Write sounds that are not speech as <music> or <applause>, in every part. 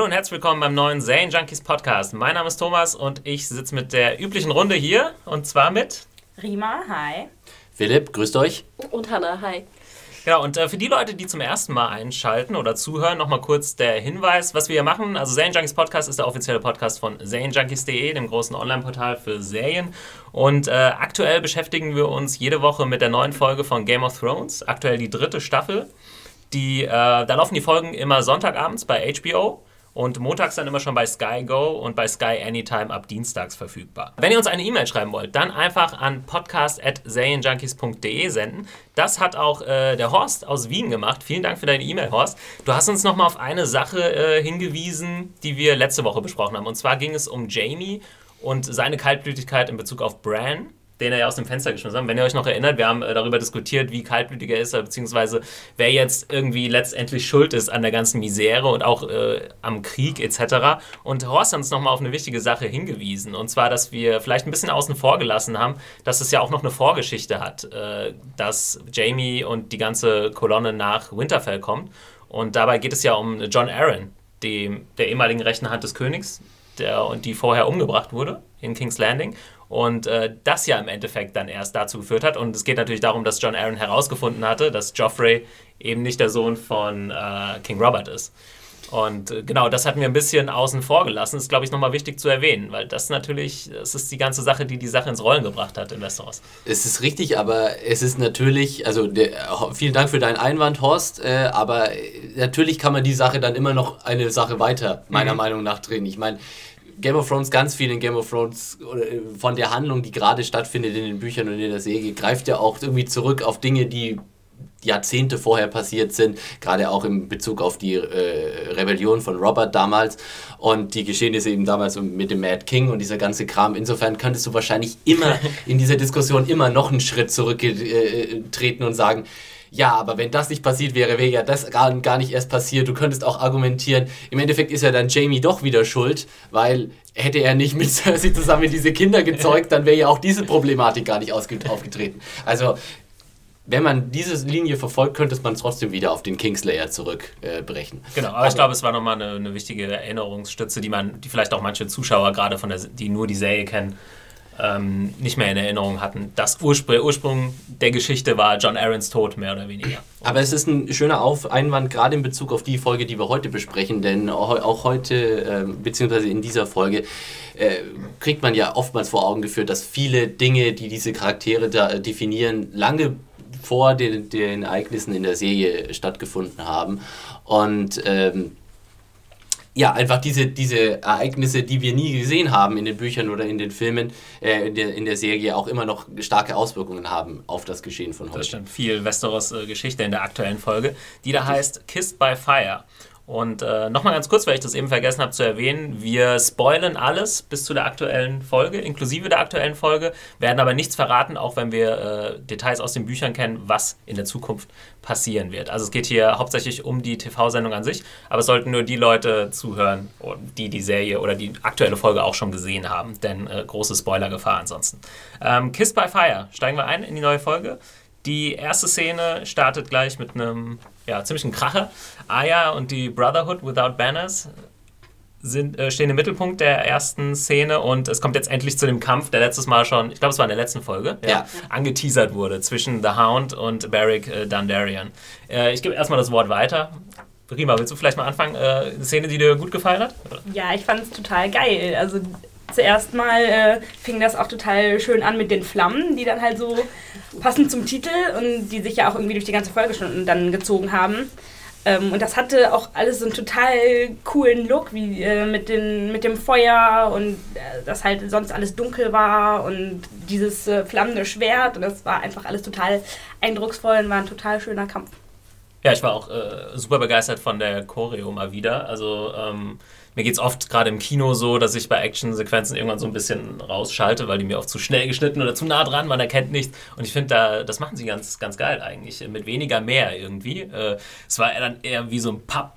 Hallo und herzlich willkommen beim neuen Zane Junkies Podcast. Mein Name ist Thomas und ich sitze mit der üblichen Runde hier und zwar mit Rima, hi. Philipp, grüßt euch. Und Hanna, hi. Genau, und äh, für die Leute, die zum ersten Mal einschalten oder zuhören, nochmal kurz der Hinweis, was wir hier machen. Also Serien Junkies Podcast ist der offizielle Podcast von serienjunkies.de, dem großen Online-Portal für Serien. Und äh, aktuell beschäftigen wir uns jede Woche mit der neuen Folge von Game of Thrones, aktuell die dritte Staffel. Die, äh, da laufen die Folgen immer Sonntagabends bei HBO und montags dann immer schon bei Sky Go und bei Sky Anytime ab dienstags verfügbar. Wenn ihr uns eine E-Mail schreiben wollt, dann einfach an podcast.serienjunkies.de senden. Das hat auch äh, der Horst aus Wien gemacht. Vielen Dank für deine E-Mail, Horst. Du hast uns nochmal auf eine Sache äh, hingewiesen, die wir letzte Woche besprochen haben. Und zwar ging es um Jamie und seine Kaltblütigkeit in Bezug auf Bran den er ja aus dem Fenster geschmissen hat. Wenn ihr euch noch erinnert, wir haben äh, darüber diskutiert, wie kaltblütig er ist, beziehungsweise wer jetzt irgendwie letztendlich schuld ist an der ganzen Misere und auch äh, am Krieg etc. Und Horst hat uns nochmal auf eine wichtige Sache hingewiesen. Und zwar, dass wir vielleicht ein bisschen außen vor gelassen haben, dass es ja auch noch eine Vorgeschichte hat, äh, dass Jamie und die ganze Kolonne nach Winterfell kommt. Und dabei geht es ja um John Aaron, dem, der ehemaligen rechten Hand des Königs, der, und die vorher umgebracht wurde in King's Landing. Und äh, das ja im Endeffekt dann erst dazu geführt hat. Und es geht natürlich darum, dass John Aaron herausgefunden hatte, dass Joffrey eben nicht der Sohn von äh, King Robert ist. Und äh, genau, das hatten wir ein bisschen außen vor gelassen. Das ist, glaube ich, nochmal wichtig zu erwähnen, weil das natürlich, das ist die ganze Sache, die die Sache ins Rollen gebracht hat in Westeros. Es ist richtig, aber es ist natürlich, also der, vielen Dank für deinen Einwand, Horst, äh, aber natürlich kann man die Sache dann immer noch eine Sache weiter, meiner mhm. Meinung nach, drehen. Ich meine, Game of Thrones, ganz viel in Game of Thrones äh, von der Handlung, die gerade stattfindet in den Büchern und in der Serie, greift ja auch irgendwie zurück auf Dinge, die Jahrzehnte vorher passiert sind, gerade auch in Bezug auf die äh, Rebellion von Robert damals und die Geschehnisse eben damals mit dem Mad King und dieser ganze Kram. Insofern könntest du wahrscheinlich immer <laughs> in dieser Diskussion immer noch einen Schritt zurücktreten und sagen, ja, aber wenn das nicht passiert wäre, wäre ja das gar, gar nicht erst passiert. Du könntest auch argumentieren, im Endeffekt ist ja dann Jamie doch wieder schuld, weil hätte er nicht mit <laughs> Cersei zusammen diese Kinder gezeugt, dann wäre ja auch diese Problematik gar nicht aufgetreten. Also wenn man diese Linie verfolgt, könnte man trotzdem wieder auf den Kingslayer zurückbrechen. Äh, genau, aber, aber, ich glaube, es war nochmal eine, eine wichtige Erinnerungsstütze, die man, die vielleicht auch manche Zuschauer gerade von der, die nur die Serie kennen, ähm, nicht mehr in Erinnerung hatten. Das Urspr Ursprung der Geschichte war John Aarons Tod, mehr oder weniger. Aber es ist ein schöner Auf Einwand, gerade in Bezug auf die Folge, die wir heute besprechen, denn auch heute, äh, beziehungsweise in dieser Folge, äh, kriegt man ja oftmals vor Augen geführt, dass viele Dinge, die diese Charaktere da definieren, lange vor den, den Ereignissen in der Serie stattgefunden haben. Und ähm, ja, einfach diese, diese Ereignisse, die wir nie gesehen haben in den Büchern oder in den Filmen, äh, in, der, in der Serie auch immer noch starke Auswirkungen haben auf das Geschehen von heute. Das stimmt. Viel Westeros-Geschichte in der aktuellen Folge, die da heißt Kissed by Fire. Und äh, nochmal ganz kurz, weil ich das eben vergessen habe zu erwähnen, wir spoilen alles bis zu der aktuellen Folge, inklusive der aktuellen Folge, werden aber nichts verraten, auch wenn wir äh, Details aus den Büchern kennen, was in der Zukunft passieren wird. Also es geht hier hauptsächlich um die TV-Sendung an sich, aber es sollten nur die Leute zuhören, die die Serie oder die aktuelle Folge auch schon gesehen haben, denn äh, große Spoilergefahr ansonsten. Ähm, Kiss by Fire, steigen wir ein in die neue Folge. Die erste Szene startet gleich mit einem ja, ziemlichen Kracher. Aya und die Brotherhood Without Banners sind, äh, stehen im Mittelpunkt der ersten Szene und es kommt jetzt endlich zu dem Kampf, der letztes Mal schon, ich glaube, es war in der letzten Folge, ja, ja. angeteasert wurde zwischen The Hound und Beric äh, Dondarrion. Äh, ich gebe erstmal das Wort weiter. Rima, willst du vielleicht mal anfangen? Äh, eine Szene, die dir gut gefallen hat? Ja, ich fand es total geil. Also zuerst mal äh, fing das auch total schön an mit den Flammen, die dann halt so passend zum Titel und die sich ja auch irgendwie durch die ganze Folge schon dann gezogen haben. Ähm, und das hatte auch alles so einen total coolen Look, wie äh, mit, den, mit dem Feuer und äh, dass halt sonst alles dunkel war und dieses äh, flammende Schwert. Und das war einfach alles total eindrucksvoll und war ein total schöner Kampf. Ja, ich war auch äh, super begeistert von der Choreo mal wieder. Also ähm, mir geht es oft gerade im Kino so, dass ich bei Actionsequenzen irgendwann so ein bisschen rausschalte, weil die mir oft zu schnell geschnitten oder zu nah dran, man erkennt nichts. Und ich finde, da, das machen sie ganz, ganz geil eigentlich. Mit weniger mehr irgendwie. Äh, es war dann eher wie so ein Pub.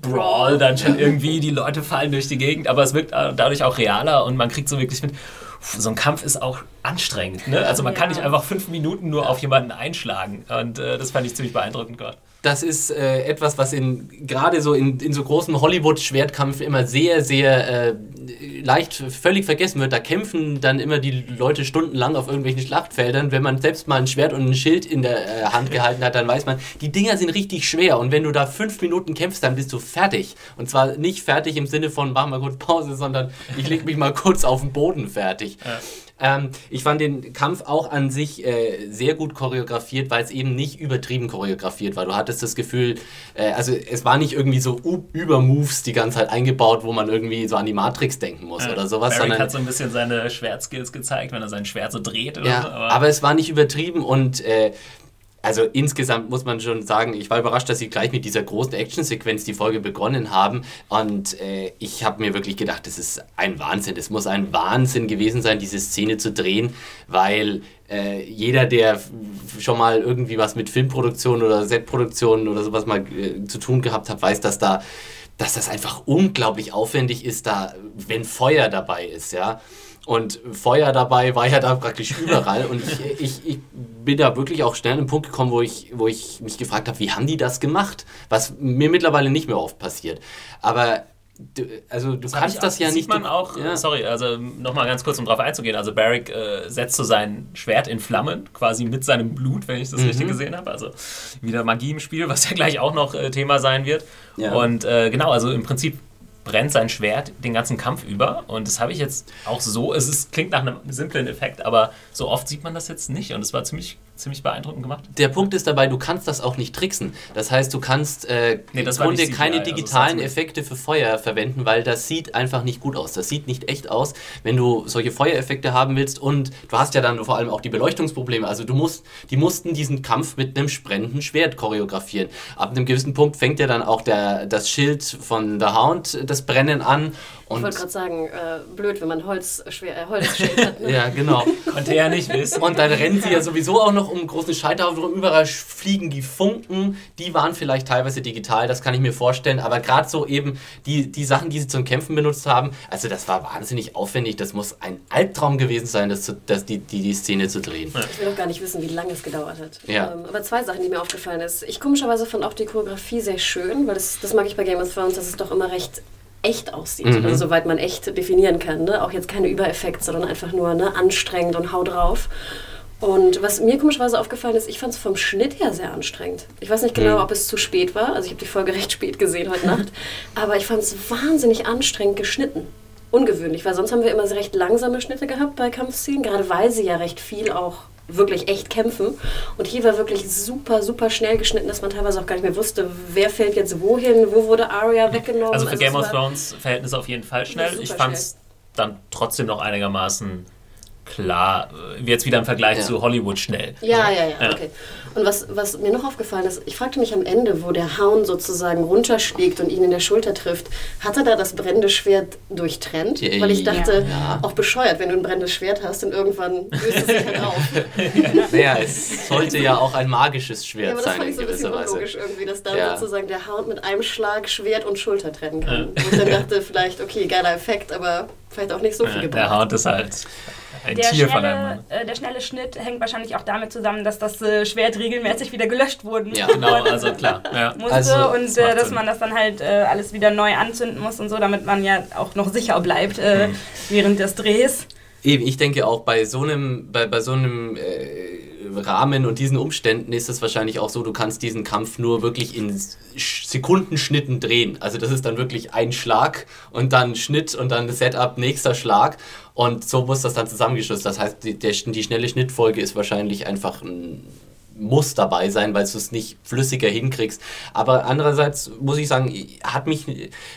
Brawl dann schon irgendwie, die Leute fallen durch die Gegend, aber es wirkt dadurch auch realer und man kriegt so wirklich mit, so ein Kampf ist auch anstrengend. Ne? Also man ja. kann nicht einfach fünf Minuten nur auf jemanden einschlagen. Und äh, das fand ich ziemlich beeindruckend gerade das ist äh, etwas, was in gerade so in, in so großen Hollywood-Schwertkampf immer sehr, sehr äh, leicht völlig vergessen wird. Da kämpfen dann immer die Leute stundenlang auf irgendwelchen Schlachtfeldern. Wenn man selbst mal ein Schwert und ein Schild in der äh, Hand gehalten hat, dann weiß man, die Dinger sind richtig schwer. Und wenn du da fünf Minuten kämpfst, dann bist du fertig. Und zwar nicht fertig im Sinne von, mach mal kurz Pause, sondern ich leg mich mal kurz auf den Boden fertig. Ja. Ähm, ich fand den Kampf auch an sich äh, sehr gut choreografiert, weil es eben nicht übertrieben choreografiert war. Du hattest das Gefühl, äh, also es war nicht irgendwie so Übermoves die ganze Zeit eingebaut, wo man irgendwie so an die Matrix denken muss ja, oder sowas. Sondern, hat so ein bisschen seine Schwertskills gezeigt, wenn er sein Schwert so dreht. ja, so, aber, aber, es war nicht übertrieben und äh, also insgesamt muss man schon sagen, ich war überrascht, dass sie gleich mit dieser großen Actionsequenz die Folge begonnen haben. Und äh, ich habe mir wirklich gedacht, das ist ein Wahnsinn. Es muss ein Wahnsinn gewesen sein, diese Szene zu drehen, weil äh, jeder, der schon mal irgendwie was mit Filmproduktion oder Setproduktion oder sowas mal äh, zu tun gehabt hat, weiß, dass da dass das einfach unglaublich aufwendig ist, da, wenn Feuer dabei ist, ja. Und Feuer dabei war ja da praktisch <laughs> überall. Und ich, ich, ich bin da wirklich auch schnell an den Punkt gekommen, wo ich, wo ich mich gefragt habe, wie haben die das gemacht? Was mir mittlerweile nicht mehr oft passiert. Aber Du, also du das kannst das auch, ja sieht nicht. man auch, ja. sorry, also nochmal ganz kurz, um darauf einzugehen. Also Barrick äh, setzt so sein Schwert in Flammen, quasi mit seinem Blut, wenn ich das mhm. richtig gesehen habe. Also wieder Magie im Spiel, was <laughs> ja gleich auch noch äh, Thema sein wird. Ja. Und äh, genau, also im Prinzip brennt sein Schwert den ganzen Kampf über. Und das habe ich jetzt auch so. Es ist, klingt nach einem simplen Effekt, aber so oft sieht man das jetzt nicht. Und es war ziemlich ziemlich beeindruckend gemacht. Der Punkt ist dabei, du kannst das auch nicht tricksen. Das heißt, du kannst äh, nee, im Grunde keine also digitalen also Effekte für Feuer verwenden, weil das sieht einfach nicht gut aus. Das sieht nicht echt aus, wenn du solche Feuereffekte haben willst. Und du hast ja dann vor allem auch die Beleuchtungsprobleme. Also du musst, die mussten diesen Kampf mit einem brennenden Schwert choreografieren. Ab einem gewissen Punkt fängt ja dann auch der, das Schild von The Hound das Brennen an und ich wollte gerade sagen, äh, blöd, wenn man Holz, schwer, äh, Holzschild hat. Ne? <laughs> ja, genau. Konnte er nicht wissen. Und dann rennen sie ja sowieso auch noch um einen großen Scheiterhaufen rum. Überall fliegen die Funken. Die waren vielleicht teilweise digital, das kann ich mir vorstellen. Aber gerade so eben die, die Sachen, die sie zum Kämpfen benutzt haben, also das war wahnsinnig aufwendig. Das muss ein Albtraum gewesen sein, das, zu, das die, die, die Szene zu drehen. Ich will auch gar nicht wissen, wie lange es gedauert hat. Ja. Ähm, aber zwei Sachen, die mir aufgefallen ist. Ich komischerweise fand auch die Choreografie sehr schön, weil das, das mag ich bei Game of Thrones, dass es doch immer recht echt aussieht. Mhm. Also soweit man echt definieren kann. Ne? Auch jetzt keine Übereffekte, sondern einfach nur ne, anstrengend und hau drauf. Und was mir komischerweise aufgefallen ist, ich fand es vom Schnitt her sehr anstrengend. Ich weiß nicht genau, mhm. ob es zu spät war. Also ich habe die Folge <laughs> recht spät gesehen heute Nacht. <laughs> Aber ich fand es wahnsinnig anstrengend geschnitten. Ungewöhnlich, weil sonst haben wir immer recht langsame Schnitte gehabt bei Kampfszenen, gerade weil sie ja recht viel auch wirklich echt kämpfen. Und hier war wirklich super, super schnell geschnitten, dass man teilweise auch gar nicht mehr wusste, wer fällt jetzt wohin, wo wurde Arya weggenommen. Also für also Game of Thrones Verhältnisse auf jeden Fall schnell. Ich fand es dann trotzdem noch einigermaßen klar, äh, jetzt wieder im Vergleich ja. zu Hollywood schnell. Ja, ja, ja, ja, okay. Und was, was mir noch aufgefallen ist, ich fragte mich am Ende, wo der Hound sozusagen runterschlägt und ihn in der Schulter trifft, hat er da das brennende Schwert durchtrennt? Ja, Weil ich dachte, ja. auch bescheuert, wenn du ein brennendes Schwert hast und irgendwann löst es sich halt <laughs> auf. naja, es sollte ja auch ein magisches Schwert ja, aber das fand ich so ein bisschen unlogisch irgendwie, dass dann sozusagen der Hound mit einem Schlag Schwert und Schulter trennen kann. Und ich dann dachte vielleicht, okay, geiler Effekt, aber vielleicht auch nicht so viel gebraucht. Der Hound ist halt ein der Tier schnelle, von einem äh, Der schnelle Schnitt hängt wahrscheinlich auch damit zusammen, dass das äh, Schwert regelmäßig wieder gelöscht wurde. Ja, genau, <laughs> also klar. Ja. Musste also, und äh, dass man das dann halt äh, alles wieder neu anzünden muss und so, damit man ja auch noch sicher bleibt äh, mhm. während des Drehs. Eben, ich denke auch bei so einem, bei, bei so einem äh, Rahmen und diesen Umständen ist es wahrscheinlich auch so, du kannst diesen Kampf nur wirklich in Sekundenschnitten drehen. Also das ist dann wirklich ein Schlag und dann Schnitt und dann Setup, nächster Schlag. Und so muss das dann zusammengeschlossen. Das heißt, die, der, die schnelle Schnittfolge ist wahrscheinlich einfach ein muss dabei sein, weil du es nicht flüssiger hinkriegst. Aber andererseits muss ich sagen, hat mich,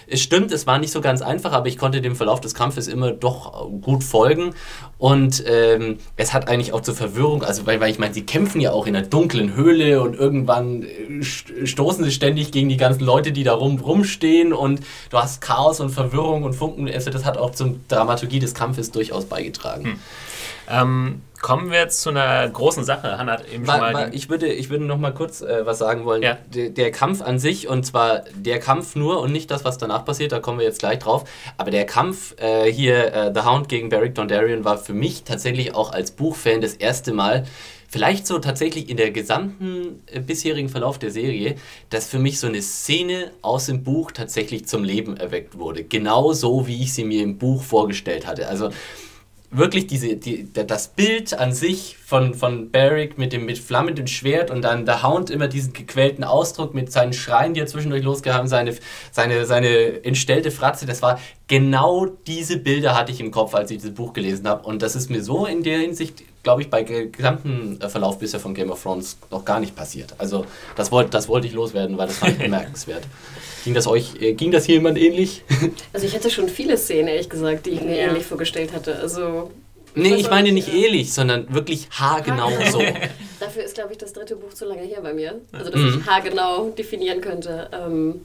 es stimmt, es war nicht so ganz einfach, aber ich konnte dem Verlauf des Kampfes immer doch gut folgen und ähm, es hat eigentlich auch zur Verwirrung, also weil, weil ich meine, sie kämpfen ja auch in einer dunklen Höhle und irgendwann äh, stoßen sie ständig gegen die ganzen Leute, die da rum, rumstehen und du hast Chaos und Verwirrung und Funken, also das hat auch zur Dramaturgie des Kampfes durchaus beigetragen. Hm. Ähm, kommen wir jetzt zu einer großen Sache. Hannah hat eben war, schon mal. War, ich, würde, ich würde noch mal kurz äh, was sagen wollen. Ja. Der, der, Kampf an sich, und zwar der Kampf nur und nicht das, was danach passiert, da kommen wir jetzt gleich drauf. Aber der Kampf äh, hier, äh, The Hound gegen Beric Dondarrion, war für mich tatsächlich auch als Buchfan das erste Mal, vielleicht so tatsächlich in der gesamten äh, bisherigen Verlauf der Serie, dass für mich so eine Szene aus dem Buch tatsächlich zum Leben erweckt wurde. Genau so, wie ich sie mir im Buch vorgestellt hatte. Also wirklich diese, die, das Bild an sich von, von Barrick mit dem mit flammenden Schwert und dann der Hound immer diesen gequälten Ausdruck mit seinen Schreien, die er zwischendurch losgehauen, seine, seine, seine entstellte Fratze, das war genau diese Bilder hatte ich im Kopf, als ich dieses Buch gelesen habe. Und das ist mir so in der Hinsicht, glaube ich, bei gesamten äh, Verlauf bisher von Game of Thrones noch gar nicht passiert. Also das wollte das wollt ich loswerden, weil das fand ich <laughs> bemerkenswert. Ging das euch, äh, ging das hier jemand ähnlich? <laughs> Also ich hätte schon viele Szenen, ehrlich gesagt, die ich mir ja. ähnlich vorgestellt hatte. Also Nee, ich meine nicht ähnlich, sondern wirklich haargenau so. <laughs> Dafür ist, glaube ich, das dritte Buch zu lange her bei mir. Also, dass mhm. ich haargenau definieren könnte. Ähm,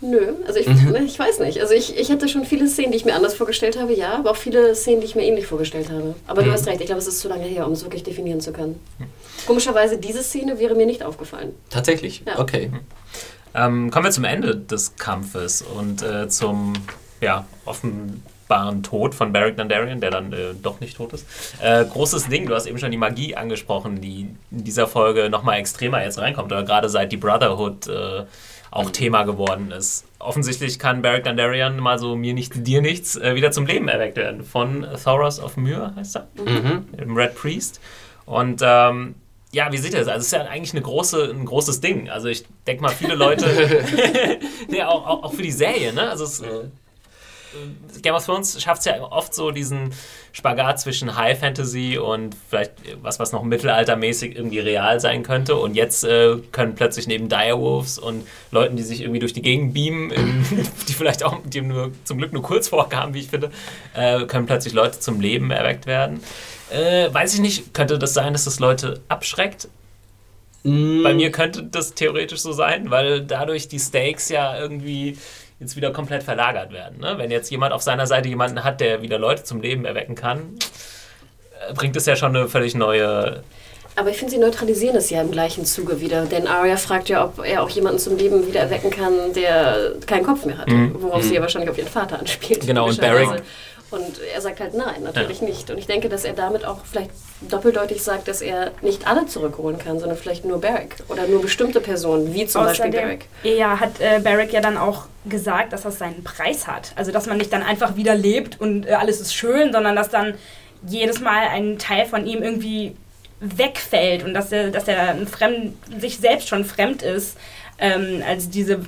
nö, also ich, mhm. ich weiß nicht. Also ich, ich hatte schon viele Szenen, die ich mir anders vorgestellt habe, ja, aber auch viele Szenen, die ich mir ähnlich vorgestellt habe. Aber mhm. du hast recht, ich glaube, es ist zu lange her, um es wirklich definieren zu können. Komischerweise, diese Szene wäre mir nicht aufgefallen. Tatsächlich? Ja. Okay. Ähm, kommen wir zum Ende des Kampfes und äh, zum ja, offenbaren Tod von Beric Dondarrion, der dann äh, doch nicht tot ist. Äh, großes Ding, du hast eben schon die Magie angesprochen, die in dieser Folge nochmal extremer jetzt reinkommt, oder gerade seit die Brotherhood äh, auch mhm. Thema geworden ist. Offensichtlich kann Beric Dondarrion mal so mir nichts, dir nichts äh, wieder zum Leben erweckt werden. Von Thoros of Myr heißt er, mhm. im Red Priest. Und ähm, ja, wie seht ihr das? Also es ist ja eigentlich eine große, ein großes Ding. Also ich denke mal, viele Leute, <laughs> nee, auch, auch, auch, für die Serie, ne? Also es, äh, Game of Thrones schafft es ja oft so diesen Spagat zwischen High Fantasy und vielleicht was, was noch mittelaltermäßig irgendwie real sein könnte. Und jetzt äh, können plötzlich neben Direwolves und Leuten, die sich irgendwie durch die Gegend beamen, in, <laughs> die vielleicht auch die nur, zum Glück nur kurz vorkamen, wie ich finde, äh, können plötzlich Leute zum Leben erweckt werden. Äh, weiß ich nicht, könnte das sein, dass das Leute abschreckt? Mm. Bei mir könnte das theoretisch so sein, weil dadurch die Stakes ja irgendwie jetzt wieder komplett verlagert werden. Ne? Wenn jetzt jemand auf seiner Seite jemanden hat, der wieder Leute zum Leben erwecken kann, äh, bringt es ja schon eine völlig neue aber ich finde, sie neutralisieren es ja im gleichen Zuge wieder. Denn Arya fragt ja, ob er auch jemanden zum Leben wieder erwecken kann, der keinen Kopf mehr hat. Mhm. Worauf mhm. sie ja wahrscheinlich auf ihren Vater anspielt. Genau, und Barrick, und er sagt halt nein, natürlich ja. nicht. Und ich denke, dass er damit auch vielleicht doppeldeutig sagt, dass er nicht alle zurückholen kann, sondern vielleicht nur Barrick oder nur bestimmte Personen, wie zum Außerdem, Beispiel Barrick. Ja, hat äh, Barrick ja dann auch gesagt, dass das seinen Preis hat. Also, dass man nicht dann einfach wieder lebt und äh, alles ist schön, sondern dass dann jedes Mal ein Teil von ihm irgendwie wegfällt und dass er, dass er fremd, sich selbst schon fremd ist. Ähm, also diese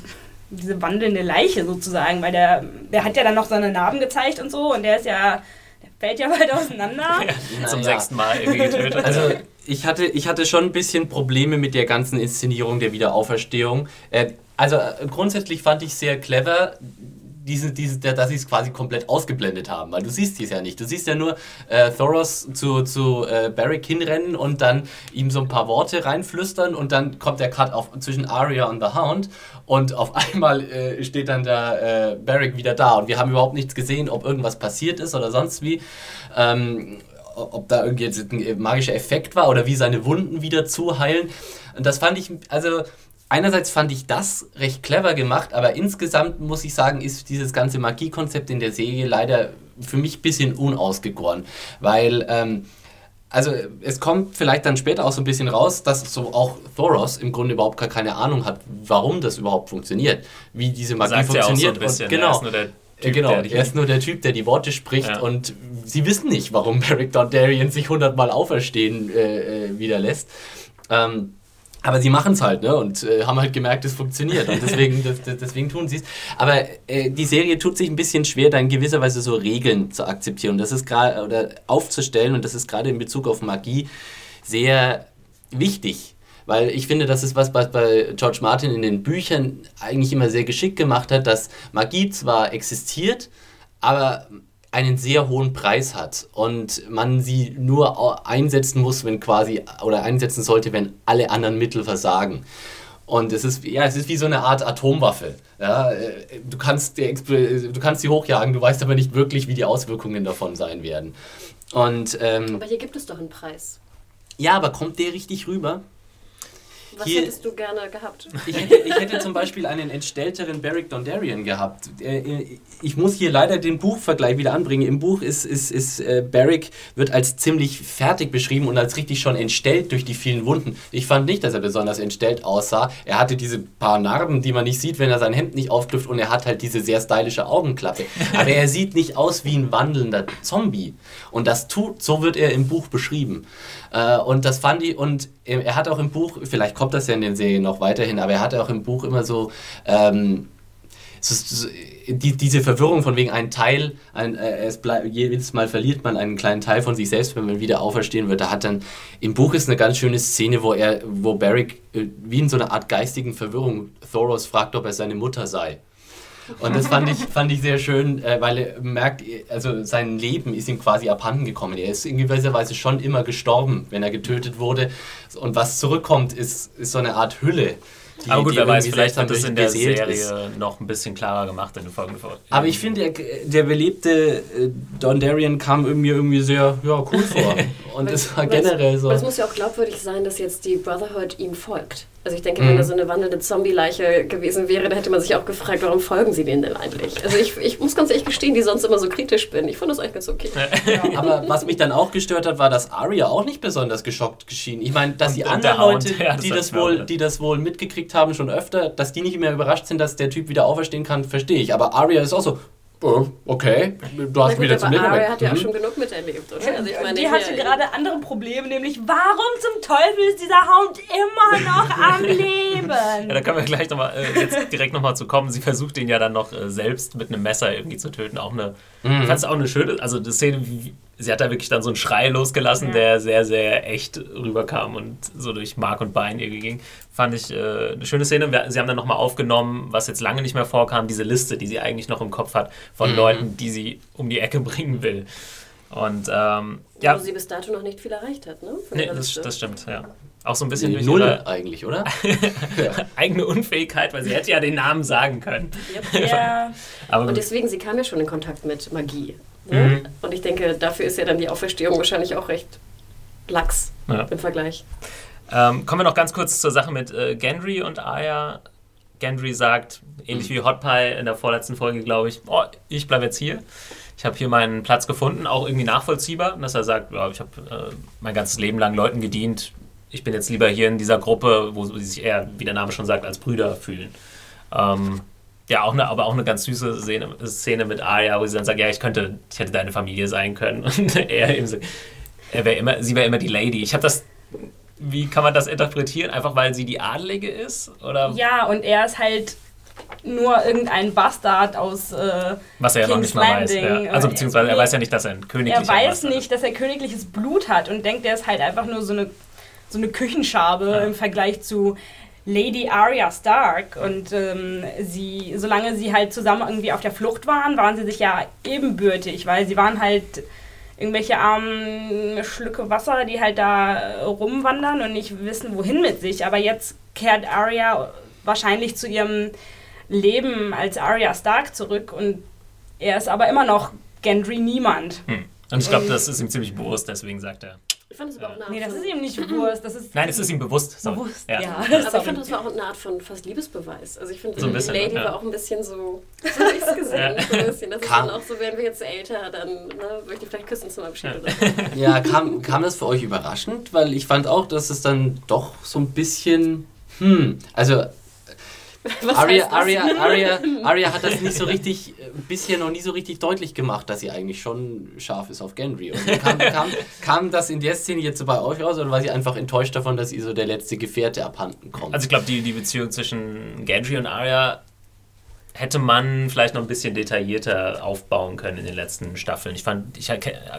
diese wandelnde Leiche sozusagen, weil der, der hat ja dann noch seine Narben gezeigt und so und der ist ja, der fällt ja <laughs> bald auseinander. Ja, zum sechsten Mal irgendwie getötet. Also ich hatte, ich hatte schon ein bisschen Probleme mit der ganzen Inszenierung der Wiederauferstehung. Äh, also äh, grundsätzlich fand ich sehr clever, diese, diese, dass sie es quasi komplett ausgeblendet haben, weil du siehst dies ja nicht. Du siehst ja nur äh, Thoros zu, zu äh, Barrick hinrennen und dann ihm so ein paar Worte reinflüstern und dann kommt der Cut auf, zwischen Arya und The Hound und auf <laughs> einmal äh, steht dann der äh, Barrick wieder da und wir haben überhaupt nichts gesehen, ob irgendwas passiert ist oder sonst wie. Ähm, ob da irgendwie jetzt ein magischer Effekt war oder wie seine Wunden wieder zuheilen. Und das fand ich, also einerseits fand ich das recht clever gemacht, aber insgesamt muss ich sagen, ist dieses ganze Magiekonzept in der Serie leider für mich ein bisschen unausgegoren, weil ähm, also es kommt vielleicht dann später auch so ein bisschen raus, dass so auch Thoros im Grunde überhaupt gar keine Ahnung hat, warum das überhaupt funktioniert, wie diese Magie Sagt funktioniert. Ja so bisschen, und genau. Typ, genau, er ist nur der Typ, der die Worte spricht ja. und sie wissen nicht, warum Beric Dondarrion sich hundertmal auferstehen äh, äh wieder lässt. Ähm, aber sie machen es halt, ne? Und äh, haben halt gemerkt, es funktioniert. Und deswegen, <laughs> das, deswegen tun sie es. Aber äh, die Serie tut sich ein bisschen schwer, da in gewisser Weise so Regeln zu akzeptieren. das ist gerade, oder aufzustellen, und das ist gerade in Bezug auf Magie sehr wichtig. Weil ich finde, das ist was, was bei George Martin in den Büchern eigentlich immer sehr geschickt gemacht hat, dass Magie zwar existiert, aber einen sehr hohen Preis hat und man sie nur einsetzen muss, wenn quasi, oder einsetzen sollte, wenn alle anderen Mittel versagen. Und es ist, ja, es ist wie so eine Art Atomwaffe. Ja, du, kannst die, du kannst sie hochjagen, du weißt aber nicht wirklich, wie die Auswirkungen davon sein werden. Und, ähm, aber hier gibt es doch einen Preis. Ja, aber kommt der richtig rüber? Was Hier, hättest du gerne gehabt? Ich hätte, ich hätte zum Beispiel einen entstellteren Beric Dondarrion gehabt. Äh, ich muss hier leider den Buchvergleich wieder anbringen. Im Buch ist, ist, ist äh, Beric wird als ziemlich fertig beschrieben und als richtig schon entstellt durch die vielen Wunden. Ich fand nicht, dass er besonders entstellt aussah. Er hatte diese paar Narben, die man nicht sieht, wenn er sein Hemd nicht aufklüpft und er hat halt diese sehr stylische Augenklappe. <laughs> Aber er sieht nicht aus wie ein wandelnder Zombie. Und das tut, so wird er im Buch beschrieben. Äh, und das fand ich, und er hat auch im Buch, vielleicht kommt das ja in den Serien noch weiterhin, aber er hatte auch im Buch immer so, ähm, so die, diese Verwirrung von wegen ein Teil, ein, äh, bleib, jedes Mal verliert man einen kleinen Teil von sich selbst, wenn man wieder auferstehen wird. Da hat dann, im Buch ist eine ganz schöne Szene, wo er, wo Barrick äh, wie in so einer Art geistigen Verwirrung Thoros fragt, ob er seine Mutter sei. Und das fand ich, fand ich sehr schön, äh, weil er merkt, also sein Leben ist ihm quasi abhanden gekommen. Er ist in gewisser Weise schon immer gestorben, wenn er getötet wurde. Und was zurückkommt, ist, ist so eine Art Hülle. Die, aber gut, wer weiß, vielleicht wird das in der Serie ist. noch ein bisschen klarer gemacht in den Folgen. Aber ich finde, der, der belebte äh, Don Darien kam mir irgendwie sehr ja, cool vor. <laughs> Und es war generell so. Es muss ja auch glaubwürdig sein, dass jetzt die Brotherhood ihm folgt. Also ich denke, mhm. wenn er so eine wandelnde Zombie-Leiche gewesen wäre, dann hätte man sich auch gefragt, warum folgen sie denen denn eigentlich? Also ich, ich muss ganz ehrlich gestehen, die sonst immer so kritisch bin. Ich fand das eigentlich ganz okay. Ja. <laughs> Aber was mich dann auch gestört hat, war, dass Arya auch nicht besonders geschockt geschehen. Ich meine, dass und, die anderen Leute, ja, die, das wohl, die das wohl mitgekriegt haben, schon öfter, dass die nicht mehr überrascht sind, dass der Typ wieder auferstehen kann, verstehe ich. Aber Arya ist auch so, okay, du hast gut, wieder zu mir Arya hat ja auch mhm. schon genug miterlebt, oder? Also ich meine, die hatte gerade andere Probleme, nämlich warum zum Teufel ist dieser Hound immer noch am <laughs> Leben? ja, da können wir gleich nochmal, äh, jetzt direkt nochmal zu kommen. Sie versucht ihn ja dann noch äh, selbst mit einem Messer irgendwie zu töten. Auch eine, mhm. ich fand es auch eine schöne, also die Szene, wie, sie hat da wirklich dann so einen Schrei losgelassen, ja. der sehr, sehr echt rüberkam und so durch Mark und Bein ihr ging. Fand ich äh, eine schöne Szene. Wir, sie haben dann nochmal aufgenommen, was jetzt lange nicht mehr vorkam, diese Liste, die sie eigentlich noch im Kopf hat, von mhm. Leuten, die sie um die Ecke <laughs> bringen will. Und ähm, ja. Wo sie bis dato noch nicht viel erreicht hat, ne? nee, das, das, stimmt, ja. Auch so ein bisschen durch Null ihre eigentlich, oder? <laughs> eigene Unfähigkeit, weil sie hätte ja den Namen sagen können. Yep. Ja. <laughs> Aber und deswegen, sie kam ja schon in Kontakt mit Magie. Ne? Mhm. Und ich denke, dafür ist ja dann die Auferstehung wahrscheinlich auch recht lax ja. im Vergleich. Ähm, kommen wir noch ganz kurz zur Sache mit äh, Gendry und Aya. Gendry sagt, ähnlich wie Hot Pie in der vorletzten Folge, glaube ich, oh, ich bleibe jetzt hier. Ich habe hier meinen Platz gefunden, auch irgendwie nachvollziehbar, dass er sagt, ja, ich habe äh, mein ganzes Leben lang Leuten gedient. Ich bin jetzt lieber hier in dieser Gruppe, wo sie sich eher, wie der Name schon sagt, als Brüder fühlen. Ähm, ja, auch eine, aber auch eine ganz süße Szene, Szene mit Arya, wo sie dann sagt, ja, ich könnte, ich hätte deine Familie sein können. <laughs> Und er eben so, er wäre immer, sie wäre immer die Lady. Ich habe das, wie kann man das interpretieren? Einfach weil sie die Adlige ist? Oder? Ja, und er ist halt nur irgendein Bastard aus äh, Was er ja noch nicht mal weiß. Ja. Also beziehungsweise er weiß ja nicht, dass er ein königlicher Er weiß Bastard nicht, dass er königliches Blut hat und denkt, er ist halt einfach nur so eine, so eine Küchenschabe ja. im Vergleich zu Lady Arya Stark und ähm, sie, solange sie halt zusammen irgendwie auf der Flucht waren, waren sie sich ja ebenbürtig, weil sie waren halt irgendwelche armen Schlücke Wasser, die halt da rumwandern und nicht wissen, wohin mit sich. Aber jetzt kehrt Arya wahrscheinlich zu ihrem Leben als Arya Stark zurück und er ist aber immer noch Gendry niemand. Hm. Und ich glaube, das ist ihm ziemlich bewusst, deswegen sagt er. Ich fand es aber auch eine Art Nee, das ist ihm nicht bewusst. Das ist <laughs> Nein, es ist ihm bewusst. Sorry. Bewusst, ja. ja. Aber ich fand, das war auch eine Art von fast Liebesbeweis. Also ich finde, so die Lady ja. war auch ein bisschen so, <laughs> so habe ich es gesehen. Ja. So ein bisschen. Das kam. ist dann auch so, werden wir jetzt älter, dann ne, würde ich vielleicht küssen zum Abschied. Ja, <laughs> ja kam, kam das für euch überraschend? Weil ich fand auch, dass es dann doch so ein bisschen, hm, also Aria, Aria, Aria, Aria hat das nicht so richtig, äh, bisher noch nie so richtig deutlich gemacht, dass sie eigentlich schon scharf ist auf Gendry. Und kam, kam, kam das in der Szene jetzt so bei euch raus oder war sie einfach enttäuscht davon, dass ihr so der letzte Gefährte abhanden kommt? Also ich glaube, die, die Beziehung zwischen Gendry und Aria hätte man vielleicht noch ein bisschen detaillierter aufbauen können in den letzten Staffeln. Ich fand, ich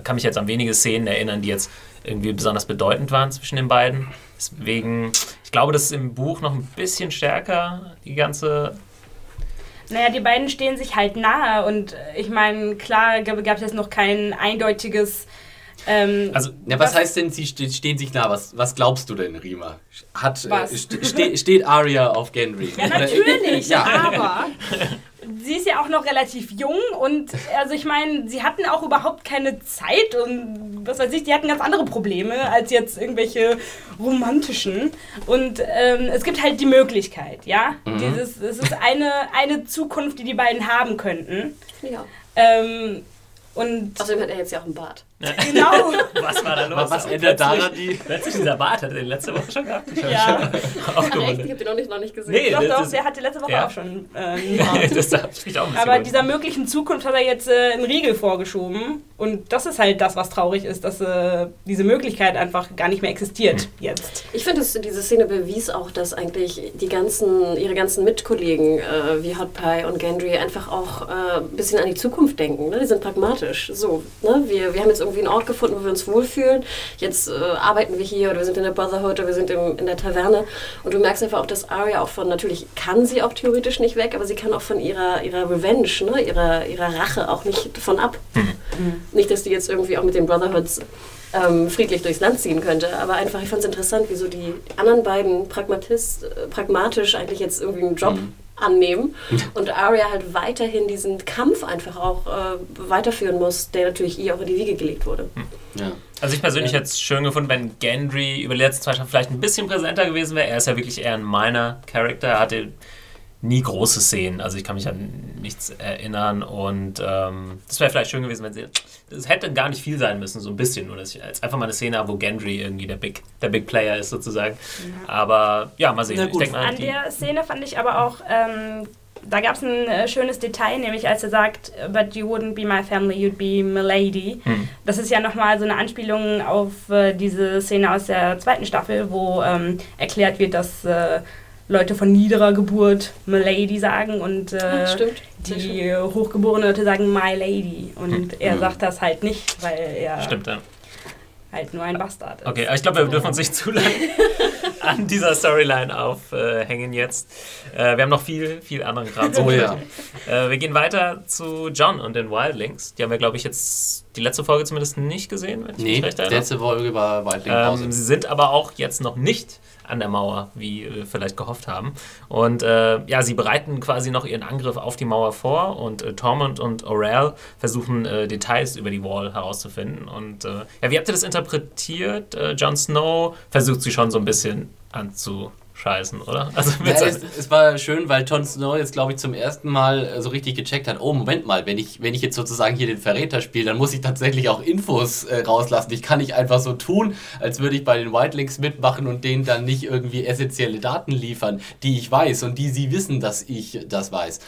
kann mich jetzt an wenige Szenen erinnern, die jetzt irgendwie besonders bedeutend waren zwischen den beiden. Deswegen, ich glaube, das ist im Buch noch ein bisschen stärker, die ganze. Naja, die beiden stehen sich halt nahe und äh, ich meine, klar gab es jetzt noch kein eindeutiges. Ähm, also, ja, was, was heißt denn, sie stehen sich nah? Was, was glaubst du denn, Rima? Hat, äh, ste steht Arya auf Gendry? Ja, natürlich, ja. aber <laughs> <laughs> sie ist ja auch noch relativ jung und also ich meine, sie hatten auch überhaupt keine Zeit und was weiß ich, die hatten ganz andere Probleme als jetzt irgendwelche romantischen. Und ähm, es gibt halt die Möglichkeit, ja. Mhm. Dieses, es ist eine, eine Zukunft, die die beiden haben könnten. Ja. Ähm, und Außerdem hat er jetzt ja auch einen Bart. Genau. <laughs> Was war da los? Was, was ändert daran die? Plötzlich dieser Bart, hat er den letzte Woche schon gehabt? Ich ja. Ach, echt? Ich habe den noch nicht, noch nicht gesehen. Nee, doch, doch, der hatte letzte Woche ja. auch schon äh, <laughs> einen Bart. das ich auch ein Aber dieser möglichen Zukunft hat er jetzt äh, einen Riegel vorgeschoben. Und das ist halt das, was traurig ist, dass äh, diese Möglichkeit einfach gar nicht mehr existiert hm. jetzt. Ich finde, diese Szene bewies auch, dass eigentlich die ganzen, ihre ganzen Mitkollegen äh, wie Hot Pie und Gendry einfach auch äh, ein bisschen an die Zukunft denken. Ne? Die sind pragmatisch. So, ne? wir, wir haben jetzt irgendwie einen Ort gefunden, wo wir uns wohlfühlen. Jetzt äh, arbeiten wir hier oder wir sind in der Brotherhood oder wir sind im, in der Taverne. Und du merkst einfach auch, dass Arya auch von, natürlich kann sie auch theoretisch nicht weg, aber sie kann auch von ihrer, ihrer Revenge, ne? ihrer, ihrer Rache auch nicht von ab. Mhm. Nicht, dass die jetzt irgendwie auch mit den Brotherhoods ähm, friedlich durchs Land ziehen könnte, aber einfach, ich fand es interessant, wieso die anderen beiden Pragmatist, äh, pragmatisch eigentlich jetzt irgendwie einen Job mhm annehmen und Arya halt weiterhin diesen Kampf einfach auch äh, weiterführen muss, der natürlich ihr auch in die Wiege gelegt wurde. Hm. Ja. Also ich persönlich ja. hätte es schön gefunden, wenn Gendry über die letzten zwei Staffeln vielleicht ein bisschen präsenter gewesen wäre. Er ist ja wirklich eher ein meiner Charakter. Er hatte nie große Szenen. Also ich kann mich an nichts erinnern. Und ähm, das wäre vielleicht schön gewesen, wenn sie. Es hätte gar nicht viel sein müssen, so ein bisschen. Nur dass ich als einfach mal eine Szene habe, wo Gendry irgendwie der Big, der Big Player ist, sozusagen. Ja. Aber ja, mal sehen. Ich mal, an der Szene fand ich aber auch. Ähm, da gab es ein äh, schönes Detail, nämlich als er sagt, but you wouldn't be my family, you'd be Milady. Hm. Das ist ja nochmal so eine Anspielung auf äh, diese Szene aus der zweiten Staffel, wo ähm, erklärt wird, dass äh, Leute von niederer Geburt Milady sagen und äh, Ach, die hochgeborenen Leute sagen My Lady. Und hm. er hm. sagt das halt nicht, weil er stimmt, ja. halt nur ein Bastard ist. Okay, aber ich glaube, wir dürfen uns nicht zu lange <laughs> an dieser Storyline aufhängen jetzt. Äh, wir haben noch viel, viel anderen Kram zu oh, ja. Äh, wir gehen weiter zu John und den Wildlings. Die haben wir, glaube ich, jetzt die letzte Folge zumindest nicht gesehen, wenn ich nee, mich recht erinnere. die letzte Folge war Wildling ähm, Sie sind aber auch jetzt noch nicht an der Mauer, wie wir vielleicht gehofft haben. Und äh, ja, sie bereiten quasi noch ihren Angriff auf die Mauer vor und äh, Tormund und Orel versuchen äh, Details über die Wall herauszufinden. Und äh, ja, wie habt ihr das interpretiert? Äh, Jon Snow versucht sie schon so ein bisschen anzu scheißen, oder? Also ja, es, es, war schön, weil Jon Snow jetzt, glaube ich, zum ersten Mal äh, so richtig gecheckt hat, oh, Moment mal, wenn ich, wenn ich jetzt sozusagen hier den Verräter spiele, dann muss ich tatsächlich auch Infos äh, rauslassen. Ich kann nicht einfach so tun, als würde ich bei den Whitelings mitmachen und denen dann nicht irgendwie essentielle Daten liefern, die ich weiß und die sie wissen, dass ich das weiß.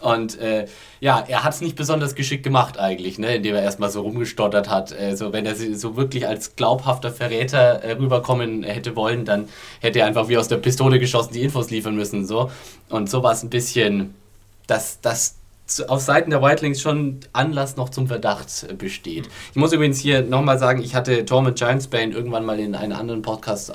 Und äh, ja, er hat es nicht besonders geschickt gemacht eigentlich, ne, indem er erstmal so rumgestottert hat. Also wenn er so wirklich als glaubhafter Verräter äh, rüberkommen hätte wollen, dann hätte er einfach wie aus der Pistole geschossen die Infos liefern müssen. So. Und so war es ein bisschen, dass das auf Seiten der Whitelings schon Anlass noch zum Verdacht äh, besteht. Ich muss übrigens hier nochmal sagen, ich hatte Torment Giantsbane irgendwann mal in einem anderen Podcast äh,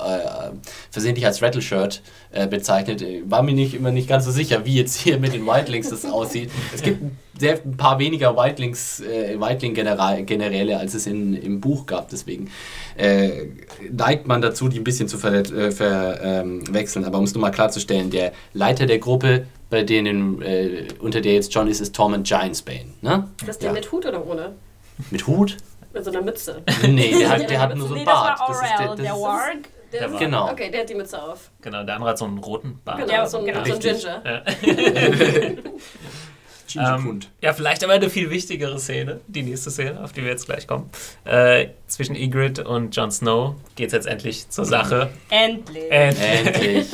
versehentlich als Rattleshirt äh, bezeichnet. War mir nicht immer nicht ganz so sicher, wie jetzt hier mit den Whitelings das aussieht. Es gibt sehr, ein paar weniger Whitelings, äh, Whiteling-Generäle, als es in, im Buch gab. Deswegen äh, neigt man dazu, die ein bisschen zu verwechseln. Ver, ähm, Aber um es nur mal klarzustellen, der Leiter der Gruppe bei denen, äh, unter der jetzt John ist, ist Tormund Giantsbane. Ne? Das der ja. mit Hut oder ohne? Mit Hut? Mit so einer Mütze. <laughs> Nee, der hat, der hat <laughs> nur so einen Bart. Das, war Aurel, das ist der, der Warg. Der der genau. Okay, der hat die Mütze auf. Genau, der andere hat so einen roten Bart. Genau, ja, so ein, genau. so ein Ginger. Ja. <laughs> ähm, ja, vielleicht aber eine viel wichtigere Szene, die nächste Szene, auf die wir jetzt gleich kommen. Äh, zwischen Ygritte und Jon Snow geht es jetzt endlich zur Sache. Endlich. Endlich. endlich.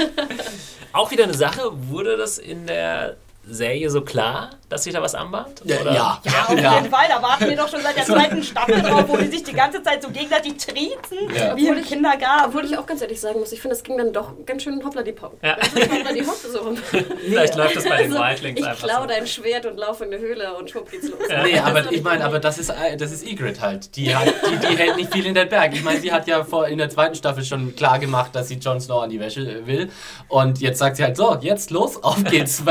Auch wieder eine Sache, wurde das in der Serie so klar, dass sich da was anbahnt? Ja, ja, ja. auf ja. jeden Fall. Da warten wir doch schon seit der zweiten Staffel drauf, wo die sich die ganze Zeit so gegenseitig triezen, ja. wie im Kindergarten. Obwohl ich auch ganz ehrlich sagen muss, ich finde, es ging dann doch ganz schön hoppla die Pop. Ja. die Hopp so rum. <laughs> Vielleicht läuft das bei den also, Wildlings einfach Ich klau so. dein Schwert und laufe in eine Höhle und schwupp geht's los. Ja. Nee, aber ich meine, aber das ist, das ist Ygritte halt. Die, hat, die, die hält nicht viel in den Berg. Ich meine, sie hat ja vor, in der zweiten Staffel schon klar gemacht, dass sie Jon Snow an die Wäsche will. Und jetzt sagt sie halt so, jetzt los, auf geht's.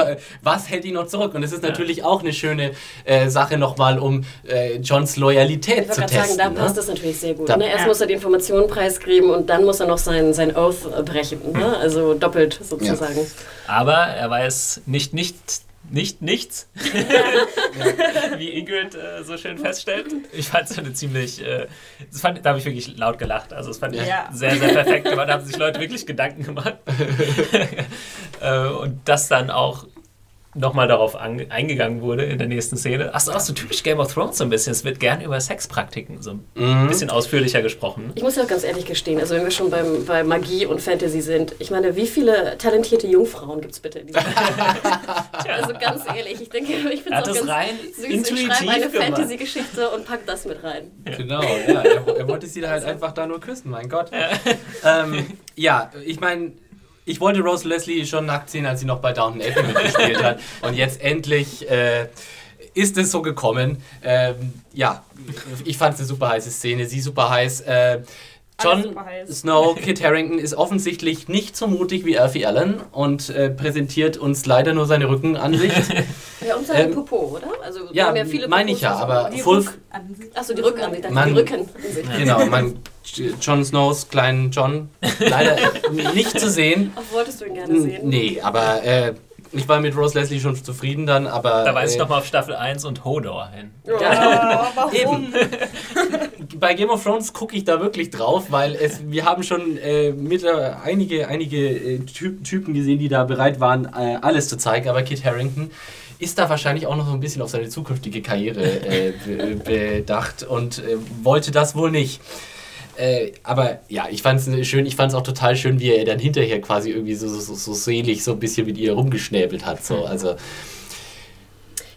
Was hält ihn noch zurück. Und es ist natürlich auch eine schöne äh, Sache nochmal, um äh, Johns Loyalität zu testen. Sagen, da ne? passt das natürlich sehr gut. Da, ne? Erst ja. muss er die Informationen preisgeben und dann muss er noch sein, sein Oath brechen. Ne? Also doppelt sozusagen. Ja. Aber er weiß nicht, nicht nicht nichts, <laughs> wie Ingrid äh, so schön feststellt. Ich fand es eine ziemlich, äh, fand, da habe ich wirklich laut gelacht. Also es fand ich ja. sehr, sehr perfekt gemacht. Da haben sich Leute wirklich Gedanken gemacht. <laughs> <laughs> äh, und das dann auch nochmal darauf eingegangen wurde in der nächsten Szene. Ach, auch so typisch Game of Thrones so ein bisschen. Es wird gern über Sexpraktiken so ein mhm. bisschen ausführlicher gesprochen. Ich muss ja auch ganz ehrlich gestehen, also wenn wir schon beim, bei Magie und Fantasy sind, ich meine, wie viele talentierte Jungfrauen gibt es bitte? <laughs> also ganz ehrlich, ich denke, ich finde es auch ganz rein süß. Ich schreibe eine Fantasy-Geschichte und pack das mit rein. Ja. Genau, ja. Er, er, wollte sie da halt einfach da nur küssen, mein Gott. Ja, ähm, ja ich meine ich wollte Rose Leslie schon nackt sehen, als sie noch bei Downton Abbey mitgespielt hat. Und jetzt endlich äh, ist es so gekommen. Ähm, ja, ich fand es eine super heiße Szene, sie super heiß. Äh, Jon Snow, Kit Harrington, ist offensichtlich nicht so mutig wie Alfie Allen und äh, präsentiert uns leider nur seine Rückenansicht. <laughs> ja, und seinen ähm, Popo, oder? Also, ja, ja meine ich ja, aber Fulk... Achso, die Rückansicht, man, die Rückenansicht. Genau, man, Jon Snows kleinen John leider <laughs> nicht zu sehen. Ach, wolltest du ihn gerne sehen? Nee, aber... Äh, ich war mit Rose Leslie schon zufrieden dann, aber. Da weise ich äh, nochmal auf Staffel 1 und Hodor hin. Ja, warum? <laughs> Bei Game of Thrones gucke ich da wirklich drauf, weil es, wir haben schon äh, mit, äh, einige, einige äh, Typ, Typen gesehen, die da bereit waren, äh, alles zu zeigen, aber Kit Harrington ist da wahrscheinlich auch noch so ein bisschen auf seine zukünftige Karriere äh, bedacht und wollte das wohl nicht. Äh, aber ja, ich fand es schön, ich fand es auch total schön, wie er dann hinterher quasi irgendwie so, so, so selig so ein bisschen mit ihr rumgeschnäbelt hat. So. Also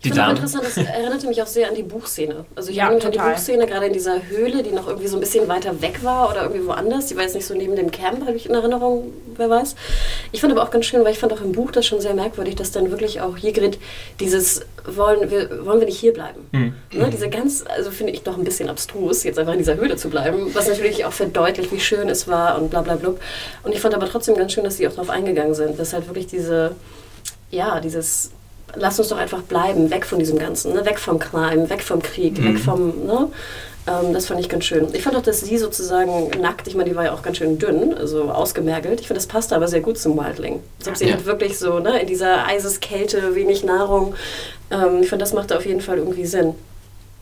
die ich finde interessant, das erinnerte mich auch sehr an die Buchszene. Also ich ja, erinnere mich an die Buchszene, gerade in dieser Höhle, die noch irgendwie so ein bisschen weiter weg war oder irgendwie woanders. Die war jetzt nicht so neben dem Camp, habe ich in Erinnerung, wer weiß. Ich fand aber auch ganz schön, weil ich fand auch im Buch das schon sehr merkwürdig, dass dann wirklich auch Ygritte dieses, wollen wir, wollen wir nicht hier bleiben? Mhm. Ne, diese ganz, also finde ich doch ein bisschen abstrus, jetzt einfach in dieser Höhle zu bleiben, was natürlich auch verdeutlicht, wie schön es war und bla bla bla. Und ich fand aber trotzdem ganz schön, dass sie auch darauf eingegangen sind, dass halt wirklich diese, ja, dieses lass uns doch einfach bleiben, weg von diesem Ganzen, ne? weg vom Crime, weg vom Krieg, mhm. weg vom, ne? Ähm, das fand ich ganz schön. Ich fand auch, dass sie sozusagen nackt, ich meine, die war ja auch ganz schön dünn, also ausgemergelt. Ich finde, das passte aber sehr gut zum Wildling. Als ob sie ja. halt wirklich so, ne, in dieser Eiseskälte, wenig Nahrung. Ähm, ich finde, das machte auf jeden Fall irgendwie Sinn.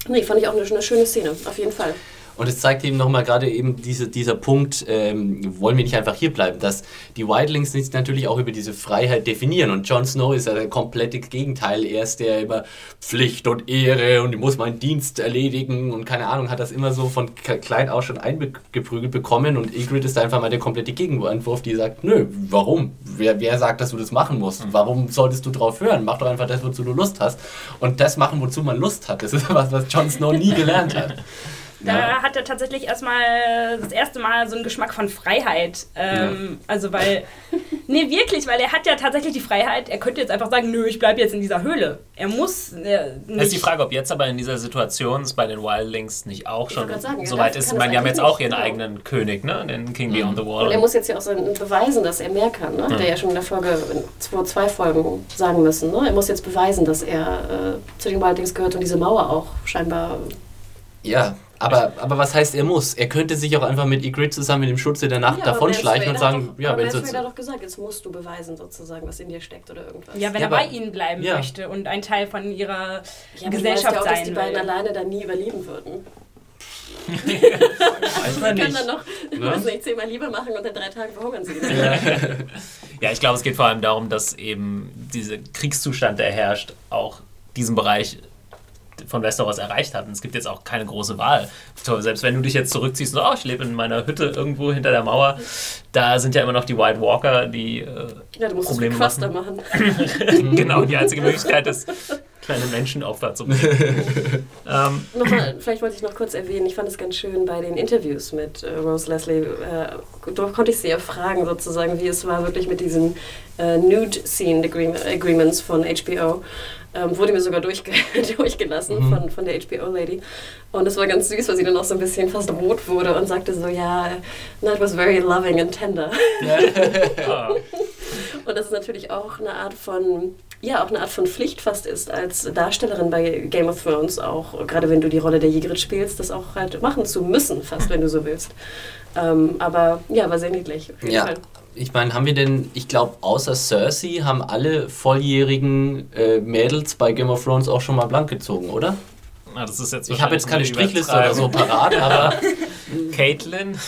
Nee, fand ich auch eine, eine schöne Szene, auf jeden Fall. Und es zeigt eben nochmal gerade eben diese, dieser Punkt, ähm, wollen wir nicht einfach hier bleiben, dass die Wildlings sich natürlich auch über diese Freiheit definieren. Und Jon Snow ist ja der komplette Gegenteil. Er ist der über Pflicht und Ehre und ich muss meinen Dienst erledigen und keine Ahnung, hat das immer so von klein auch schon eingeprügelt bekommen. Und Ygritte ist einfach mal der komplette Gegenentwurf, die sagt, nö, warum? Wer, wer sagt, dass du das machen musst? Mhm. Warum solltest du drauf hören? Mach doch einfach das, wozu du Lust hast. Und das machen, wozu man Lust hat. Das ist <laughs> was, was Jon Snow nie gelernt hat. Da ja. hat er tatsächlich erstmal das erste Mal so einen Geschmack von Freiheit. Ähm, ja. Also weil, <laughs> nee, wirklich, weil er hat ja tatsächlich die Freiheit, er könnte jetzt einfach sagen, nö, ich bleibe jetzt in dieser Höhle. Er muss äh, nicht. Das ist die Frage, ob jetzt aber in dieser Situation es bei den Wildlings nicht auch schon so weit ist. Ich meine, die haben jetzt auch ihren genau. eigenen König, ne? den King mhm. Beyond the Wall. Und er muss jetzt ja auch beweisen, dass er mehr kann. Ne? Mhm. Der ja schon in der Folge, in zwei Folgen sagen müssen. Ne? Er muss jetzt beweisen, dass er äh, zu den Wildlings gehört und diese Mauer auch scheinbar... Ja, aber, aber was heißt, er muss? Er könnte sich auch einfach mit Ygritte zusammen in dem Schutze der Nacht ja, davonschleichen und sagen, doch, ja, wenn es jetzt... doch gesagt, jetzt musst du beweisen sozusagen, was in dir steckt oder irgendwas. Ja, wenn ja, er bei ihnen bleiben ja. möchte und ein Teil von ihrer ja, Gesellschaft ja auch, sein dass die beiden will. alleine dann nie überleben würden. <laughs> weiß man nicht. kann dann noch, ne? weiß nicht, zehnmal Liebe machen und in drei Tagen verhungern sie. <laughs> ja, ich glaube, es geht vor allem darum, dass eben dieser Kriegszustand, der herrscht, auch diesen Bereich von Westeros erreicht hat. Und es gibt jetzt auch keine große Wahl. Selbst wenn du dich jetzt zurückziehst und so, oh, ich lebe in meiner Hütte irgendwo hinter der Mauer, da sind ja immer noch die White Walker, die äh, ja, du musst Probleme machen. machen. <laughs> genau, die einzige Möglichkeit ist, kleine Menschenopfer zu bringen. <laughs> ähm. Nochmal, vielleicht wollte ich noch kurz erwähnen, ich fand es ganz schön bei den Interviews mit äh, Rose Leslie, äh, da konnte ich sie ja fragen sozusagen, wie es war wirklich mit diesen äh, Nude-Scene-Agreements von HBO. Ähm, wurde mir sogar durchge <laughs> durchgelassen mhm. von, von der HBO-Lady. Und es war ganz süß, weil sie dann auch so ein bisschen fast rot wurde und sagte so, ja, no, it was very loving and tender. Ja. <laughs> <laughs> und das ist natürlich auch eine Art von, ja, auch eine Art von Pflicht fast ist, als Darstellerin bei Game of Thrones auch, gerade wenn du die Rolle der Ygritte spielst, das auch halt machen zu müssen, fast, wenn du so willst. Ähm, aber ja, war sehr niedlich. ja. Fall ich meine, haben wir denn, ich glaube, außer Cersei haben alle volljährigen äh, Mädels bei Game of Thrones auch schon mal blank gezogen, oder? Ah, das ist jetzt ich habe jetzt keine Strichliste oder so parat, aber. <laughs> Caitlin.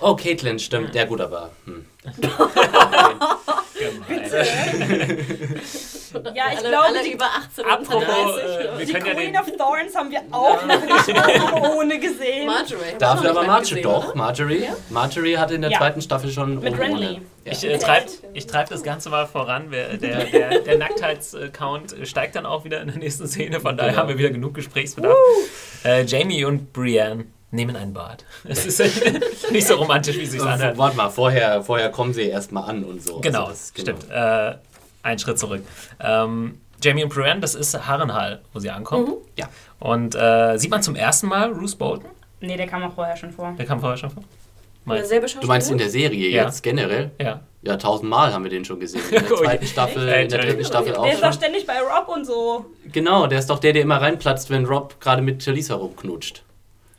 oh, Caitlin, stimmt. Ja, gut, aber. Hm. <laughs> <laughs> <laughs> ja, ich glaube, alle über 18 Apropos, äh, die Queen ja of Thorns haben wir auch noch nicht <laughs> ohne gesehen. Marjorie. Dafür aber Marjorie, doch, Marjorie. Ja? Marjorie hatte in der ja. zweiten Staffel schon Mit Renly. Ja. Ich äh, treibe treib das Ganze mal voran. Der, der, der Nacktheits-Count steigt dann auch wieder in der nächsten Szene. Von daher genau. haben wir wieder genug Gesprächsbedarf. Äh, Jamie und Brienne nehmen ein Bad. <laughs> Es ist <laughs> nicht so romantisch, wie es sich anhört. Warte mal, vorher, vorher kommen sie erstmal an und so. Genau, also das, genau. stimmt. Äh, ein Schritt zurück. Ähm, Jamie und Brienne, das ist Harrenhal, wo sie ankommen. Mhm. Ja. Und äh, sieht man zum ersten Mal Bruce Bolton? Nee, der kam auch vorher schon vor. Der kam vorher schon vor? Du meinst in der Serie ja. jetzt generell? Ja. Ja, tausendmal haben wir den schon gesehen. In der <laughs> zweiten Staffel, in der dritten Staffel auch. Der ist doch ständig bei Rob und so. Genau, der ist doch der, der immer reinplatzt, wenn Rob gerade mit Talisa rumknutscht.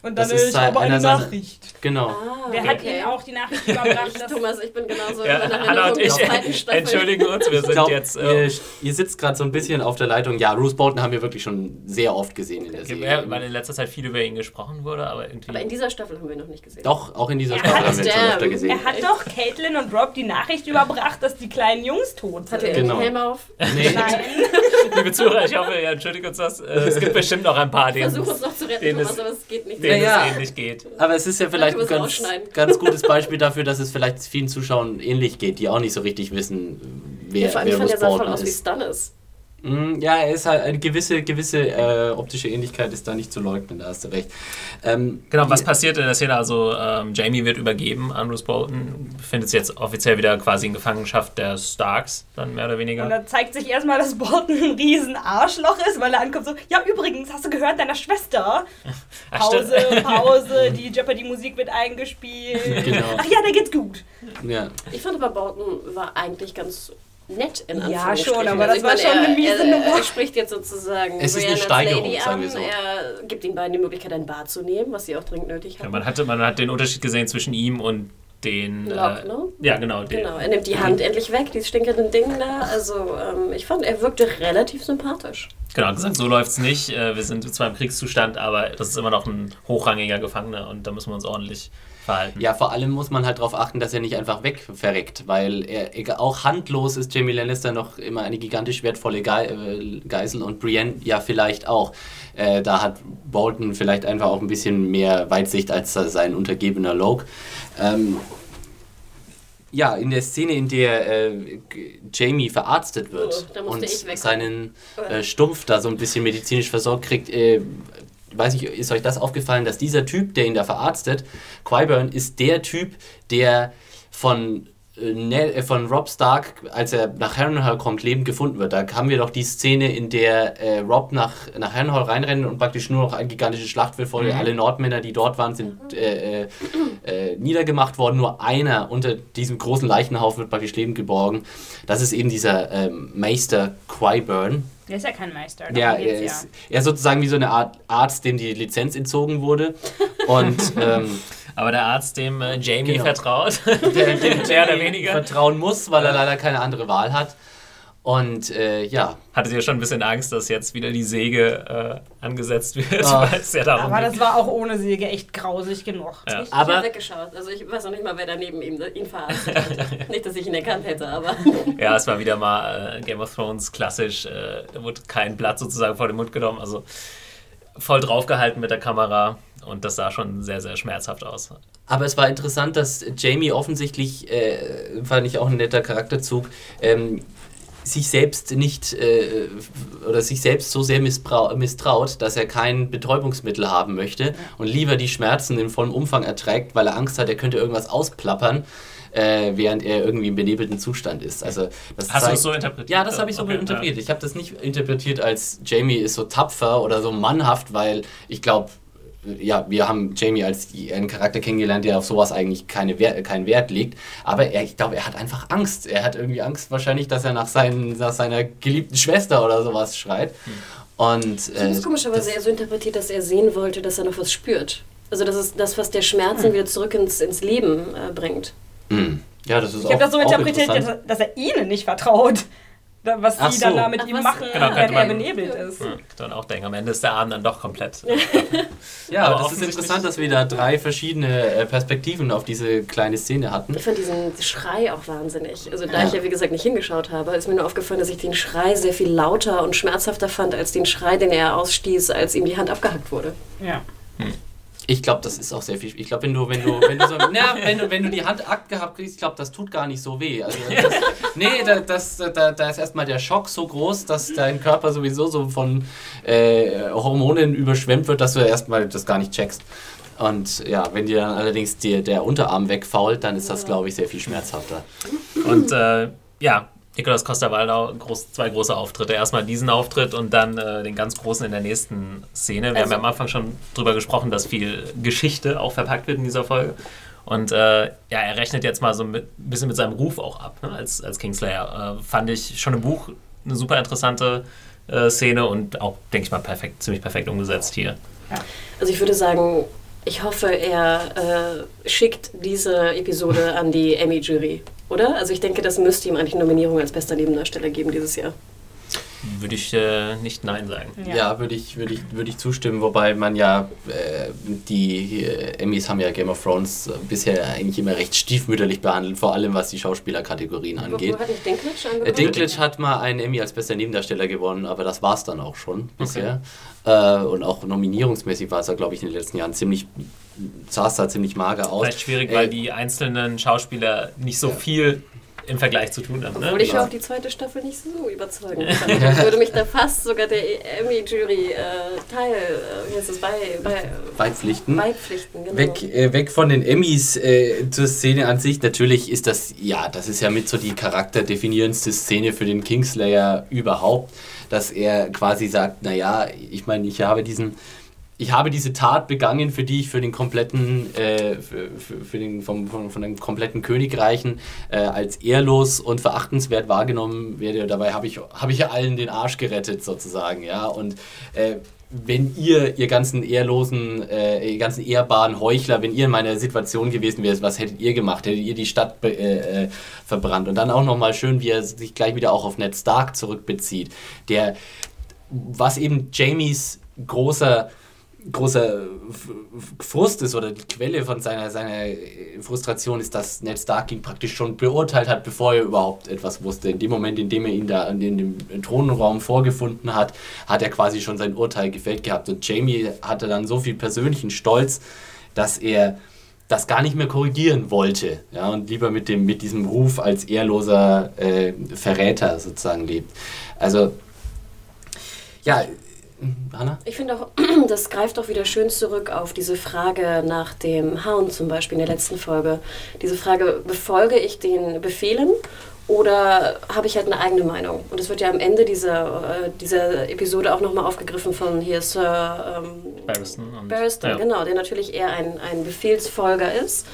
Und dann das ist aber eine Nachricht. Genau. Ah, Wer okay. hat Ihnen auch die Nachricht überbracht? <laughs> Thomas, ich bin genauso ja, Hannah und ich <laughs> entschuldigen uns, wir sind glaub, jetzt... Äh, ihr, ihr, sitzt gerade so ein bisschen auf der Leitung. Ja, Bruce Bolton haben wir wirklich schon sehr oft gesehen in der Serie. Ja, weil in letzter Zeit viel über ihn gesprochen wurde, aber irgendwie... Aber in dieser Staffel haben wir noch nicht gesehen. Doch, auch in dieser er Staffel haben wir ihn schon öfter gesehen. Er hat doch Caitlin und Rob die Nachricht überbracht, dass die kleinen Jungs tot sind. Hat er genau. Helm auf? Nee. Nein. <laughs> Liebe Zuhörer, ich hoffe, ihr entschuldigt uns das. Äh, es gibt bestimmt noch ein paar, denen es noch zu retten, Thomas, aber es geht nicht. Denen es ähnlich geht geht. Aber es ist ja vielleicht ein ganz, ganz <laughs> gutes Beispiel dafür, dass es vielleicht vielen Zuschauern ähnlich geht, die auch nicht so richtig wissen, wer, ja, vor allem wer fand der sah voll aus wie Stannis. Mm, ja, er ist halt eine gewisse, gewisse äh, optische Ähnlichkeit ist da nicht zu leugnen, da hast du recht. Ähm, genau, was passiert in der Szene? Also ähm, Jamie wird übergeben an Bruce Bolton, befindet sich jetzt offiziell wieder quasi in Gefangenschaft der Starks, dann mehr oder weniger. Und da zeigt sich erstmal, dass Bolton ein riesen Arschloch ist, weil er ankommt so, ja übrigens, hast du gehört, deiner Schwester? <laughs> Pause, <laughs> Pause, die Jeopardy-Musik wird eingespielt. Genau. Ach ja, der geht's gut. Ja. Ich fand aber Bolton war eigentlich ganz nett in Ja, schon, aber also das war schon eine miese Nummer. Er spricht jetzt sozusagen es ist eine Steigerung, Lady an. So. Er gibt den beiden die Möglichkeit, ein Bad zu nehmen, was sie auch dringend nötig haben. Ja, man, hatte, man hat den Unterschied gesehen zwischen ihm und den. Lock, äh, ne? Ja, genau. Den, genau, er nimmt die Hand endlich weg, die stinkenden Dinge da. Also, ähm, ich fand, er wirkte relativ sympathisch. Genau, gesagt, so läuft es nicht. Äh, wir sind zwar im Kriegszustand, aber das ist immer noch ein hochrangiger Gefangener und da müssen wir uns ordentlich verhalten. Ja, vor allem muss man halt darauf achten, dass er nicht einfach wegverreckt, weil er auch handlos ist Jamie Lannister noch immer eine gigantisch wertvolle Ge äh, Geisel und Brienne ja vielleicht auch. Äh, da hat Bolton vielleicht einfach auch ein bisschen mehr Weitsicht als sein untergebener Loke. Ähm, ja, in der Szene, in der äh, Jamie verarztet wird oh, und seinen äh, Stumpf da so ein bisschen medizinisch versorgt kriegt, äh, weiß ich, ist euch das aufgefallen, dass dieser Typ, der ihn da verarztet, Qyburn, ist der Typ, der von äh, äh, von Rob Stark, als er nach Harrenhal kommt, lebend gefunden wird. Da haben wir doch die Szene, in der äh, Rob nach, nach Harrenhal reinrennt und praktisch nur noch ein gigantisches Schlachtfeld vor mhm. Alle Nordmänner, die dort waren, sind äh, äh, äh, niedergemacht worden. Nur einer unter diesem großen Leichenhaufen wird praktisch lebend geborgen. Das ist eben dieser ähm, Meister Qyburn. Der ist ja kein Meister. Ja, er ist, er ist sozusagen wie so eine Art Arzt, dem die Lizenz entzogen wurde. Und <laughs> ähm, aber der Arzt, dem äh, Jamie genau. vertraut, der, dem <laughs> mehr oder weniger vertrauen muss, weil er leider keine andere Wahl hat. Und äh, ja. Hattet ihr schon ein bisschen Angst, dass jetzt wieder die Säge äh, angesetzt wird? Oh. <laughs> ja darum aber geht. das war auch ohne Säge echt grausig genug. Ja. Ich, habe weggeschaut. Also ich weiß noch nicht mal, wer daneben ihm, ihn verarztet hat. <laughs> nicht, dass ich ihn erkannt hätte, aber... <laughs> ja, es war wieder mal äh, Game of Thrones klassisch. Äh, da wurde kein Blatt sozusagen vor den Mund genommen. Also voll draufgehalten mit der Kamera. Und das sah schon sehr, sehr schmerzhaft aus. Aber es war interessant, dass Jamie offensichtlich, äh, fand ich auch ein netter Charakterzug, ähm, sich selbst nicht äh, oder sich selbst so sehr misstraut, dass er kein Betäubungsmittel haben möchte und lieber die Schmerzen in vollem Umfang erträgt, weil er Angst hat, er könnte irgendwas ausplappern. Äh, während er irgendwie im benebelten Zustand ist. Also, das Hast du es so interpretiert? Ja, das habe ich so okay, interpretiert. Ja. Ich habe das nicht interpretiert als Jamie ist so tapfer oder so mannhaft, weil ich glaube, ja, wir haben Jamie als einen Charakter kennengelernt, der auf sowas eigentlich keine Wert, keinen Wert legt. Aber er, ich glaube, er hat einfach Angst. Er hat irgendwie Angst wahrscheinlich, dass er nach, seinen, nach seiner geliebten Schwester oder sowas schreit. Hm. Und, äh, ich habe es komischerweise eher so interpretiert, dass er sehen wollte, dass er noch was spürt. Also das ist das, was der Schmerz hm. wieder zurück ins, ins Leben äh, bringt. Hm. Ja, das ist ich habe das so interpretiert, dass er ihnen nicht vertraut was die so. dann da mit Ach, ihm was? machen, genau, wenn er benebelt ist. Ja, dann auch denken, am Ende ist der Abend dann doch komplett. ja, <laughs> aber das ist interessant, dass wir da drei verschiedene äh, Perspektiven auf diese kleine Szene hatten. Ich fand diesen Schrei auch wahnsinnig. Also da ja. ich ja wie gesagt nicht hingeschaut habe, ist mir nur aufgefallen, dass ich den Schrei sehr viel lauter und schmerzhafter fand als den Schrei, den er ausstieß, als ihm die Hand abgehackt wurde. Ja. Hm. Ich glaube, das ist auch sehr viel. Ich glaube, wenn du, wenn du, wenn du so, na, wenn du, wenn du die Hand abgehabt kriegst, ich glaube, das tut gar nicht so weh. Also das, nee, da, das, da, da ist erstmal der Schock so groß, dass dein Körper sowieso so von äh, Hormonen überschwemmt wird, dass du erstmal das gar nicht checkst. Und ja, wenn dir dann allerdings die, der Unterarm wegfault, dann ist das, glaube ich, sehr viel schmerzhafter. Und äh, ja, Nikolaus Costa-Waldau groß, zwei große Auftritte. Erstmal diesen Auftritt und dann äh, den ganz großen in der nächsten Szene. Wir also, haben ja am Anfang schon drüber gesprochen, dass viel Geschichte auch verpackt wird in dieser Folge. Und äh, ja, er rechnet jetzt mal so ein bisschen mit seinem Ruf auch ab, ne, als, als Kingslayer. Äh, fand ich schon im Buch eine super interessante äh, Szene und auch, denke ich mal, perfekt, ziemlich perfekt umgesetzt hier. Also ich würde sagen, ich hoffe, er äh, schickt diese Episode an die Emmy-Jury, oder? Also ich denke, das müsste ihm eigentlich Nominierung als bester Nebendarsteller geben dieses Jahr. Würde ich äh, nicht Nein sagen. Ja, ja würde ich, würd ich, würd ich zustimmen, wobei man ja, äh, die äh, Emmys haben ja Game of Thrones äh, bisher eigentlich immer recht stiefmütterlich behandelt, vor allem was die Schauspielerkategorien angeht. Wo, hat nicht Dinklage äh, Dinklage hat mal einen Emmy als bester Nebendarsteller gewonnen, aber das war es dann auch schon bisher. Okay. Äh, und auch nominierungsmäßig war es ja, glaube ich, in den letzten Jahren ziemlich sah es da ziemlich mager aus. Vielleicht schwierig, weil die einzelnen Schauspieler nicht so ja. viel im Vergleich zu tun haben. Ne? Obwohl ich ja. auch die zweite Staffel nicht so überzeugend fand. <laughs> Ich würde mich da fast sogar der Emmy-Jury äh, Teil, äh, wie heißt das, bei, bei Beipflichten. Beipflichten genau. weg, äh, weg von den Emmys äh, zur Szene an sich. Natürlich ist das, ja, das ist ja mit so die charakterdefinierendste Szene für den Kingslayer überhaupt, dass er quasi sagt, naja, ich meine, ich habe diesen ich habe diese Tat begangen, für die ich für den kompletten, äh, für, für, den, vom, von, von den kompletten Königreichen äh, als ehrlos und verachtenswert wahrgenommen werde. Dabei habe ich, hab ich allen den Arsch gerettet, sozusagen, ja. Und äh, wenn ihr, ihr ganzen ehrlosen, äh, ihr ganzen ehrbaren Heuchler, wenn ihr in meiner Situation gewesen wärt, was hättet ihr gemacht? Hättet ihr die Stadt äh, äh, verbrannt? Und dann auch nochmal schön, wie er sich gleich wieder auch auf Ned Stark zurückbezieht, der, was eben Jamies großer großer Frust ist oder die Quelle von seiner, seiner Frustration ist, dass Ned Stark ihn praktisch schon beurteilt hat, bevor er überhaupt etwas wusste. In dem Moment, in dem er ihn da in dem Thronraum vorgefunden hat, hat er quasi schon sein Urteil gefällt gehabt. Und Jamie hatte dann so viel persönlichen Stolz, dass er das gar nicht mehr korrigieren wollte ja, und lieber mit, dem, mit diesem Ruf als ehrloser äh, Verräter sozusagen lebt. Also, ja, Hanna? Ich finde auch, <clears throat> das greift auch wieder schön zurück auf diese Frage nach dem Hound zum Beispiel in der letzten Folge. Diese Frage, befolge ich den Befehlen oder habe ich halt eine eigene Meinung? Und das wird ja am Ende dieser, äh, dieser Episode auch nochmal aufgegriffen von hier Sir ähm, Barristan. Barristan, ja. genau, der natürlich eher ein, ein Befehlsfolger ist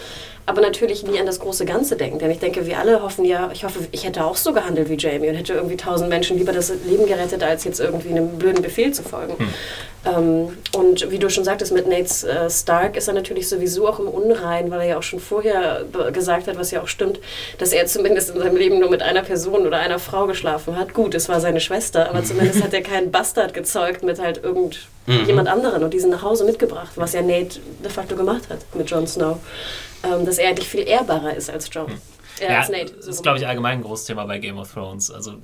aber natürlich nie an das große Ganze denken. Denn ich denke, wir alle hoffen ja, ich hoffe, ich hätte auch so gehandelt wie Jamie und hätte irgendwie tausend Menschen lieber das Leben gerettet, als jetzt irgendwie einem blöden Befehl zu folgen. Hm. Ähm, und wie du schon sagtest, mit Nate äh, Stark ist er natürlich sowieso auch im Unrein, weil er ja auch schon vorher gesagt hat, was ja auch stimmt, dass er zumindest in seinem Leben nur mit einer Person oder einer Frau geschlafen hat. Gut, es war seine Schwester, aber zumindest hat <laughs> er keinen Bastard gezeugt mit halt irgendjemand mhm. anderen und diesen nach Hause mitgebracht, was ja Nate de facto gemacht hat mit Jon Snow ähm, dass er eigentlich viel ehrbarer ist als John. Hm. Äh, ja, als Nate. Das ist, glaube ich, allgemein ein großes Thema bei Game of Thrones. Also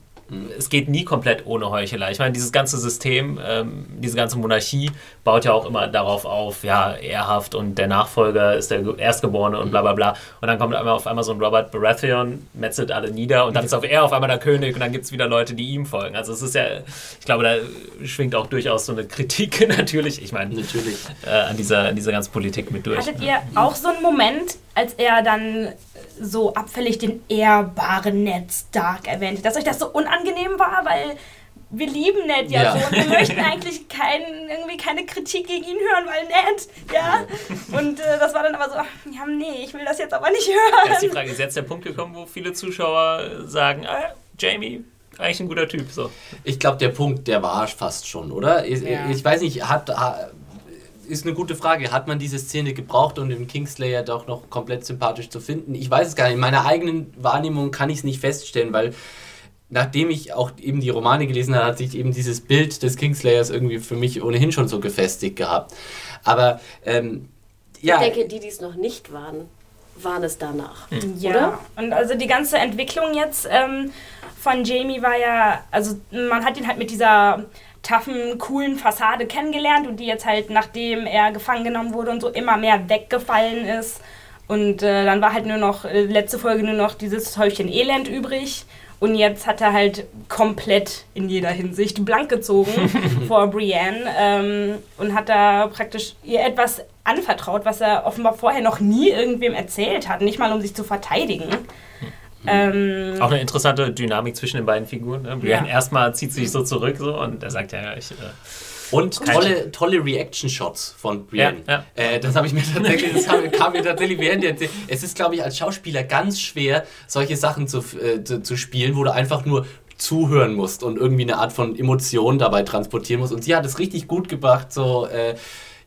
es geht nie komplett ohne Heuchelei. Ich meine, dieses ganze System, ähm, diese ganze Monarchie baut ja auch immer darauf auf, ja, ehrhaft und der Nachfolger ist der Erstgeborene und bla bla bla. Und dann kommt einmal auf einmal so ein Robert Baratheon, metzelt alle nieder und dann ist auf er auf einmal der König und dann gibt es wieder Leute, die ihm folgen. Also es ist ja, ich glaube, da schwingt auch durchaus so eine Kritik <laughs> natürlich, ich meine, natürlich. Äh, an, dieser, an dieser ganzen Politik mit durch. Hattet ne? ihr auch so einen Moment, als er dann so abfällig den ehrbaren Ned Stark erwähnte, dass euch das so unangenehm war, weil wir lieben Ned ja, ja. so und wir möchten eigentlich kein, irgendwie keine Kritik gegen ihn hören, weil Ned, ja. Und äh, das war dann aber so, ja, nee, ich will das jetzt aber nicht hören. Jetzt die Frage, ist jetzt der Punkt gekommen, wo viele Zuschauer sagen, ah, Jamie, eigentlich ein guter Typ. So. Ich glaube, der Punkt, der war fast schon, oder? Ich, ja. ich weiß nicht, hat, ist eine gute Frage. Hat man diese Szene gebraucht, um den Kingslayer doch noch komplett sympathisch zu finden? Ich weiß es gar nicht. In meiner eigenen Wahrnehmung kann ich es nicht feststellen, weil nachdem ich auch eben die Romane gelesen habe, hat sich eben dieses Bild des Kingslayers irgendwie für mich ohnehin schon so gefestigt gehabt. Aber ähm, ja. Ich denke, die, die es noch nicht waren, waren es danach. Mhm. Ja, oder? und also die ganze Entwicklung jetzt ähm, von Jamie war ja, also man hat ihn halt mit dieser taffen, coolen Fassade kennengelernt und die jetzt halt, nachdem er gefangen genommen wurde und so, immer mehr weggefallen ist. Und äh, dann war halt nur noch, äh, letzte Folge nur noch dieses Häufchen Elend übrig. Und jetzt hat er halt komplett in jeder Hinsicht blank gezogen <laughs> vor Brienne ähm, und hat da praktisch ihr etwas anvertraut, was er offenbar vorher noch nie irgendwem erzählt hat, nicht mal um sich zu verteidigen. Ähm, Auch eine interessante Dynamik zwischen den beiden Figuren. Ne? Brienne ja. erstmal zieht sich so zurück so, und er sagt ja, ich. Äh, und tolle, tolle Reaction-Shots von Brienne. Ja, ja. Äh, das habe ich mir tatsächlich, das kam mir tatsächlich während der. Es ist, glaube ich, als Schauspieler ganz schwer, solche Sachen zu, äh, zu, zu spielen, wo du einfach nur zuhören musst und irgendwie eine Art von Emotion dabei transportieren musst. Und sie hat es richtig gut gebracht, so. Äh,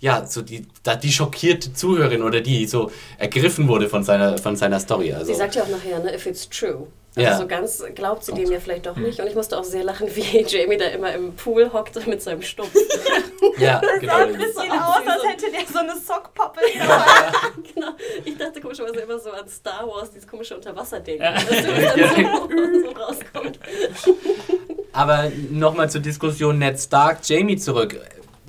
ja, so die, die schockierte Zuhörerin oder die so ergriffen wurde von seiner, von seiner Story. Also. Sie sagt ja auch nachher, ne, if it's true. Also ja. so ganz glaubt sie dem ja vielleicht doch nicht. Und ich musste auch sehr lachen, <laughs> wie Jamie da immer im Pool hockt mit seinem Stumpf. <laughs> ja, genau. Das sah ein bisschen aus, als hätte der so eine Sockpappe. <laughs> Ja. genau. Ich dachte komischerweise immer so an Star Wars, dieses komische Unterwasserding. Ja. Dass so, so rauskommt. Aber nochmal zur Diskussion Ned Stark, Jamie zurück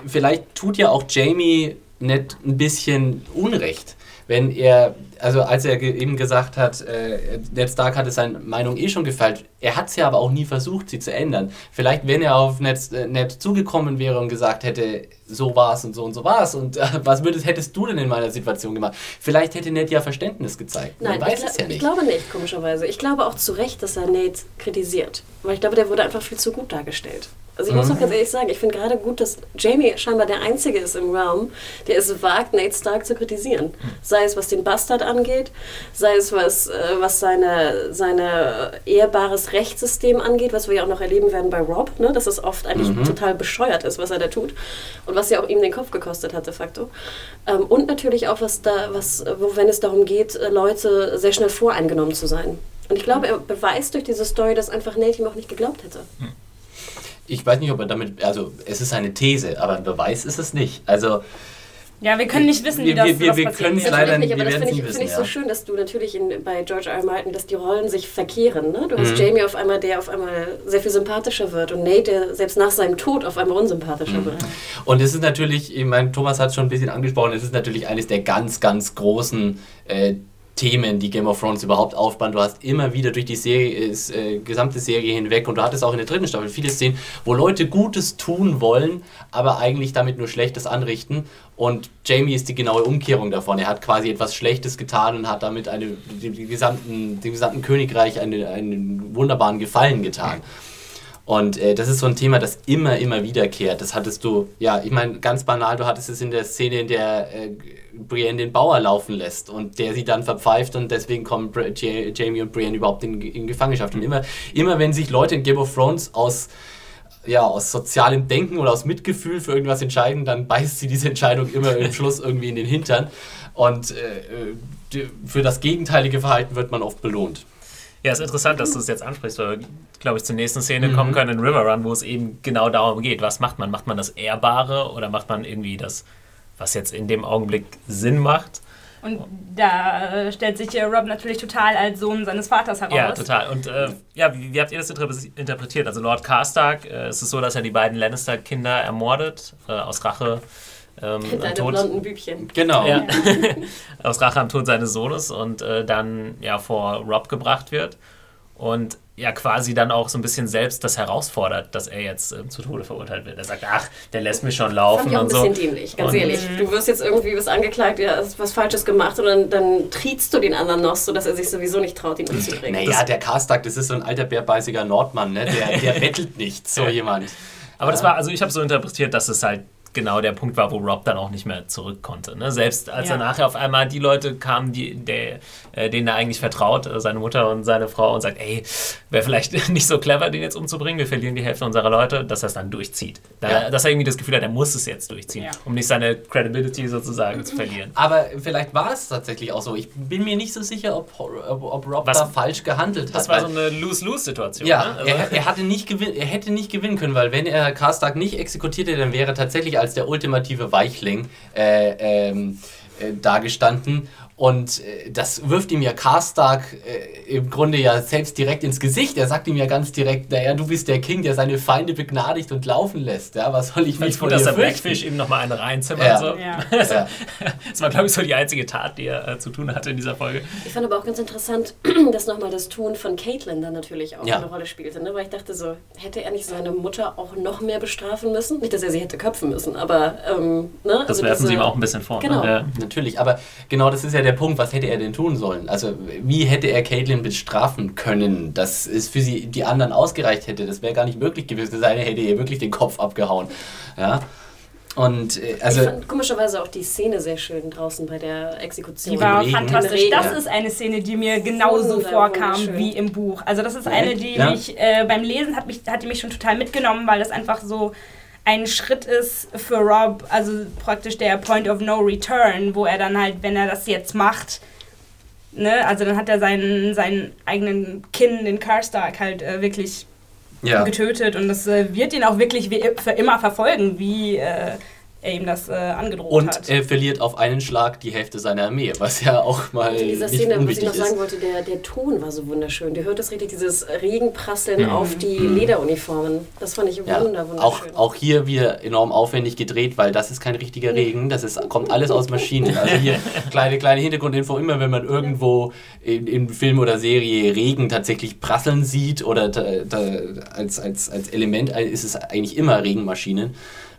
vielleicht tut ja auch Jamie nicht ein bisschen Unrecht, wenn er, also als er eben gesagt hat, äh, Ned Stark hatte seine Meinung eh schon gefällt, er hat es ja aber auch nie versucht, sie zu ändern. Vielleicht, wenn er auf Ned, äh, Ned zugekommen wäre und gesagt hätte, so war es und so und so war es und äh, was würdest, hättest du denn in meiner Situation gemacht? Vielleicht hätte Ned ja Verständnis gezeigt. Nein, Man weiß es ja nicht. Ich glaube nicht, komischerweise. Ich glaube auch zu Recht, dass er Ned kritisiert, weil ich glaube, der wurde einfach viel zu gut dargestellt. Also ich muss auch mhm. ganz ehrlich sagen, ich finde gerade gut, dass Jamie scheinbar der Einzige ist im Realm, der es wagt, Nate Stark zu kritisieren. Sei es was den Bastard angeht, sei es was, äh, was seine, seine ehrbares Rechtssystem angeht, was wir ja auch noch erleben werden bei Rob, ne? dass es oft eigentlich mhm. total bescheuert ist, was er da tut. Und was ja auch ihm den Kopf gekostet hat, de facto. Ähm, und natürlich auch, was da, was, wo, wenn es darum geht, äh, Leute sehr schnell voreingenommen zu sein. Und ich glaube, er beweist durch diese Story, dass einfach Nate ihm auch nicht geglaubt hätte. Mhm ich weiß nicht, ob er damit, also es ist eine These, aber ein Beweis ist es nicht. Also ja, wir können nicht wissen, wie das wir, wir, wir können es leider nicht, aber das finde ich, find ich so schön, dass du natürlich in, bei George R. R. Martin, dass die Rollen sich verkehren. Ne? Du hast mhm. Jamie auf einmal, der auf einmal sehr viel sympathischer wird und Nate, der selbst nach seinem Tod auf einmal unsympathischer mhm. wird. Und es ist natürlich, ich meine, Thomas hat es schon ein bisschen angesprochen, es ist natürlich eines der ganz, ganz großen äh, Themen, die Game of Thrones überhaupt aufbauen. Du hast immer wieder durch die Serie, äh, gesamte Serie hinweg und du hattest auch in der dritten Staffel viele Szenen, wo Leute Gutes tun wollen, aber eigentlich damit nur Schlechtes anrichten. Und Jamie ist die genaue Umkehrung davon. Er hat quasi etwas Schlechtes getan und hat damit eine, die, die gesamten, dem gesamten Königreich eine, einen wunderbaren Gefallen getan. Und äh, das ist so ein Thema, das immer, immer wiederkehrt. Das hattest du, ja, ich meine, ganz banal, du hattest es in der Szene, in der äh, Brienne den Bauer laufen lässt und der sie dann verpfeift und deswegen kommen Br Jamie und Brienne überhaupt in, in Gefangenschaft. Und immer, immer wenn sich Leute in Game of Thrones aus ja, aus sozialem Denken oder aus Mitgefühl für irgendwas entscheiden, dann beißt sie diese Entscheidung immer im <laughs> Schluss irgendwie in den Hintern. Und äh, äh für das gegenteilige Verhalten wird man oft belohnt. Ja, ist interessant, dass du es jetzt ansprichst, weil wir, glaube ich, zur nächsten Szene mhm. kommen können in River Run, wo es eben genau darum geht. Was macht man? Macht man das Ehrbare oder macht man irgendwie das, was jetzt in dem Augenblick Sinn macht? Und da stellt sich Rob natürlich total als Sohn seines Vaters heraus. Ja, total. Und äh, ja, wie, wie, habt ihr das interpretiert? Also Lord Karstark, äh, ist es so, dass er die beiden Lannister-Kinder ermordet, äh, aus Rache ähm, <laughs> Deine Tod, blonden Bübchen. Genau. Ja. <laughs> Aus Rache am Tod seines Sohnes und äh, dann ja vor Rob gebracht wird und ja quasi dann auch so ein bisschen selbst das herausfordert, dass er jetzt äh, zu Tode verurteilt wird. Er sagt, ach, der lässt mich schon laufen Fand ich auch und ein bisschen dämlich, ganz und ehrlich. Du wirst jetzt irgendwie was angeklagt, ja, hast was Falsches gemacht und dann, dann trietst du den anderen noch, sodass er sich sowieso nicht traut, ihn umzubringen. Naja, der Karstag, das ist so ein alter bärbeißiger Nordmann, ne? der, der bettelt nicht, so jemand. Aber das war, also ich habe so interpretiert, dass es halt genau der Punkt war, wo Rob dann auch nicht mehr zurück konnte. Ne? Selbst als ja. er nachher auf einmal die Leute kamen, die, der, äh, denen er eigentlich vertraut, äh, seine Mutter und seine Frau, und sagt, ey, wäre vielleicht <laughs> nicht so clever, den jetzt umzubringen, wir verlieren die Hälfte unserer Leute, dass er es dann durchzieht. Da, ja. Dass er irgendwie das Gefühl hat, er muss es jetzt durchziehen, ja. um nicht seine Credibility sozusagen zu verlieren. Aber vielleicht war es tatsächlich auch so. Ich bin mir nicht so sicher, ob, ob, ob Rob Was, da falsch gehandelt hat. Das war so eine Lose-Lose-Situation. Ja, ne? also er, er, hatte nicht er hätte nicht gewinnen können, weil wenn er Karstark nicht exekutiert hätte, dann wäre tatsächlich als der ultimative Weichling äh, ähm, äh, dagestanden und äh, das wirft ihm ja Karstark äh, im Grunde ja selbst direkt ins Gesicht. Er sagt ihm ja ganz direkt, naja, du bist der King, der seine Feinde begnadigt und laufen lässt. Ja, was soll ich mich von dir dass der Blackfish ihm nochmal eine reinzimmert. Ja. So. Ja. <laughs> ja. das war, glaube ich, so die einzige Tat, die er äh, zu tun hatte in dieser Folge. Ich fand aber auch ganz interessant, <clears throat> dass nochmal das Tun von Caitlin dann natürlich auch ja. eine Rolle spielte. Ne? Weil ich dachte so, hätte er nicht seine Mutter auch noch mehr bestrafen müssen? Nicht, dass er sie hätte köpfen müssen, aber... Ähm, ne? Das also werfen diese, sie ihm auch ein bisschen vor. Ne? Genau. Ne? Natürlich, aber genau das ist ja der Punkt, was hätte er denn tun sollen? Also wie hätte er Caitlin bestrafen können, dass es für sie die anderen ausgereicht hätte? Das wäre gar nicht möglich gewesen. Das eine hätte ihr wirklich den Kopf abgehauen. Ja. Und äh, also ich fand komischerweise auch die Szene sehr schön draußen bei der Exekution. Die war fantastisch. Das ist eine Szene, die mir genauso vorkam wie im Buch. Also das ist eine, die ja. mich äh, beim Lesen hat mich hat die mich schon total mitgenommen, weil das einfach so ein Schritt ist für Rob, also praktisch der Point of No Return, wo er dann halt, wenn er das jetzt macht, ne, also dann hat er seinen, seinen eigenen Kinn, den Karstark, halt äh, wirklich ja. getötet und das äh, wird ihn auch wirklich für immer verfolgen, wie äh, er ihm das äh, angedroht und hat. Und er verliert auf einen Schlag die Hälfte seiner Armee, was ja auch mal. Und in dieser nicht Szene, was ich noch sagen wollte, der, der Ton war so wunderschön. Du hörtest richtig dieses Regenprasseln mhm. auf die mhm. Lederuniformen. Das fand ich ja, wunder, wunderschön. Auch, auch hier wieder enorm aufwendig gedreht, weil das ist kein richtiger Regen, das ist, kommt alles aus Maschinen. Also hier <laughs> kleine, kleine Hintergrundinfo, immer wenn man irgendwo in, in Film oder Serie Regen tatsächlich prasseln sieht oder da, da, als, als, als Element, ist es eigentlich immer Regenmaschinen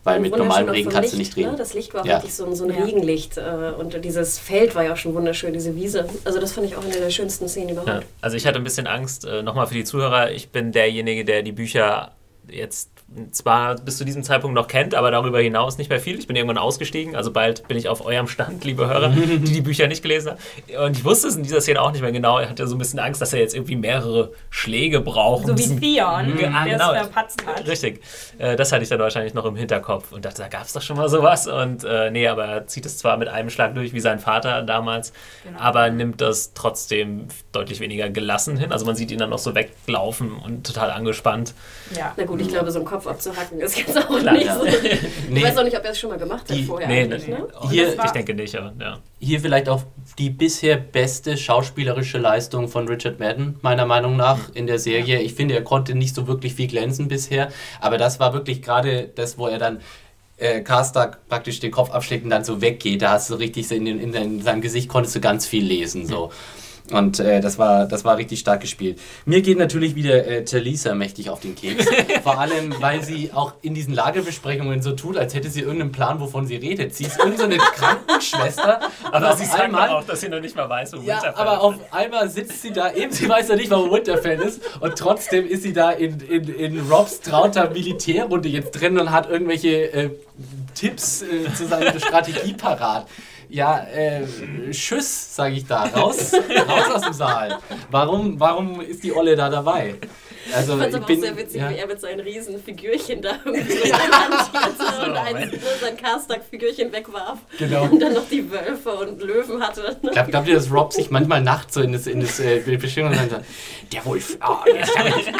weil mit normalem Regen kannst Licht, du nicht regen. Ne? Das Licht war ja. richtig so, so ein ja. Regenlicht äh, und dieses Feld war ja auch schon wunderschön, diese Wiese. Also das fand ich auch eine der schönsten Szenen überhaupt. Ja. Also ich hatte ein bisschen Angst, äh, nochmal für die Zuhörer, ich bin derjenige, der die Bücher jetzt zwar bis zu diesem Zeitpunkt noch kennt, aber darüber hinaus nicht mehr viel. Ich bin irgendwann ausgestiegen, also bald bin ich auf eurem Stand, liebe Hörer, die die Bücher nicht gelesen haben. Und ich wusste es in dieser Szene auch nicht mehr genau. Er hatte so ein bisschen Angst, dass er jetzt irgendwie mehrere Schläge braucht. So wie Theon, mhm. der genau. es verpatzt hat. Richtig. Äh, das hatte ich dann wahrscheinlich noch im Hinterkopf und dachte, da gab es doch schon mal sowas. Und äh, nee, aber er zieht es zwar mit einem Schlag durch, wie sein Vater damals, genau. aber nimmt das trotzdem deutlich weniger gelassen hin. Also man sieht ihn dann noch so weglaufen und total angespannt. Ja. Na gut, ich glaube, so ein Kopf abzuhacken ist jetzt auch Klar, nicht ja. so. nee. <laughs> Ich weiß auch nicht, ob er es schon mal gemacht hat die, vorher. Nee, nee. Ne? Hier, ich denke nicht, aber ja. Hier vielleicht auch die bisher beste schauspielerische Leistung von Richard Madden, meiner Meinung nach, in der Serie. Ich finde, er konnte nicht so wirklich viel glänzen bisher, aber das war wirklich gerade das, wo er dann äh, Karstark praktisch den Kopf abschlägt und dann so weggeht. Da hast du richtig in, in, in seinem Gesicht konntest du ganz viel lesen. So. Mhm. Und äh, das, war, das war richtig stark gespielt. Mir geht natürlich wieder äh, Talisa mächtig auf den Keks. <laughs> Vor allem, weil sie auch in diesen Lagerbesprechungen so tut, als hätte sie irgendeinen Plan, wovon sie redet. Sie ist irgendeine so <laughs> Krankenschwester. Aber, sie sagt einmal, auch, dass sie noch nicht mal weiß, wo ja, Winterfell aber auf einmal sitzt sie da, eben sie weiß ja nicht wo Winterfell ist. Und trotzdem ist sie da in, in, in Robs trauter Militärrunde jetzt drin und hat irgendwelche äh, Tipps äh, zu seiner Strategie parat. Ja, äh, Tschüss, sage ich da. Raus, raus aus dem Saal. Warum, warum ist die Olle da dabei? Also, ich fand es aber auch sehr witzig, ja. wie er mit seinen riesen Figürchen da irgendwie <laughs> so hantierte und ein, sein Karstag-Figürchen wegwarf. Genau. Und dann noch die Wölfe und Löwen hatte. Glaubt, glaubt ihr, dass Rob sich manchmal nachts so in das, in das äh, Bestimmung und dann sagt, der Wolf, oh, der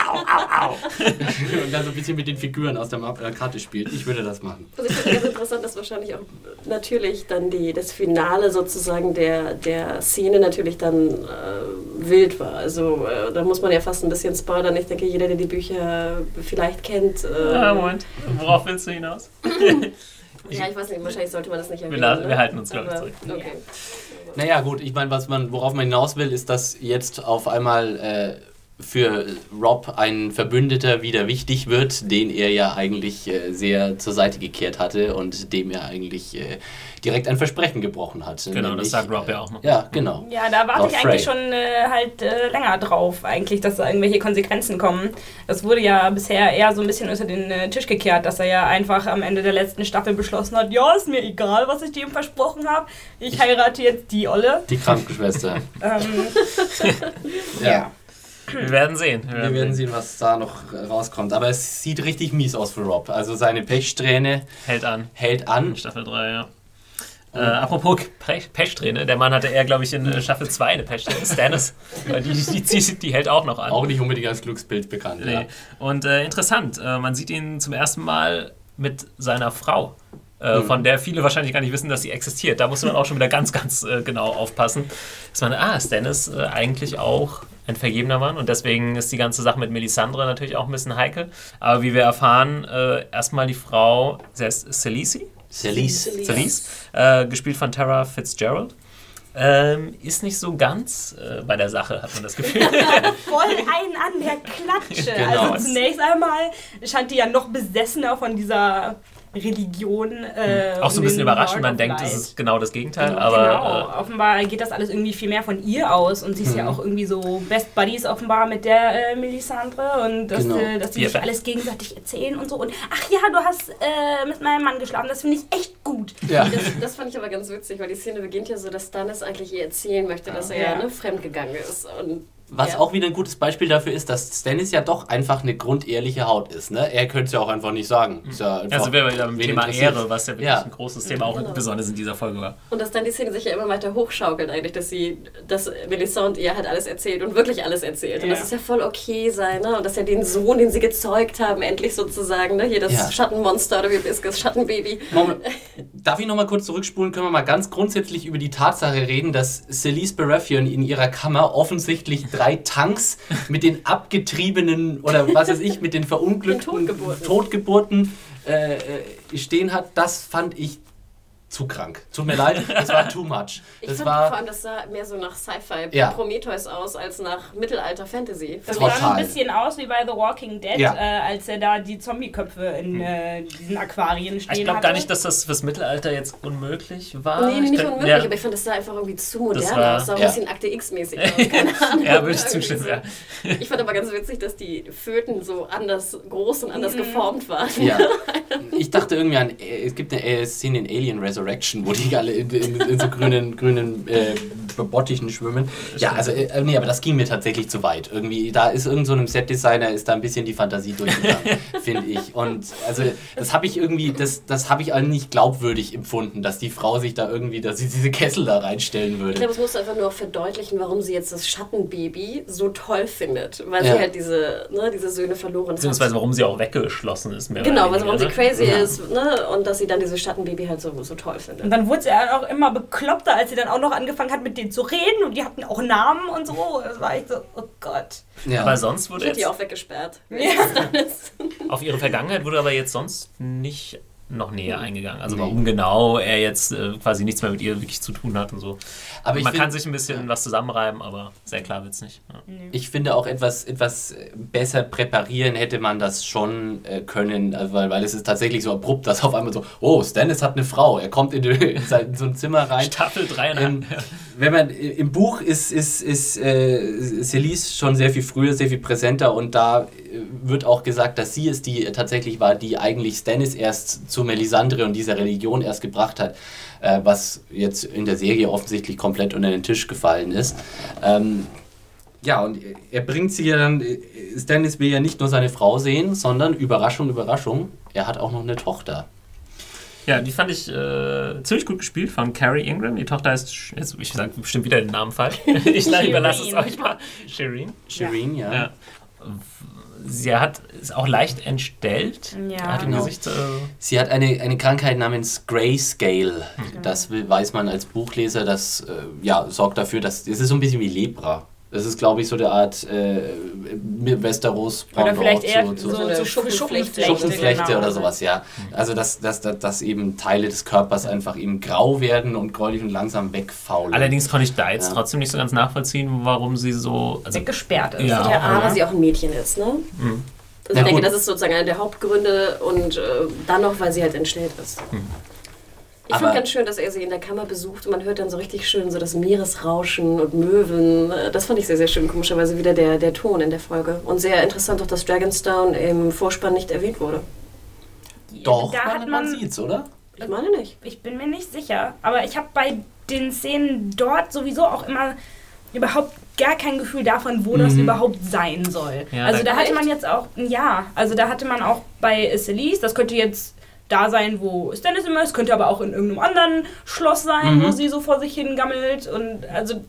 au, au, au. <laughs> und dann so ein bisschen mit den Figuren aus der äh, Karte spielt. Ich würde das machen. Also ich finde es interessant, dass wahrscheinlich auch natürlich dann die, das Finale sozusagen der, der Szene natürlich dann äh, wild war. Also äh, da muss man ja fast ein bisschen spoilern. Ich denke, jeder, der die Bücher vielleicht kennt. Äh, ja, Moment. Worauf willst du hinaus? <laughs> ja, ich weiß nicht, wahrscheinlich sollte man das nicht erwähnen. Wir, ne? wir halten uns, glaube ich, zurück. Okay. Naja, gut, ich meine, was man, worauf man hinaus will, ist, dass jetzt auf einmal äh, für Rob ein Verbündeter wieder wichtig wird, den er ja eigentlich äh, sehr zur Seite gekehrt hatte und dem er eigentlich äh, direkt ein Versprechen gebrochen hat. Genau, nämlich, das sagt Rob ja auch noch. Ja, genau. Ja, da warte ich eigentlich schon äh, halt äh, länger drauf, eigentlich, dass da irgendwelche Konsequenzen kommen. Das wurde ja bisher eher so ein bisschen unter den äh, Tisch gekehrt, dass er ja einfach am Ende der letzten Staffel beschlossen hat, ja, ist mir egal, was ich dem versprochen habe. Ich heirate jetzt die Olle. Die Krankenschwester. <laughs> ähm, <laughs> ja. ja. Wir werden sehen. Wir, Wir werden sehen, was da noch rauskommt. Aber es sieht richtig mies aus für Rob. Also seine Pechsträhne hält an. Hält an. Staffel 3, ja. Äh, apropos Pechsträhne, der Mann hatte eher, glaube ich, in äh, Staffel 2 eine Pechsträhne. Stannis, <laughs> die, die, die, die, hält auch noch an. Auch nicht unbedingt als Glücksbild bekannt. Nee. Ja. Und äh, interessant, äh, man sieht ihn zum ersten Mal mit seiner Frau. Äh, mhm. Von der viele wahrscheinlich gar nicht wissen, dass sie existiert. Da muss man auch schon wieder ganz, ganz äh, genau aufpassen. Dass man, ah, Stannis eigentlich auch ein vergebener Mann und deswegen ist die ganze Sache mit Melisandre natürlich auch ein bisschen heikel. Aber wie wir erfahren, äh, erstmal die Frau, sie heißt Celisi? Celise. Celise, äh, gespielt von Tara Fitzgerald. Ähm, ist nicht so ganz äh, bei der Sache, hat man das Gefühl. <laughs> Voll einen an der Klatsche. Genau. Also zunächst einmal scheint die ja noch besessener von dieser Religion. Äh, auch so ein bisschen überraschend, man denkt, es ist genau das Gegenteil. Genau, aber, genau. Äh, offenbar geht das alles irgendwie viel mehr von ihr aus und sie ist mhm. ja auch irgendwie so Best Buddies offenbar mit der äh, Melisandre und dass, genau. äh, dass die sich alles gegenseitig erzählen und so. Und ach ja, du hast äh, mit meinem Mann geschlafen, das finde ich echt gut. Ja. Das, das, fand ich aber ganz witzig, weil die Szene beginnt ja so, dass Stannis eigentlich ihr erzählen möchte, dass er ja, ja ne, fremdgegangen ist. Und was ja. auch wieder ein gutes Beispiel dafür ist, dass Stannis ja doch einfach eine grundehrliche Haut ist. Ne? Er könnte es ja auch einfach nicht sagen. Ist ja einfach also wir beim Thema Ehre, was ja wirklich ja. ein großes Thema auch genau. besonders in dieser Folge war. Und dass dann die Szene sich ja immer weiter hochschaukelt eigentlich, dass sie, dass Melissa und ihr halt alles erzählt und wirklich alles erzählt. Ja. Und das ist ja voll okay sein. Ne? Und dass ja den Sohn, den sie gezeugt haben, endlich sozusagen, ne? hier das Schattenmonster oder wie ist das Schattenbaby. Moment. Darf ich nochmal kurz zurückspulen? Können wir mal ganz grundsätzlich über die Tatsache reden, dass Celise Baratheon in ihrer Kammer offensichtlich drei Tanks mit den abgetriebenen oder was weiß ich, mit den verunglückten Totgeburten, Totgeburten äh, äh, stehen hat, das fand ich zu krank. Tut mir leid, das war too much. <laughs> Ich das fand war vor allem, das sah mehr so nach Sci-Fi, ja. Prometheus aus, als nach Mittelalter-Fantasy. Das sah ein bisschen aus wie bei The Walking Dead, ja. äh, als er da die Zombie-Köpfe in äh, diesen Aquarien stehen Ich glaube gar nicht, dass das fürs Mittelalter jetzt unmöglich war. Nee, nee nicht unmöglich, ja. aber ich fand, das sah einfach irgendwie zu modern war, aus. Sah ein bisschen Akte X-mäßig aus, <laughs> keine Ahnung. ja, würde ich zustimmen, so. ja. <laughs> Ich fand aber ganz witzig, dass die Föten so anders groß und anders mhm. geformt waren. Ja. ich dachte irgendwie an, es gibt eine Szene in Alien Resurrection, wo die alle in, in, in so grünen, grünen äh, Bottichen schwimmen. Ja, also, äh, nee, aber das ging mir tatsächlich zu weit. Irgendwie, da ist irgend so einem Setdesigner ist da ein bisschen die Fantasie durchgegangen, <laughs> finde ich. Und also, das habe ich irgendwie, das, das habe ich auch nicht glaubwürdig empfunden, dass die Frau sich da irgendwie, dass sie diese Kessel da reinstellen würde. Ich glaube, es muss einfach nur verdeutlichen, warum sie jetzt das Schattenbaby so toll findet. Weil ja. sie halt diese, ne, diese Söhne verloren hat. Beziehungsweise warum sie auch weggeschlossen ist. Mehr genau, warum ne? sie crazy ja. ist ne? und dass sie dann dieses Schattenbaby halt so, so toll findet. Und dann wurde sie auch immer bekloppter, als sie dann auch noch angefangen hat, mit denen zu reden und die hatten auch Namen und so. Das war echt so, oh Gott. Ja. Aber sonst wurde ich jetzt... die auch weggesperrt. Ja. Auf ihre Vergangenheit wurde aber jetzt sonst nicht noch näher eingegangen. Also nee. warum genau er jetzt äh, quasi nichts mehr mit ihr wirklich zu tun hat und so. Aber man find, kann sich ein bisschen ja. was zusammenreiben, aber sehr klar wird es nicht. Ja. Ich finde auch etwas, etwas besser präparieren hätte man das schon äh, können, also weil, weil es ist tatsächlich so abrupt, dass auf einmal so, oh, Stannis hat eine Frau, er kommt in, die, <laughs> in so ein Zimmer rein. Staffel 3 ähm, Wenn man im Buch ist, ist, ist äh, Celise schon sehr viel früher, sehr viel präsenter und da äh, wird auch gesagt, dass sie es die tatsächlich war, die eigentlich Stannis erst zu Melisandre und dieser Religion erst gebracht hat, äh, was jetzt in der Serie offensichtlich komplett unter den Tisch gefallen ist. Ähm, ja, und er bringt sie ja dann, Stannis will ja nicht nur seine Frau sehen, sondern Überraschung, Überraschung, er hat auch noch eine Tochter. Ja, die fand ich äh, ziemlich gut gespielt von Carrie Ingram. Die Tochter heißt, jetzt, ich sage bestimmt wieder den Namen falsch. <laughs> ich überlasse es euch mal. Shireen. Shireen, ja. ja sie hat ist auch leicht entstellt. Ja. Hat genau. Gesicht, äh sie hat eine, eine Krankheit namens Grayscale. Mhm. Das weiß man als Buchleser. Das äh, ja, sorgt dafür, dass es ist so ein bisschen wie Lepra. Das ist, glaube ich, so der Art äh, Westeros Oder vielleicht eher so, so, so, so Schuppenflechte, Schuppenflechte genau. oder sowas, ja. Also dass, dass, dass, dass eben Teile des Körpers einfach eben grau werden und gräulich und langsam wegfaulen. Allerdings konnte ich da jetzt Ja. trotzdem nicht so ganz nachvollziehen, warum sie so. Also, weggesperrt ist. Ja. Ja, A, Ja. weil sie auch ein Mädchen ist, ne? Na Also ich denke, gut. das ist sozusagen einer der Hauptgründe und äh, dann noch, weil sie halt entstellt ist. Ich finde ganz schön, dass er sie in der Kammer besucht und man hört dann so richtig schön so das Meeresrauschen und Möwen. Das fand ich sehr, sehr schön. Komischerweise wieder der, der Ton in der Folge. Und sehr interessant auch, dass Dragonstone im Vorspann nicht erwähnt wurde. Doch, da hat man, man, sieht's, oder? Ich meine nicht. ich bin mir nicht sicher, aber ich habe bei den Szenen dort sowieso auch immer überhaupt gar kein Gefühl davon, wo das überhaupt sein soll. Ja, also da- da hatte Echt? man jetzt auch, ja, also da hatte man auch bei Celise, das könnte jetzt da sein, wo Stannis immer ist, könnte aber auch in irgendeinem anderen Schloss sein, wo sie so vor sich hin gammelt. Und also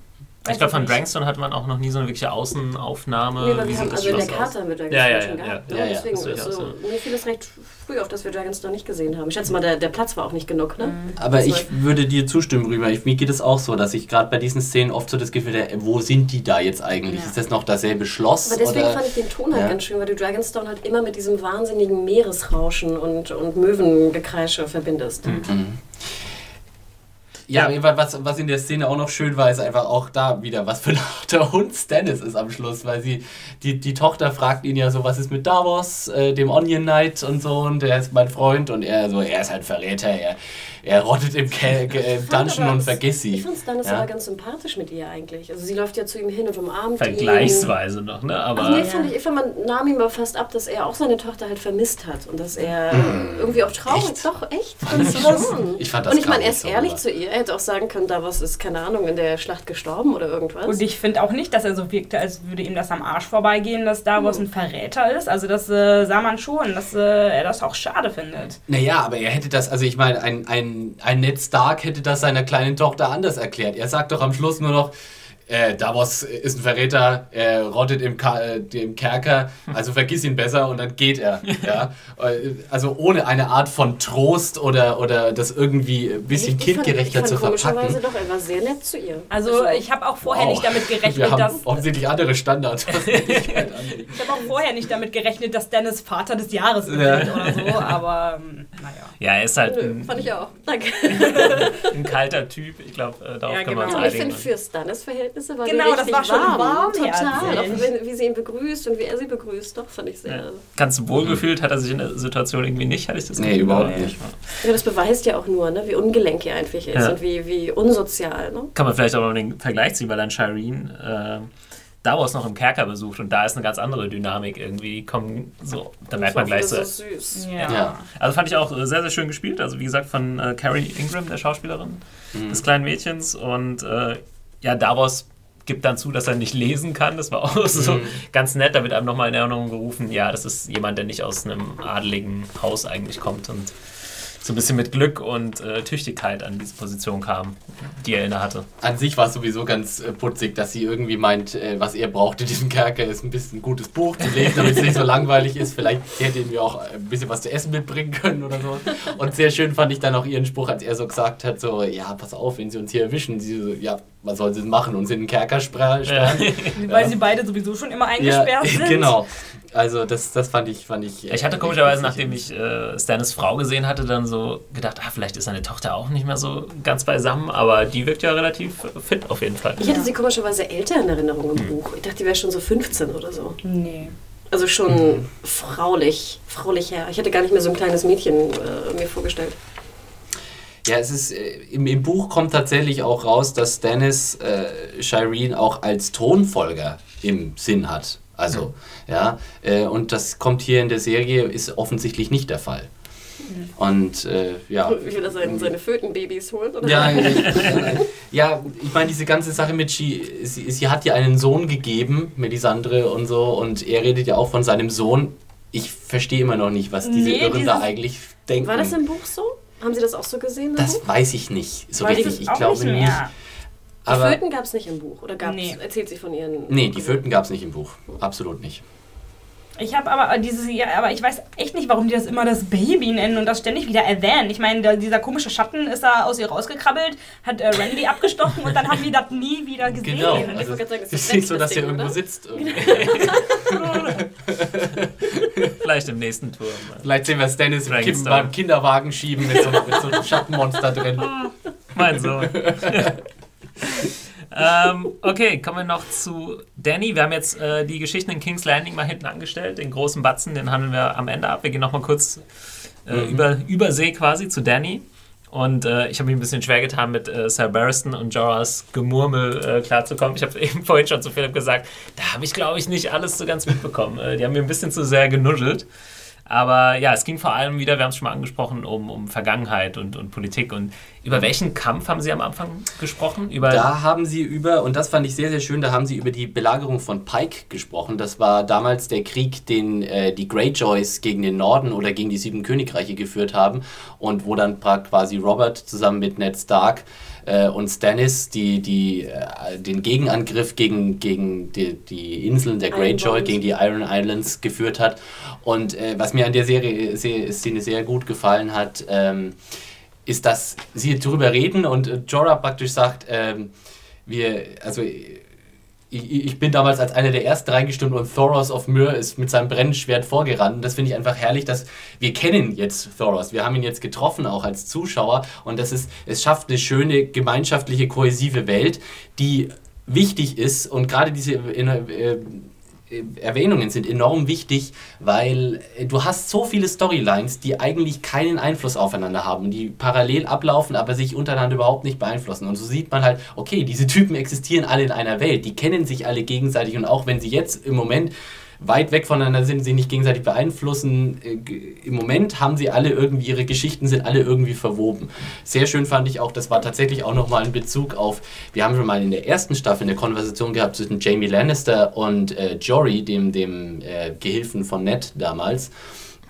ich glaube, von Dragonstone hat man auch noch nie so eine wirkliche Außenaufnahme. Nee, aber wie das also in der? Karte haben wir Ja, Dragonstone ja, schon ja, gehabt. ja. Ja, ja, Deswegen das ist so, durchaus, mir fiel es recht früh auf, dass wir Dragonstone nicht gesehen haben. Ich schätze mal, der, der Platz war auch nicht genug, ne? Aber Das ich war- würde dir zustimmen, Rüber. Ich, mir geht es auch so, dass ich gerade bei diesen Szenen oft so das Gefühl habe, wo sind die da jetzt eigentlich? Ja. Ist das noch dasselbe Schloss? Aber deswegen oder? fand ich den Ton halt Ja. ganz schön, weil du Dragonstone halt immer mit diesem wahnsinnigen Meeresrauschen und, und Möwengekreische verbindest. Mhm. Ja, aber was, was in der Szene auch noch schön war, ist einfach auch da wieder, was für ein <laughs> harter Hund Stannis ist am Schluss, weil sie, die, die Tochter fragt ihn ja so, was ist mit Davos, äh, dem Onion Knight und so, und er ist mein Freund und er so, er ist halt Verräter, er, er rottet im Ke äh, Dungeon aber- und vergiss sie. Ich fand Stannis Ja. aber ganz sympathisch mit ihr eigentlich. Also sie läuft ja zu ihm hin und umarmt ihn. Vergleichsweise noch, ne? Aber Ach nee, fand ich, ich fand, man nahm ihm aber fast ab, dass er auch seine Tochter halt vermisst hat und dass er irgendwie auch traurig Echt? Doch, echt. Fand ich schon. Ich fand das Und ich meine, er ist so, ehrlich aber- zu ihr. Er hätte auch sagen können, Davos ist, keine Ahnung, in der Schlacht gestorben oder irgendwas. Und ich finde auch nicht, dass er so wirkte, als würde ihm das am Arsch vorbeigehen, dass Davos ein Verräter ist. Also das äh, sah man schon, dass äh, er das auch schade findet. Naja, aber er hätte das, also ich meine, ein, ein, ein Ned Stark hätte das seiner kleinen Tochter anders erklärt. Er sagt doch am Schluss nur noch, äh, Davos ist ein Verräter, er rottet im, Ka äh, im Kerker, also vergiss ihn besser und dann geht er. <laughs> ja? Also ohne eine Art von Trost oder, oder das irgendwie ein bisschen Ich- ich fand- kindgerechter ich zu fand verpacken. Komischerweise doch, er war sehr nett zu ihr. Also ich habe auch vorher Wow. nicht damit Wir gerechnet, haben dass... offensichtlich andere Standards. <laughs> <laughs> Ich habe auch vorher nicht damit gerechnet, dass Dennis Vater des Jahres wird Ja. oder so, aber ähm, naja. ja, er ist halt Nö, ein, fand ich auch. Danke. ein kalter Typ. Ich glaube, äh, darauf Ja, können wir uns genau. Aber ich einigen. finde, für Stannis Verhältnisse war die Genau, das war schon warm. warmherzig. Total. Auch wenn, wie sie ihn begrüßt und wie er sie begrüßt, doch, fand ich sehr. Ja. Ganz wohlgefühlt hat er sich in der Situation irgendwie nicht, hatte ich das Nee, Gefühl. überhaupt Aber- nicht. Ja, das beweist ja auch nur, ne, wie ungelenk er einfach ist Ja. und wie, wie unsozial. Ne? Kann man vielleicht auch noch den Vergleich ziehen, weil dann Shireen äh, Davos noch im Kerker besucht und da ist eine ganz andere Dynamik irgendwie. Kommen so, da merkt man Das gleich so. so süß. Ja. Ja. Also fand ich auch sehr, sehr schön gespielt. Also wie gesagt von äh, Carrie Ingram, der Schauspielerin des kleinen Mädchens. Und äh, ja, Davos gibt dann zu, dass er nicht lesen kann. Das war auch <laughs> so ganz nett. Da wird einem nochmal in Erinnerung gerufen, ja, das ist jemand, der nicht aus einem adeligen Haus eigentlich kommt und so ein bisschen mit Glück und äh, Tüchtigkeit an diese Position kam, die er inne hatte. An sich war es sowieso ganz äh, putzig, dass sie irgendwie meint, äh, was er braucht in <laughs> diesem Kerker ist ein bisschen ein gutes Buch zu lesen, damit es nicht so langweilig ist. Vielleicht hätte ihm ja auch ein bisschen was zu essen mitbringen können oder so. Und sehr schön fand ich dann auch ihren Spruch, als er so gesagt hat, so, ja, pass auf, wenn sie uns hier erwischen. Sie so, ja, was sollen sie denn machen? Uns in den Kerker sperren? <laughs> Weil sie beide sowieso schon immer eingesperrt <laughs> sind. genau. Also das, das fand ich, fand ich. äh, Ich hatte komischerweise, nachdem ich äh, Stanis Frau gesehen hatte, dann so gedacht, ah, vielleicht ist seine Tochter auch nicht mehr so ganz beisammen, aber die wirkt ja relativ fit auf jeden Fall. Ich hatte sie komischerweise älter in Erinnerung im Buch. Ich dachte, die wäre schon so 15 oder so. Nee. Also schon fraulich, fraulich her. Ich hätte gar nicht mehr so ein kleines Mädchen äh, mir vorgestellt. Ja, es ist äh, im, im Buch kommt tatsächlich auch raus, dass Stannis äh, Shireen auch als Thronfolger im Sinn hat. Also, ja, äh, und das kommt hier in der Serie, ist offensichtlich nicht der Fall. Und äh, ja. Wie will er seine, seine Fötenbabys holen? Oder? Ja, ja, <laughs> ja, ich meine, diese ganze Sache mit She, sie, sie hat ja einen Sohn gegeben, Melisandre und so, und er redet ja auch von seinem Sohn. Ich verstehe immer noch nicht, was diese Nee, Irren da eigentlich denken. War das im Buch so? Haben Sie das auch so gesehen? das Buch? weiß ich nicht so Weil richtig. Ich auch glaube nicht Die Föten gab es nicht im Buch. Oder gab's, Nee. erzählt sie von ihren. nee, die Föten gab es nicht im Buch. Absolut nicht. Ich habe aber dieses Jahr, aber ich weiß echt nicht, warum die das immer das Baby nennen und das ständig wieder erwähnen. Ich meine, dieser komische Schatten ist da aus ihr rausgekrabbelt, hat äh, Randy abgestochen und dann haben die das nie wieder gesehen. Genau, also, ich sagen, es ist nicht so, dass er irgendwo sitzt. <laughs> Vielleicht im nächsten Turm. Vielleicht sehen wir Stannis im beim Kinderwagen schieben mit so, mit so einem Schattenmonster drin. <laughs> mein Sohn. <laughs> ähm, okay, kommen wir noch zu Danny. Wir haben jetzt äh, die Geschichten in King's Landing mal hinten angestellt. Den großen Batzen, den handeln wir am Ende ab. Wir gehen nochmal kurz äh, mhm. über, über See quasi zu Danny. Und äh, ich habe mich ein bisschen schwer getan, mit äh, Sir Barristan und Jorahs Gemurmel äh, klarzukommen. Ich habe <laughs> eben vorhin schon zu Philipp gesagt, da habe ich, glaube ich, nicht alles so ganz mitbekommen. Äh, die haben mir ein bisschen zu sehr genuschelt. Aber ja, es ging vor allem wieder, wir haben es schon mal angesprochen, um, um Vergangenheit und, und Politik. Und über welchen Kampf haben Sie am Anfang gesprochen? Über da haben Sie über, und das fand ich sehr, sehr schön, da haben Sie über die Belagerung von Pike gesprochen. Das war damals der Krieg, den äh, die Greyjoys gegen den Norden oder gegen die Sieben Königreiche geführt haben. Und wo dann quasi Robert zusammen mit Ned Stark äh, und Stannis die, die, äh, den Gegenangriff gegen, gegen die, die Inseln der Greyjoy, gegen die Iron Islands geführt hat. Und äh, was mir an der Serie, Szene sehr gut gefallen hat, ähm, ist, dass sie darüber reden und äh, Jorah praktisch sagt, ähm, wir, also ich, ich, bin damals als einer der ersten reingestimmt und Thoros of Myr ist mit seinem Brennschwert vorgerannt. Und das finde ich einfach herrlich, dass wir kennen jetzt Thoros. Wir haben ihn jetzt getroffen, auch als Zuschauer. Und das ist, es schafft eine schöne, gemeinschaftliche, kohäsive Welt, die wichtig ist. Und gerade diese äh, Erwähnungen sind enorm wichtig, weil äh, du hast so viele Storylines, die eigentlich keinen Einfluss aufeinander haben, die parallel ablaufen, aber sich untereinander überhaupt nicht beeinflussen. Und so sieht man halt, okay, diese Typen existieren alle in einer Welt, die kennen sich alle gegenseitig und auch wenn sie jetzt im Moment weit weg voneinander sind, sie nicht gegenseitig beeinflussen. Äh, Im Moment haben sie alle irgendwie, ihre Geschichten sind alle irgendwie verwoben. Sehr schön fand ich auch, das war tatsächlich auch nochmal ein Bezug auf, wir haben schon mal in der ersten Staffel eine Konversation gehabt zwischen Jamie Lannister und äh, Jory, dem, dem äh, Gehilfen von Ned damals.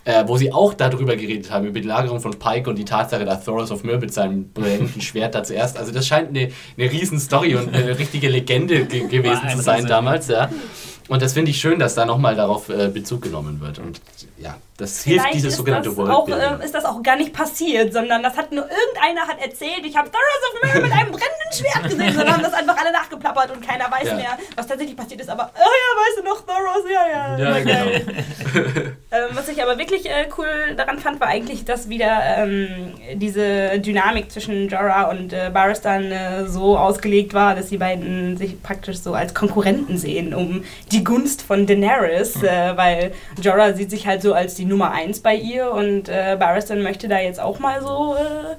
Äh, wo sie auch darüber geredet haben, über die Lagerung von Pike und die Tatsache, dass Thoros of Myr mit seinem brennenden Schwert da zuerst. Also das scheint eine, eine riesen Story und eine richtige Legende ge gewesen zu sein damals. Ja. Und das finde ich schön, dass da nochmal darauf äh, Bezug genommen wird. Und ja, das Vielleicht hilft dieses sogenannte Worldbuilding. Äh, ist das auch gar nicht passiert, sondern das hat nur irgendeiner hat erzählt, ich habe Thoros of Myr mit einem brennenden Schwert gesehen, sondern haben das einfach alle nachgeplappert und keiner weiß ja. mehr, was tatsächlich passiert ist. Aber, oh ja, weißt du noch, Thoros, ja, ja. ja genau. <laughs> ähm, was ich aber wirklich äh, cool daran fand, war eigentlich, dass wieder ähm, diese Dynamik zwischen Jorah und äh, Barristan äh, so ausgelegt war, dass die beiden sich praktisch so als Konkurrenten sehen, um die Gunst von Daenerys, mhm. weil Jorah sieht sich halt so als die Nummer eins bei ihr und äh, Barristan möchte da jetzt auch mal so äh,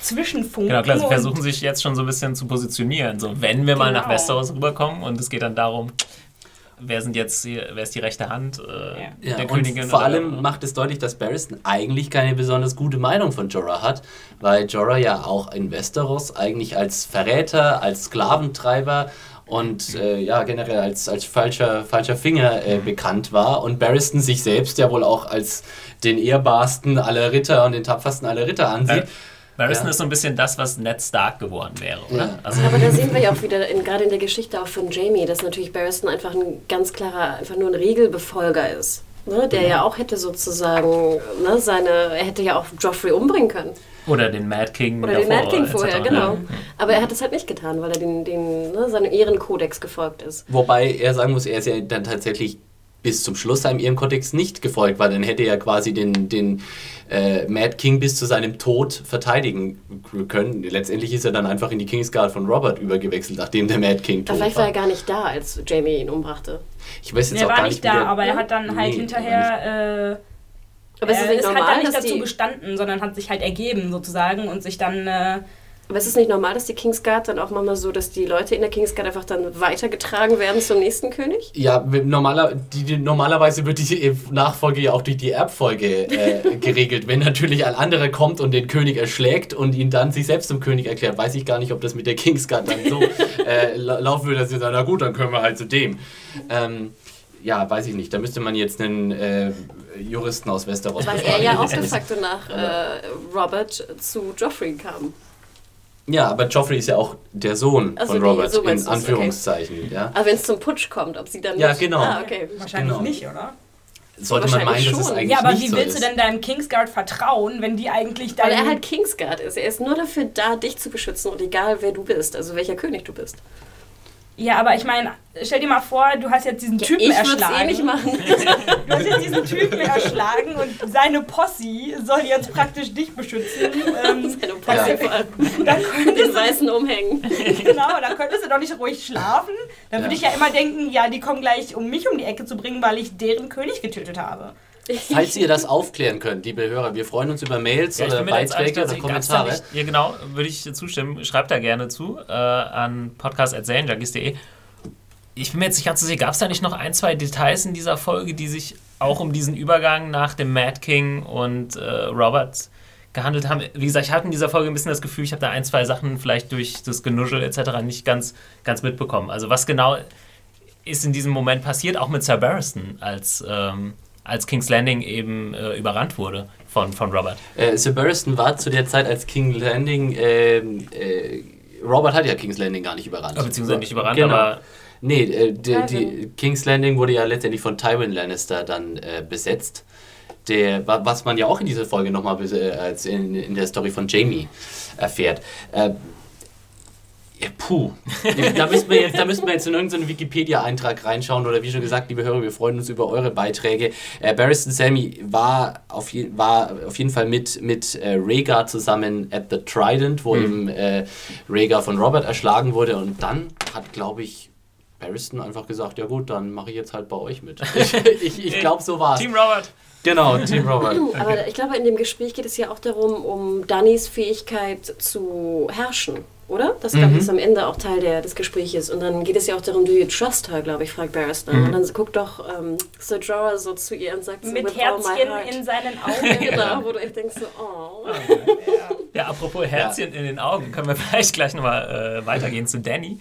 zwischenfunken. Genau, klar, sie versuchen sich jetzt schon so ein bisschen zu positionieren. So, wenn wir genau. mal nach genau. Westeros rüberkommen und es geht dann darum, wer sind jetzt wer ist die rechte Hand äh, ja. der Königin? Vor allem oder? macht es deutlich, dass Barristan eigentlich keine besonders gute Meinung von Jorah hat, weil Jorah ja auch in Westeros eigentlich als Verräter, als Sklaventreiber und äh, ja, generell als, als falscher, falscher Finger äh, bekannt war und Barristan sich selbst ja wohl auch als den ehrbarsten aller Ritter und den tapfersten aller Ritter ansieht. Äh. Barristan ja. ist so ein bisschen das, was Ned Stark geworden wäre, oder? Ja. Also Aber da sehen wir ja auch wieder, in, gerade in der Geschichte auch von Jamie, dass natürlich Barristan einfach ein ganz klarer, einfach nur ein Regelbefolger ist. Ne? Der ja. ja auch hätte sozusagen, ne, seine, er hätte ja auch Joffrey umbringen können. Oder den Mad King. Oder den Mad King vorher, genau. Aber er hat es halt nicht getan, weil er den, den, ne, seinem Ehrenkodex gefolgt ist. Wobei er sagen muss, er ist ja dann tatsächlich bis zum Schluss seinem Ehrenkodex nicht gefolgt, weil dann hätte er quasi den, den äh, Mad King bis zu seinem Tod verteidigen können. Letztendlich ist er dann einfach in die Kingsguard von Robert übergewechselt, nachdem der Mad King tot war. Vielleicht war er gar nicht da, als Jamie ihn umbrachte. Ich weiß jetzt er auch gar nicht, da, aber er hat dann halt hinterher... Äh, aber es ist nicht normal, hat dann nicht dazu gestanden, sondern hat sich halt ergeben sozusagen und sich dann. Äh, aber ist es nicht normal, dass die Kingsguard dann auch manchmal so, dass die Leute in der Kingsguard einfach dann weitergetragen werden zum nächsten König? Ja, normaler, die, die, normalerweise wird die Nachfolge ja auch durch die Erbfolge äh, <laughs> geregelt. Wenn natürlich ein anderer kommt und den König erschlägt und ihn dann sich selbst zum König erklärt, weiß ich gar nicht, ob das mit der Kingsguard dann so <laughs> äh, laufen würde, dass sie sagen, na gut, dann können wir halt zu dem. Ähm, ja, weiß ich nicht. Da müsste man jetzt einen äh, Juristen aus Westeros Weil er ja <laughs> auch de facto nach äh, Robert zu Joffrey kam. Ja, aber Joffrey ist ja auch der Sohn also von Robert, so in Anführungszeichen. Okay. Ja. Aber wenn es zum Putsch kommt, ob sie dann. Ja, nicht, genau. Ah, okay. Wahrscheinlich genau. nicht, oder? sollte man meinen, dass es eigentlich Ja, aber nicht wie so willst ist. du denn deinem Kingsguard vertrauen, wenn die eigentlich Weil dein... er halt Kingsguard ist. Er ist nur dafür da, dich zu beschützen und egal wer du bist, also welcher König du bist. Ja, aber ich meine, stell dir mal vor, du hast jetzt diesen Typen ich würde es erschlagen. eh nicht <laughs> machen. Du hast jetzt diesen Typen erschlagen und seine Posse soll jetzt praktisch dich beschützen. Ähm, <laughs> Seine Posse vor allem. <laughs> dann Den weißen Umhängen. genau, da könntest du doch nicht ruhig schlafen. Dann würde Ja. ich ja immer denken, ja, die kommen gleich, um mich um die Ecke zu bringen, weil ich deren König getötet habe. <laughs> Falls ihr das aufklären könnt, liebe Hörer, wir freuen uns über Mails Ja, oder Beiträge oder Kommentare. Nicht, ja, genau, würde ich zustimmen. Schreibt da gerne zu äh, an podcast.serienjunkies.de. Ich bin mir jetzt nicht ganz so sicher, gab es da nicht noch ein, zwei Details in dieser Folge, die sich auch um diesen Übergang nach dem Mad King und äh, Robert gehandelt haben? Wie gesagt, ich hatte in dieser Folge ein bisschen das Gefühl, ich habe da ein, zwei Sachen vielleicht durch das Genuschel etc. nicht ganz, ganz mitbekommen. Also was genau ist in diesem Moment passiert, auch mit Sir Barristan, als, ähm, als King's Landing eben äh, überrannt wurde von, von Robert. Äh, Sir Barristan war zu der Zeit, als King Landing, ähm, äh, Robert hat ja King's Landing gar nicht überrannt. Beziehungsweise nicht überrannt, Genau. aber Nee, äh, die, Tywin. die King's Landing wurde ja letztendlich von Tywin Lannister dann äh, besetzt. Der, wa- was man ja auch in dieser Folge nochmal äh, als in, in der Story von Jamie erfährt. Ja, puh. da, müssen wir jetzt, da müssen wir jetzt in irgendeinen Wikipedia-Eintrag reinschauen oder wie schon gesagt, liebe Hörer, wir freuen uns über eure Beiträge. Äh, Barristan Sammy war auf, je, war auf jeden Fall mit, mit äh, Rhaegar zusammen at the Trident, wo eben äh, Rhaegar von Robert erschlagen wurde und dann hat, glaube ich, Barristan einfach gesagt, ja gut, dann mache ich jetzt halt bei euch mit. <laughs> Ich, ich, ich glaube, so war es. Team Robert. Genau, Team Robert. Aber ich glaube, in dem Gespräch geht es ja auch darum, um Dannys Fähigkeit zu herrschen, oder? Das glaube ich ist am Ende auch Teil der, des Gesprächs. Und dann geht es ja auch darum, do you trust her, glaube ich, fragt Barristan. Und dann guckt doch ähm, Sir Jorah so zu ihr und sagt so, Mit "With all my Herzchen heart." in seinen <laughs> Augen. Genau, wo du echt denkst so, oh. Ja, apropos Herzchen in den Augen, können wir <laughs> vielleicht gleich nochmal äh, weitergehen zu Danny.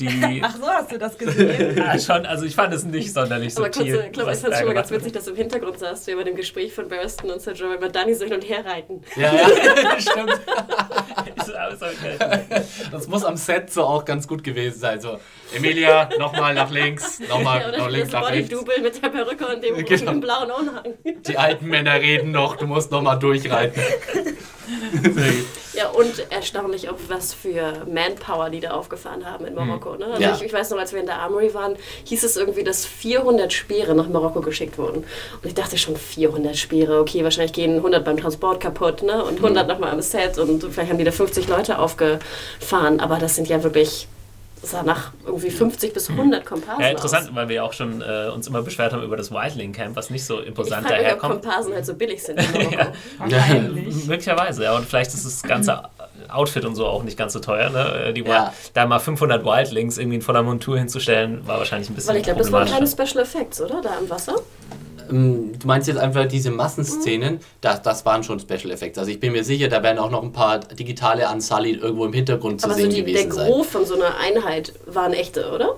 Die <laughs> Ach so, hast du das gesehen? <laughs> ja, schon, also ich fand es nicht sonderlich Aber subtil. kurz, ich glaube, es da schon mal ganz witzig, dass du im Hintergrund saßt, wie bei dem Gespräch von Barristan und Sir Jorah über Danny so hin und her reiten. Ja, ja. <laughs> Stimmt. Ist. Das muss am Set so auch ganz gut gewesen sein. So, Emilia, nochmal nach links, nochmal Ja, nach links, nach rechts. Body-Double mit der Perücke und dem, Genau. dem blauen Umhang. Die alten Männer reden noch, du musst nochmal durchreiten. Ja, und erstaunlich auch, was für Manpower die da aufgefahren haben in Marokko. Ne? Also Ja. ich, ich weiß noch, als wir in der Armory waren, hieß es irgendwie, dass 400 Speere nach Marokko geschickt wurden. Und ich dachte schon, 400 Speere, okay, wahrscheinlich gehen 100 beim Transport kaputt ne? und 100 nochmal am Set und vielleicht haben die da 50 Leute aufgefahren. Aber das sind ja wirklich, sah nach irgendwie 50 bis 100 Komparsen Ja, interessant, aus. weil wir ja auch schon äh, uns immer beschwert haben über das Whiteling Camp, was nicht so Ich imposant mich, ob daherkommt. Komparsen halt so billig sind. <laughs> Wahrscheinlich. Möglicherweise, ja. Und vielleicht ist das ganze Outfit und so auch nicht ganz so teuer. Ne? Die, Ja. Da mal 500 Wildlings irgendwie in voller Montur hinzustellen, war wahrscheinlich ein bisschen Weil ich glaube, das waren keine Special Effects, oder? Da am Wasser. Ähm, Du meinst jetzt einfach diese Massenszenen, das, das waren schon Special Effects. Also ich bin mir sicher, da werden auch noch ein paar digitale Unsullied irgendwo im Hintergrund zu Aber so sehen die, der gewesen sein. Gros von so einer Einheit waren echte, oder?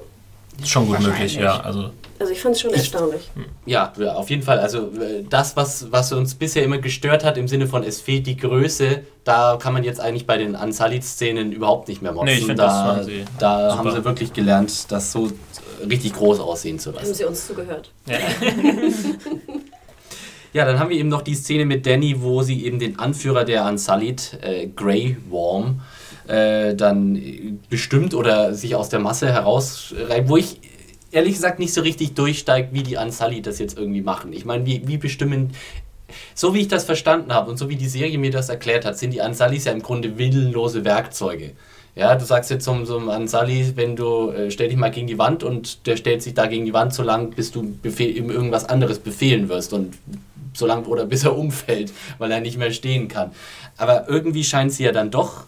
Schon gut möglich, ja. Also, Also ich fand es schon erstaunlich. Ja, ja, auf jeden Fall. Also äh, das, was, was uns bisher immer gestört hat, im Sinne von es fehlt die Größe, da kann man jetzt eigentlich bei den Unsullied-Szenen überhaupt nicht mehr motzen. Nee, ich find, da das haben sie da super. haben sie wirklich gelernt, das so richtig groß aussehen zu Haben lassen. sie uns zugehört. ja. <laughs> Ja, dann haben wir eben noch die Szene mit Danny, wo sie eben den Anführer der Unsullied, äh, Grey Worm, äh, dann bestimmt oder sich aus der Masse herausreibt, wo ich ehrlich gesagt nicht so richtig durchsteige, wie die Unsullied das jetzt irgendwie machen. Ich meine, wie, wie bestimmen, so wie ich das verstanden habe und so wie die Serie mir das erklärt hat, sind die Unsullys ja im Grunde willenlose Werkzeuge. Ja, du sagst jetzt zum, zum Unsully, wenn du äh, stell dich mal gegen die Wand und der stellt sich da gegen die Wand so lang, bis du befehl, ihm irgendwas anderes befehlen wirst und so lang oder bis er <laughs> umfällt, weil er nicht mehr stehen kann. Aber irgendwie scheint sie ja dann doch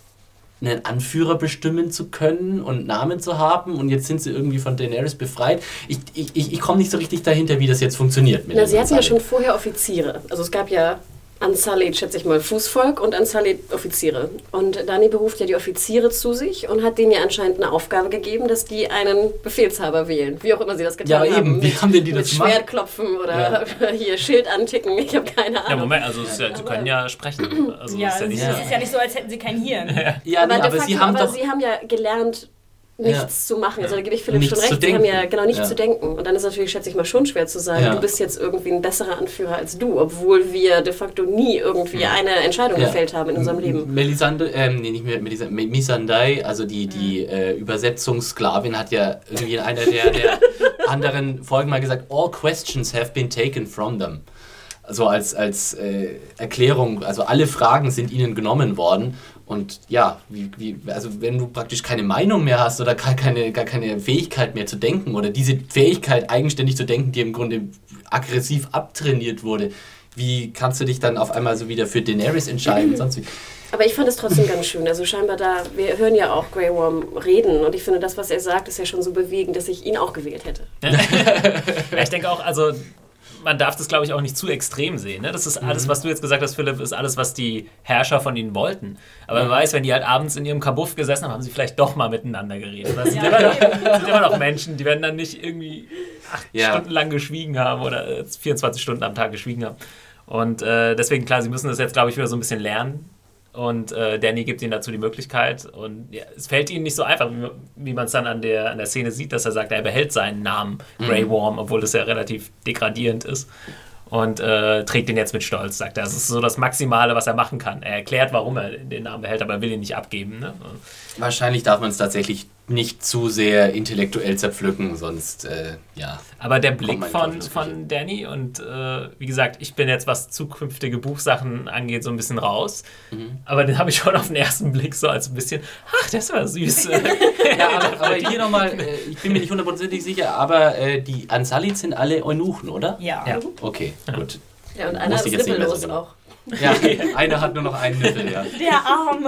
einen Anführer bestimmen zu können und Namen zu haben und jetzt sind sie irgendwie von Daenerys befreit. Ich, ich, ich, komme nicht so richtig dahinter, wie das jetzt funktioniert. Mit Na, sie hatten ja schon vorher Offiziere. Also es gab ja Unsullied, schätze ich mal, Fußvolk und Unsullied Offiziere. Und Dani beruft ja die Offiziere zu sich und hat denen ja anscheinend eine Aufgabe gegeben, dass die einen Befehlshaber wählen. Wie auch immer sie das getan Ja, aber haben. eben, wie haben denn die mit das gemacht? Schwert klopfen oder <laughs> hier Schild anticken. Ich habe keine ja, Ahnung. Moment, also es ist ja, sie können ja sprechen. Also Ja, es ist ja es nicht so. es ist ja nicht so, als hätten sie kein Hirn. Ja, nee, aber facto, sie haben aber doch. sie haben ja gelernt, nichts ja. zu machen. Also da gebe ich Philipp nichts schon recht, sie haben ja genau nicht ja. zu denken. Und dann ist natürlich, schätze ich mal, schon schwer zu sagen, ja. du bist jetzt irgendwie ein besserer Anführer als du, obwohl wir de facto nie irgendwie eine Entscheidung gefällt haben in unserem Leben. Melisande, ähm, nee, nicht mehr Melisande, Misandai, also die, die äh, Übersetzungssklavin, hat ja irgendwie in einer der, der <laughs> anderen Folgen mal gesagt, all questions have been taken from them so als, als äh, Erklärung, also alle Fragen sind ihnen genommen worden. Und ja, wie, wie, also wenn du praktisch keine Meinung mehr hast oder gar keine, gar keine Fähigkeit mehr zu denken oder diese Fähigkeit eigenständig zu denken, die im Grunde aggressiv abtrainiert wurde, wie kannst du dich dann auf einmal so wieder für Daenerys entscheiden? <laughs> sonst wie? Aber ich fand es trotzdem ganz schön. Also scheinbar da, wir hören ja auch Grey Worm reden und ich finde, das, was er sagt, ist ja schon so bewegend, dass ich ihn auch gewählt hätte. ja, <laughs> ich denke auch, also man darf das, glaube ich, auch nicht zu extrem sehen. Ne? Das ist alles, mhm. was du jetzt gesagt hast, Philipp, ist alles, was die Herrscher von ihnen wollten. Aber man mhm. weiß, wenn die halt abends in ihrem Kabuff gesessen haben, haben sie vielleicht doch mal miteinander geredet. Das sind, ja, immer, noch, sind immer noch Menschen, die werden dann nicht irgendwie acht ja. Stunden lang geschwiegen haben oder 24 äh, Stunden am Tag geschwiegen haben. Und äh, deswegen, klar, sie müssen das jetzt, glaube ich, wieder so ein bisschen lernen. Und äh, Danny gibt ihnen dazu die Möglichkeit. Und ja, es fällt ihnen nicht so einfach, wie, wie man es dann an der, an der Szene sieht, dass er sagt, er behält seinen Namen Grey mhm. Worm, obwohl das ja relativ degradierend ist. Und äh, trägt den jetzt mit Stolz, sagt er. Das ist so das Maximale, was er machen kann. Er erklärt, warum er den Namen behält, aber er will ihn nicht abgeben. Ne? Wahrscheinlich darf man es tatsächlich nicht zu sehr intellektuell zerpflücken, sonst äh, ja. Aber der Blick von, von Danny und äh, wie gesagt, ich bin jetzt, was zukünftige Buchsachen angeht, so ein bisschen raus. Mhm. Aber den habe ich schon auf den ersten Blick so als ein bisschen, ach, das war süß. <laughs> <laughs> ja, aber, aber hier nochmal, äh, ich bin mir nicht hundertprozentig sicher, aber äh, die Ansalit sind alle Eunuchen, oder? Ja. ja. Okay, ja. gut. Ja, und einer ist nippellos auch. Ja, <laughs> einer hat nur noch einen Nippel, ja. Der Arm.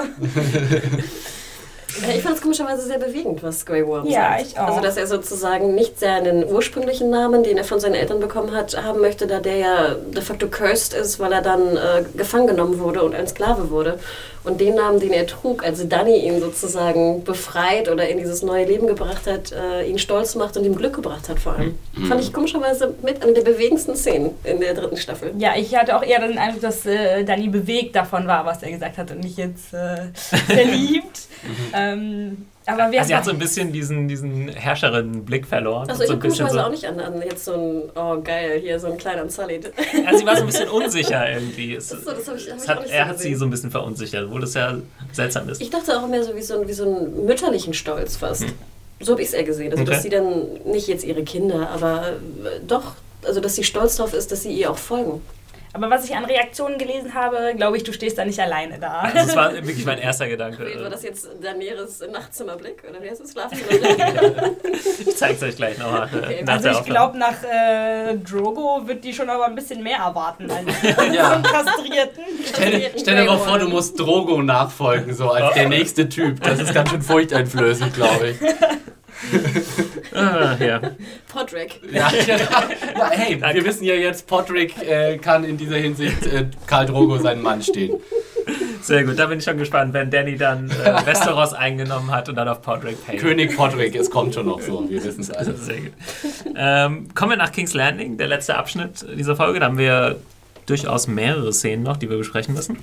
Ich fand es komischerweise sehr bewegend, was Grey Worm ja, sagt. Ich auch. Also, dass er sozusagen nicht seinen ursprünglichen Namen, den er von seinen Eltern bekommen hat, haben möchte, da der ja de facto cursed ist, weil er dann äh, gefangen genommen wurde und ein Sklave wurde. Und den Namen, den er trug, als Danny ihn sozusagen befreit oder in dieses neue Leben gebracht hat, äh, ihn stolz macht und ihm Glück gebracht hat vor allem. Mhm. Fand ich komischerweise mit einer der bewegendsten Szenen in der dritten Staffel. Ja, ich hatte auch eher den Eindruck, dass äh, Danny bewegt davon war, was er gesagt hat und nicht jetzt äh, <laughs> verliebt. mhm. Ähm, aber also sie hat so ein bisschen diesen, diesen Herrscherinnen-Blick verloren. Also ich so gucke so auch nicht an, an jetzt so ein, oh geil, hier so ein kleiner Sully. Ja, sie war so ein bisschen unsicher irgendwie. Es, so, das hab ich, hab hat, er hat sie so ein bisschen verunsichert, obwohl das ja seltsam ist. Ich dachte auch mehr so wie so, ein, wie so einen mütterlichen Stolz fast. Hm. So habe ich es eher gesehen. Also okay. dass sie dann, nicht jetzt ihre Kinder, aber äh, doch, also dass sie stolz darauf ist, dass sie ihr auch folgen. Aber was ich an Reaktionen gelesen habe, glaube ich, du stehst da nicht alleine da. Also das war <laughs> wirklich mein erster Gedanke. War das jetzt Daenerys Nachtzimmerblick? Oder wie heißt das? Schlafzimmerblick? <laughs> ich zeig's euch gleich nochmal. Okay. Also ich glaube, nach äh, Drogo wird die schon aber ein bisschen mehr erwarten als <laughs> ja. so einen Kastrierten. Stell, stell dir mal vor, du musst Drogo nachfolgen, so als der nächste Typ. Das ist ganz schön furchteinflößend, glaube ich. Ah, ja. Podrick. Ja, <laughs> ja, hey, wir wissen ja jetzt, Podrick äh, kann in dieser Hinsicht äh, Karl Drogo seinen Mann stehen. Sehr gut, da bin ich schon gespannt, wenn Danny dann äh, Westeros eingenommen hat und dann auf Podrick payt. König Podrick, es kommt schon noch so, wir wissen es alle. <laughs> Sehr gut. Ähm, kommen wir nach King's Landing, der letzte Abschnitt dieser Folge. Da haben wir durchaus mehrere Szenen noch, die wir besprechen müssen.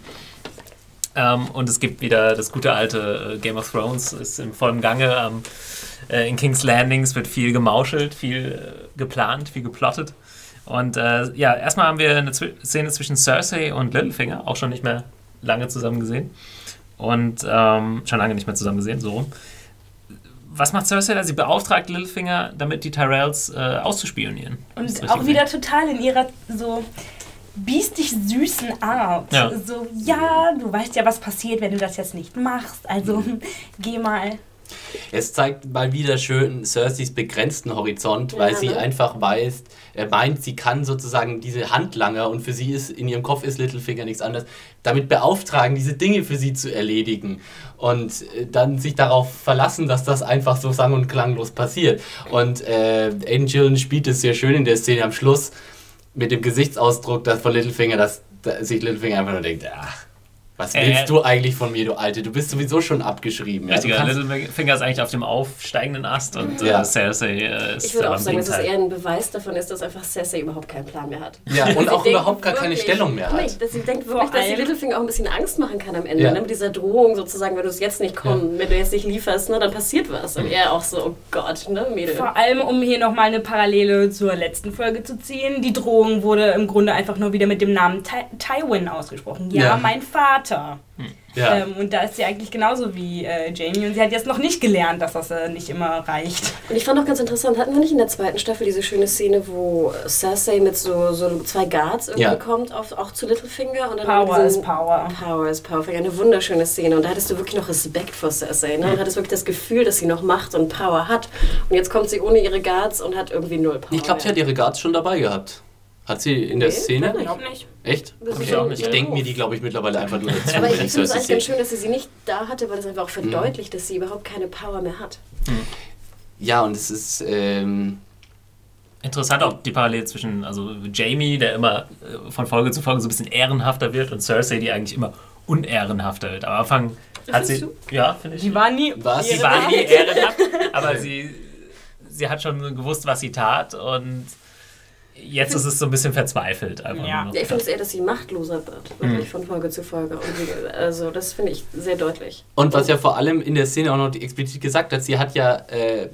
Ähm, und es gibt wieder das gute alte äh, Game of Thrones, ist im vollen Gange. Ähm, äh, in King's Landings wird viel gemauschelt, viel äh, geplant, viel geplottet. Und äh, ja, erstmal haben wir eine Zw Szene zwischen Cersei und Littlefinger, auch schon nicht mehr lange zusammen gesehen. Und ähm, schon lange nicht mehr zusammen gesehen, so rum. Was macht Cersei da? Sie beauftragt Littlefinger, damit die Tyrells äh, auszuspionieren. Und auch wieder total in ihrer so biestig süßen Art. Ja. So, ja, du weißt ja, was passiert, wenn du das jetzt nicht machst. Also geh mal es zeigt mal wieder schön Cerseis begrenzten Horizont, weil ja, sie ne? einfach weiß, er meint, sie kann sozusagen diese Handlanger und für sie ist, in ihrem Kopf ist Littlefinger nichts anderes, damit beauftragen, diese Dinge für sie zu erledigen und äh, dann sich darauf verlassen, dass das einfach so sang- und klanglos passiert. Und äh, Angel spielt es sehr schön in der Szene am Schluss mit dem Gesichtsausdruck dass von Littlefinger, dass, dass sich Littlefinger einfach nur denkt, ach, Was willst äh, du eigentlich von mir, du Alte? Du bist sowieso schon abgeschrieben. Ja? Richtiger, Littlefinger ist eigentlich auf dem aufsteigenden Ast und ja. äh, Cersei äh, ist Ich würde auch sagen, dass es eher ein Beweis davon ist, dass einfach Cersei überhaupt keinen Plan mehr hat. Ja, und auch überhaupt gar keine Stellung mehr hat. Nicht, dass sie denkt wirklich, dass sie Littlefinger auch ein bisschen Angst machen kann am Ende. Ja. Ne? Mit dieser Drohung sozusagen, wenn du es jetzt nicht kommst, wenn du jetzt nicht lieferst, ne, dann passiert was. Und er auch so, oh Gott, ne, Mädel. Vor allem, um hier nochmal eine Parallele zur letzten Folge zu ziehen, die Drohung wurde im Grunde einfach nur wieder mit dem Namen Ty Tywin ausgesprochen. Ja, mein Vater. Hm. Ja. Ähm, und da ist sie eigentlich genauso wie äh, Jamie. Und sie hat jetzt noch nicht gelernt, dass das äh, nicht immer reicht. Und ich fand auch ganz interessant, hatten wir nicht in der zweiten Staffel diese schöne Szene, wo Cersei mit so, so zwei Guards irgendwie ja. kommt, auf, auch zu Littlefinger? Und dann Power is Power. Power is Power. Eine wunderschöne Szene. Und da hattest du wirklich noch Respekt vor Cersei. Ne? Und hattest wirklich das Gefühl, dass sie noch Macht und Power hat. Und jetzt kommt sie ohne ihre Guards und hat irgendwie null Power. Ich glaube, sie hat ihre Guards schon dabei gehabt. Hat sie in der nee, Szene? Ich glaube nicht. Echt? Ich, auch nicht. ich denke mir die, glaube ich, mittlerweile einfach nur dazu. Aber ich finde es eigentlich ganz schön, dass sie sie nicht da hatte, weil das einfach auch verdeutlicht, mhm. dass sie überhaupt keine Power mehr hat. Mhm. Ja, und es ist... Ähm Interessant auch die Parallele zwischen also Jamie, der immer äh, von Folge zu Folge so ein bisschen ehrenhafter wird, und Cersei, die eigentlich immer unehrenhafter wird. Am Anfang hat sie... Ja, finde ich. Die war nie... Was? Die war nie ehrenhaft, aber <laughs> sie, sie hat schon gewusst, was sie tat und jetzt ist es so ein bisschen verzweifelt. Einfach ja. ja ich finde es eher, dass sie machtloser wird, wirklich mhm. von Folge zu Folge. Und also das finde ich sehr deutlich. Und was ja vor allem in der Szene auch noch explizit gesagt hat, sie hat ja äh, äh,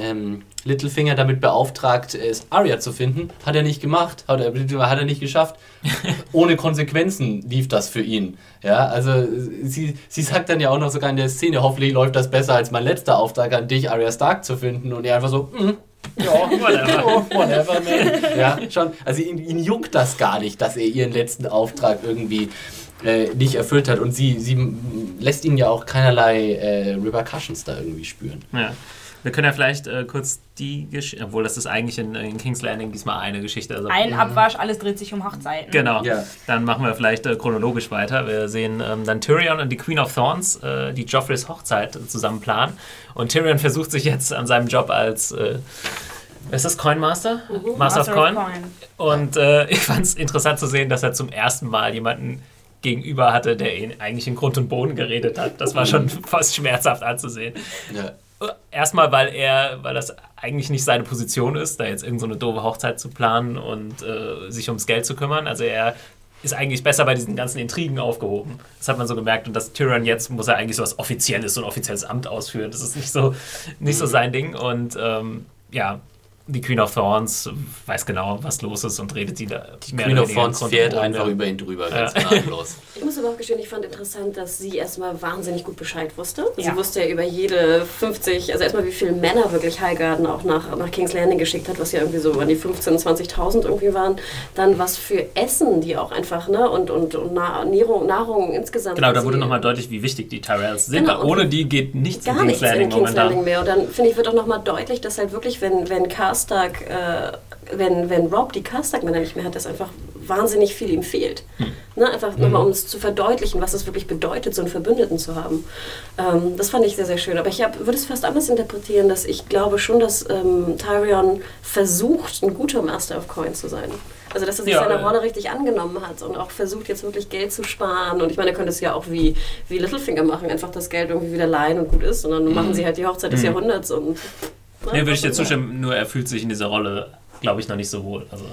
ähm, Littlefinger damit beauftragt, äh, Arya zu finden. Hat er nicht gemacht, hat er, hat er nicht geschafft. <laughs> Ohne Konsequenzen lief das für ihn. Ja, also sie, sie sagt dann ja auch noch sogar in der Szene, hoffentlich läuft das besser als mein letzter Auftrag an dich, Arya Stark zu finden. Und er einfach so, mm, ja, whatever. <laughs> whatever, man. Ja, schon. Also ihn, ihn juckt das gar nicht, dass er ihren letzten Auftrag irgendwie äh, nicht erfüllt hat. Und sie, sie lässt ihn ja auch keinerlei äh, Repercussions da irgendwie spüren. Ja. Wir können ja vielleicht äh, kurz die Geschichte, obwohl das ist eigentlich in, in, King's Landing diesmal eine Geschichte. Also, Ein Abwasch, alles dreht sich um Hochzeiten. Genau. Ja. Dann machen wir vielleicht äh, chronologisch weiter. Wir sehen ähm, dann Tyrion und die Queen of Thorns, äh, die Joffreys Hochzeit zusammen planen. Und Tyrion versucht sich jetzt an seinem Job als äh, ist das Coin Master? Mhm. Master, Master, of Coin. Of Coin. Und äh, <laughs> ich fand es interessant zu sehen, dass er zum ersten Mal jemanden gegenüber hatte, der ihn eigentlich in Grund und Boden geredet hat. Das war schon fast schmerzhaft anzusehen. Ja. Erstmal, weil er, weil das eigentlich nicht seine Position ist, da jetzt irgendeine so doofe Hochzeit zu planen und äh, sich ums Geld zu kümmern. Also er ist eigentlich besser bei diesen ganzen Intrigen aufgehoben. Das hat man so gemerkt. Und das Tyrann jetzt muss er eigentlich so was Offizielles, so ein offizielles Amt ausführen. Das ist nicht so, nicht so mhm. sein Ding. Und ähm, ja, die Queen of Thorns weiß genau, was los ist und redet die da. Die Queen of Thorns fährt einfach über ihn drüber, ganz ja. gnadenlos. Ich muss aber auch gestehen, ich fand interessant, dass sie erstmal wahnsinnig gut Bescheid wusste. Ja. Sie wusste ja über jede 50, also erstmal wie viele Männer wirklich Highgarden auch nach, nach King's Landing geschickt hat, was ja irgendwie so an die 15.000, 20.000 irgendwie waren. Dann was für Essen die auch einfach, ne, und, und, und Nahrung, Nahrung insgesamt. Genau, da wurde nochmal deutlich, wie wichtig die Tyrells sind, genau, ohne die geht nichts gar in King's Landing, in King's Landing mehr. Und dann finde ich, wird auch nochmal deutlich, dass halt wirklich, wenn, wenn Karstark, äh, wenn, wenn Rob die Karstark-Männer nicht mehr hat, dass einfach wahnsinnig viel ihm fehlt. Hm. Ne, einfach mhm. nochmal, um es zu verdeutlichen, was es wirklich bedeutet, so einen Verbündeten zu haben. Ähm, das fand ich sehr, sehr schön. Aber ich hab, würde es fast anders interpretieren, dass ich glaube schon, dass ähm, Tyrion versucht, ein guter Master of Coin zu sein. Also, dass er sich ja, seiner Rolle richtig angenommen hat und auch versucht, jetzt wirklich Geld zu sparen. Und ich meine, er könnte es ja auch wie, wie Littlefinger machen, einfach das Geld irgendwie wieder leihen und gut ist. Und dann mhm. machen sie halt die Hochzeit des mhm. Jahrhunderts und Nee, würde ich dir zustimmen, nur er fühlt sich in dieser Rolle, glaube ich, noch nicht so wohl. Also,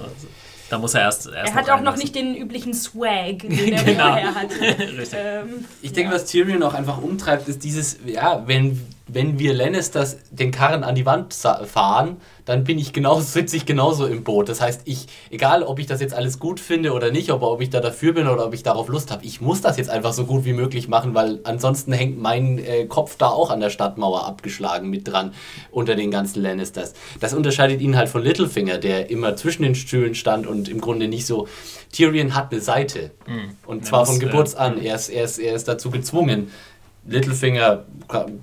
da muss er erst. erst er hat auch noch nicht den üblichen Swag, <laughs> den er genau. vorher hatte. <laughs> ähm, ich denke, ja. was Tyrion auch einfach umtreibt, ist dieses, ja, wenn, wenn wir Lannisters den Karren an die Wand fahren, dann bin ich genauso, <laughs> sitze ich genauso im Boot. Das heißt, ich, egal ob ich das jetzt alles gut finde oder nicht, ob, ob ich da dafür bin oder ob ich darauf Lust habe, ich muss das jetzt einfach so gut wie möglich machen, weil ansonsten hängt mein äh, Kopf da auch an der Stadtmauer abgeschlagen mit dran unter den ganzen Lannisters. Das unterscheidet ihn halt von Littlefinger, der immer zwischen den Stühlen stand und im Grunde nicht so. Tyrion hat eine Seite. Mhm. Und zwar von Geburts an. Er ist, er, ist, er ist dazu gezwungen. Littlefinger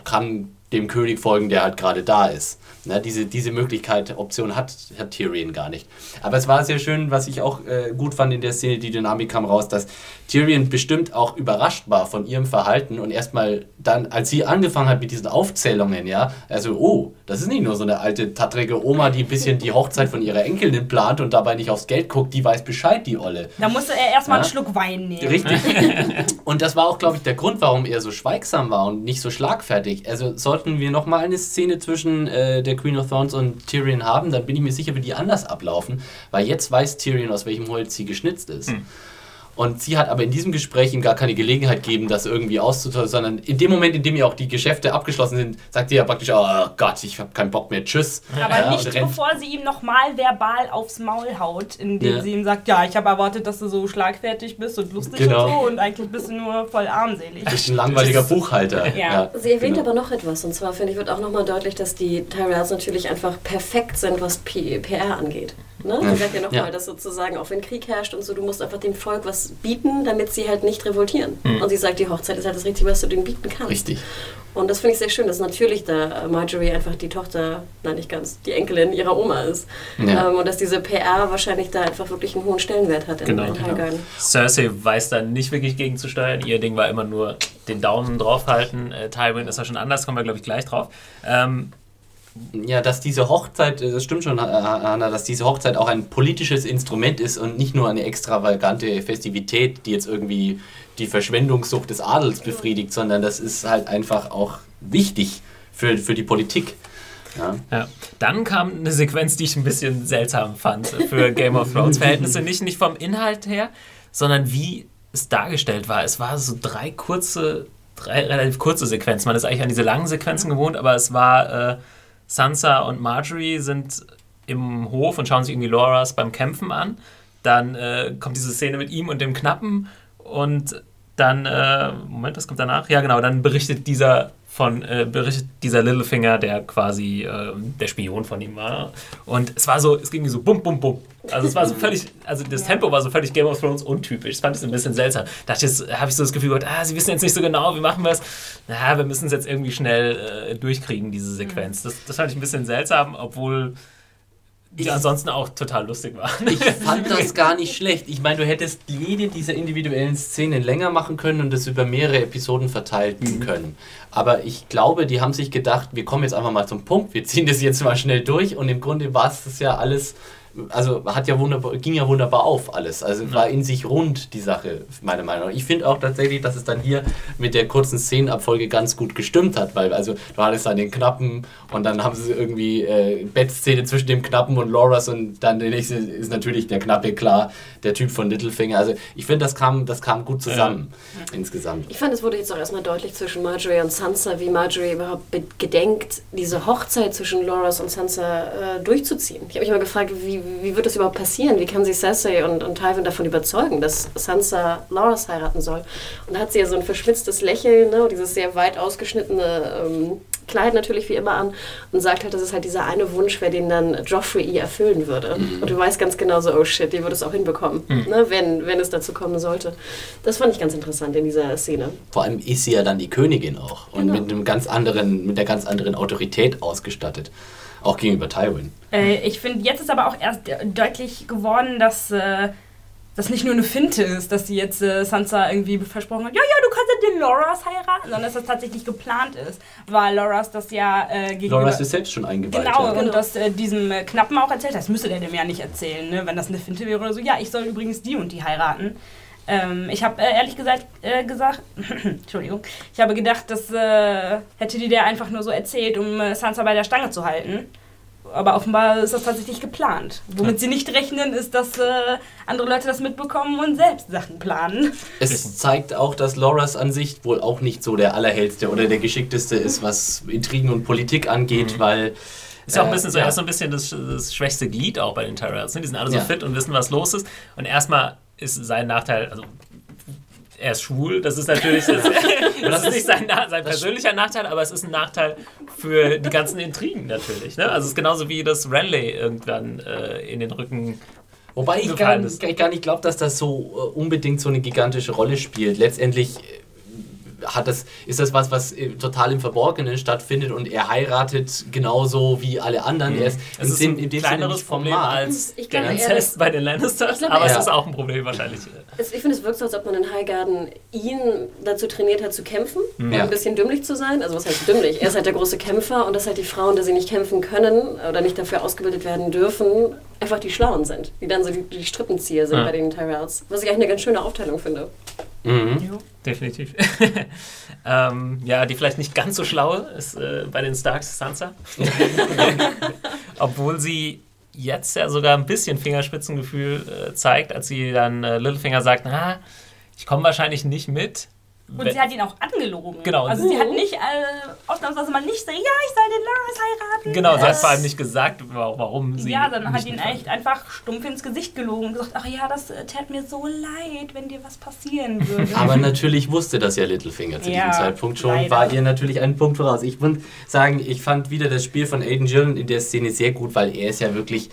kann dem König folgen, der halt gerade da ist. Ne, diese, diese Möglichkeit, Option hat, hat Tyrion gar nicht. Aber es war sehr schön, was ich auch äh, gut fand in der Szene, die Dynamik kam raus, dass Tyrion bestimmt auch überrascht war von ihrem Verhalten und erstmal dann, als sie angefangen hat mit diesen Aufzählungen, ja, also, oh, das ist nicht nur so eine alte, tattrige Oma, die ein bisschen die Hochzeit von ihrer Enkelin plant und dabei nicht aufs Geld guckt, die weiß Bescheid, die Olle. Da musste er erstmal ja? einen Schluck Wein nehmen. Richtig. <laughs> und das war auch, glaube ich, der Grund, warum er so schweigsam war und nicht so schlagfertig. Also sollten wir nochmal eine Szene zwischen äh, der Queen of Thorns und Tyrion haben, dann bin ich mir sicher, wird die anders ablaufen, weil jetzt weiß Tyrion, aus welchem Holz sie geschnitzt ist. Hm. Und sie hat aber in diesem Gespräch ihm gar keine Gelegenheit gegeben, das irgendwie auszutauschen, sondern in dem Moment, in dem ja auch die Geschäfte abgeschlossen sind, sagt sie ja praktisch, oh Gott, ich habe keinen Bock mehr, tschüss. Aber ja, nicht bevor sie ihm nochmal verbal aufs Maul haut, indem ja. sie ihm sagt, ja, ich habe erwartet, dass du so schlagfertig bist und lustig genau. und so und eigentlich bist du nur voll armselig. Du bist ein langweiliger Buchhalter. Ja. ja. Sie erwähnt genau. aber noch etwas und zwar finde ich, wird auch nochmal deutlich, dass die Tyrells natürlich einfach perfekt sind, was PR angeht. Ne? Sie sagt ja nochmal, ja. dass sozusagen, auch wenn Krieg herrscht und so, du musst einfach dem Volk was bieten, damit sie halt nicht revoltieren. Mhm. Und sie sagt, die Hochzeit ist halt das Richtige, was du denen bieten kannst. Richtig. Und das finde ich sehr schön, dass natürlich da Marjorie einfach die Tochter, nein, nicht ganz, die Enkelin ihrer Oma ist. Ja. Ähm, und dass diese PR wahrscheinlich da einfach wirklich einen hohen Stellenwert hat in, genau, in. Genau. Cersei weiß da nicht wirklich gegenzusteuern. Ihr Ding war immer nur den Daumen draufhalten. Äh, Tywin ist ja schon anders, kommen wir, glaube ich, gleich drauf. Ähm, ja, dass diese Hochzeit, das stimmt schon, Hanna, dass diese Hochzeit auch ein politisches Instrument ist und nicht nur eine extravagante Festivität, die jetzt irgendwie die Verschwendungssucht des Adels befriedigt, sondern das ist halt einfach auch wichtig für, für die Politik. Ja. ja. Dann kam eine Sequenz, die ich ein bisschen seltsam fand für Game of Thrones Verhältnisse. Nicht, nicht vom Inhalt her, sondern wie es dargestellt war. Es war so drei kurze, drei relativ kurze Sequenzen. Man ist eigentlich an diese langen Sequenzen gewohnt, aber es war. Äh, Sansa und Marjorie sind im Hof und schauen sich irgendwie Loras beim Kämpfen an. Dann äh, kommt diese Szene mit ihm und dem Knappen und dann, äh, Moment, was kommt danach? Ja, genau, dann berichtet dieser von, äh, berichtet dieser Littlefinger, der quasi äh, der Spion von ihm war. Und es war so, es ging so bum, bum, bum. Also es war so völlig, also das Tempo war so völlig Game of Thrones untypisch. Das fand ich so ein bisschen seltsam. Da habe ich so das Gefühl gehabt, ah, sie wissen jetzt nicht so genau, wie machen wir es. Na, wir müssen es jetzt irgendwie schnell äh, durchkriegen, diese Sequenz. Das, das fand ich ein bisschen seltsam, obwohl die ich, ansonsten auch total lustig war. Ich <laughs> fand das gar nicht schlecht. Ich meine, du hättest jede dieser individuellen Szenen länger machen können und das über mehrere Episoden verteilt mhm. können. Aber ich glaube, die haben sich gedacht, wir kommen jetzt einfach mal zum Punkt, wir ziehen das jetzt mal schnell durch und im Grunde war es das ja alles also hat ja wunderbar, ging ja wunderbar auf alles. Also ja. war in sich rund die Sache, meiner Meinung nach. Ich finde auch tatsächlich, dass es dann hier mit der kurzen Szenenabfolge ganz gut gestimmt hat, weil also du hattest dann den Knappen und dann haben sie irgendwie äh, Bettszene zwischen dem Knappen und Loras und dann der nächste ist natürlich der Knappe, klar, der Typ von Littlefinger. Also ich finde, das kam, das kam gut zusammen ja. insgesamt. Ich fand, es wurde jetzt auch erstmal deutlich zwischen Marjorie und Sansa, wie Marjorie überhaupt gedenkt, diese Hochzeit zwischen Loras und Sansa äh, durchzuziehen. Ich habe mich mal gefragt, wie, wie wird das überhaupt passieren? Wie kann sie Cersei und, und Tywin davon überzeugen, dass Sansa Loras heiraten soll? Und da hat sie ja so ein verschwitztes Lächeln, ne, dieses sehr weit ausgeschnittene ähm, Kleid natürlich wie immer an und sagt halt, dass es halt dieser eine Wunsch wäre, den dann Joffrey ihr erfüllen würde. Mhm. Und du weißt ganz genau so, oh shit, die würde es auch hinbekommen, mhm. ne, wenn, wenn es dazu kommen sollte. Das fand ich ganz interessant in dieser Szene. Vor allem ist sie ja dann die Königin auch und genau. mit einem ganz anderen, mit der ganz anderen Autorität ausgestattet. Auch gegenüber Tywin. Äh, ich finde, jetzt ist aber auch erst deutlich geworden, dass äh, das nicht nur eine Finte ist, dass sie jetzt äh, Sansa irgendwie versprochen hat, ja, ja, du kannst ja den Loras heiraten, sondern dass das tatsächlich geplant ist. Weil Loras das ja äh, gegenüber... Loras ist selbst schon eingeweiht. Genau, ja. und das äh, diesem äh, Knappen auch erzählt Das müsste der dem ja nicht erzählen, ne? wenn das eine Finte wäre oder so. Ja, ich soll übrigens die und die heiraten. Ähm, ich habe äh, ehrlich gesagt, äh, gesagt <clears throat> Entschuldigung, ich habe gedacht, das äh, hätte die der einfach nur so erzählt, um äh, Sansa bei der Stange zu halten aber offenbar ist das tatsächlich geplant. Womit ja. sie nicht rechnen, ist, dass äh, andere Leute das mitbekommen und selbst Sachen planen. Es zeigt auch, dass Loras an sich wohl auch nicht so der Allerhellste oder der Geschickteste ist, was Intrigen und Politik angeht, mhm. weil. Ist ja auch ein bisschen so, ja. er ist so ein bisschen das, das schwächste Glied auch bei den Tyrells. Ne? Die sind alle so ja. fit und wissen, was los ist. Und erstmal ist sein Nachteil, also er ist schwul, das ist natürlich das, <laughs> das ist nicht sein, sein persönlicher Nachteil, aber es ist ein Nachteil für die ganzen Intrigen natürlich. Ne? Also es ist genauso wie das Renly irgendwann äh, in den Rücken Wobei ich gar, ich gar nicht glaube, dass das so uh, unbedingt so eine gigantische Rolle spielt. Letztendlich hat das, ist das was, was äh, total im Verborgenen stattfindet und er heiratet genauso wie alle anderen. Mhm. Er ist, es ist dem, ein kleineres Problem als der Inzest bei den Lannisters, glaub, aber ja. es ist auch ein Problem wahrscheinlich. Es, ich finde, es wirkt so, als ob man in Highgarden ihn dazu trainiert hat zu kämpfen mhm. und ein bisschen dümmlich zu sein. Also was heißt dümmlich? Er ist halt der große Kämpfer und dass halt die Frauen, dass sie nicht kämpfen können oder nicht dafür ausgebildet werden dürfen, einfach die Schlauen sind, die dann so die, die Strippenzieher sind ja. bei den Tyrells. Was ich eigentlich eine ganz schöne Aufteilung finde. Mhm. definitiv. <laughs> ähm, ja, die vielleicht nicht ganz so schlaue ist äh, bei den Starks Sansa. <laughs> Obwohl sie jetzt ja sogar ein bisschen Fingerspitzengefühl äh, zeigt, als sie dann äh, Littlefinger sagt, na, ich komme wahrscheinlich nicht mit, und sie hat ihn auch angelogen. Genau. Also sie hat nicht, äh, ausnahmsweise mal nicht so, ja, ich soll den Loris heiraten. Genau, sie hat vor allem nicht gesagt, warum sie. Ja, dann hat ihn echt einfach stumpf ins Gesicht gelogen und gesagt, ach ja, das äh, tät mir so leid, wenn dir was passieren würde. Aber natürlich wusste das ja Littlefinger zu ja, diesem Zeitpunkt schon, leider. war ihr natürlich ein Punkt voraus. Ich muss sagen, ich fand wieder das Spiel von Aiden Gillen in der Szene sehr gut, weil er ist ja wirklich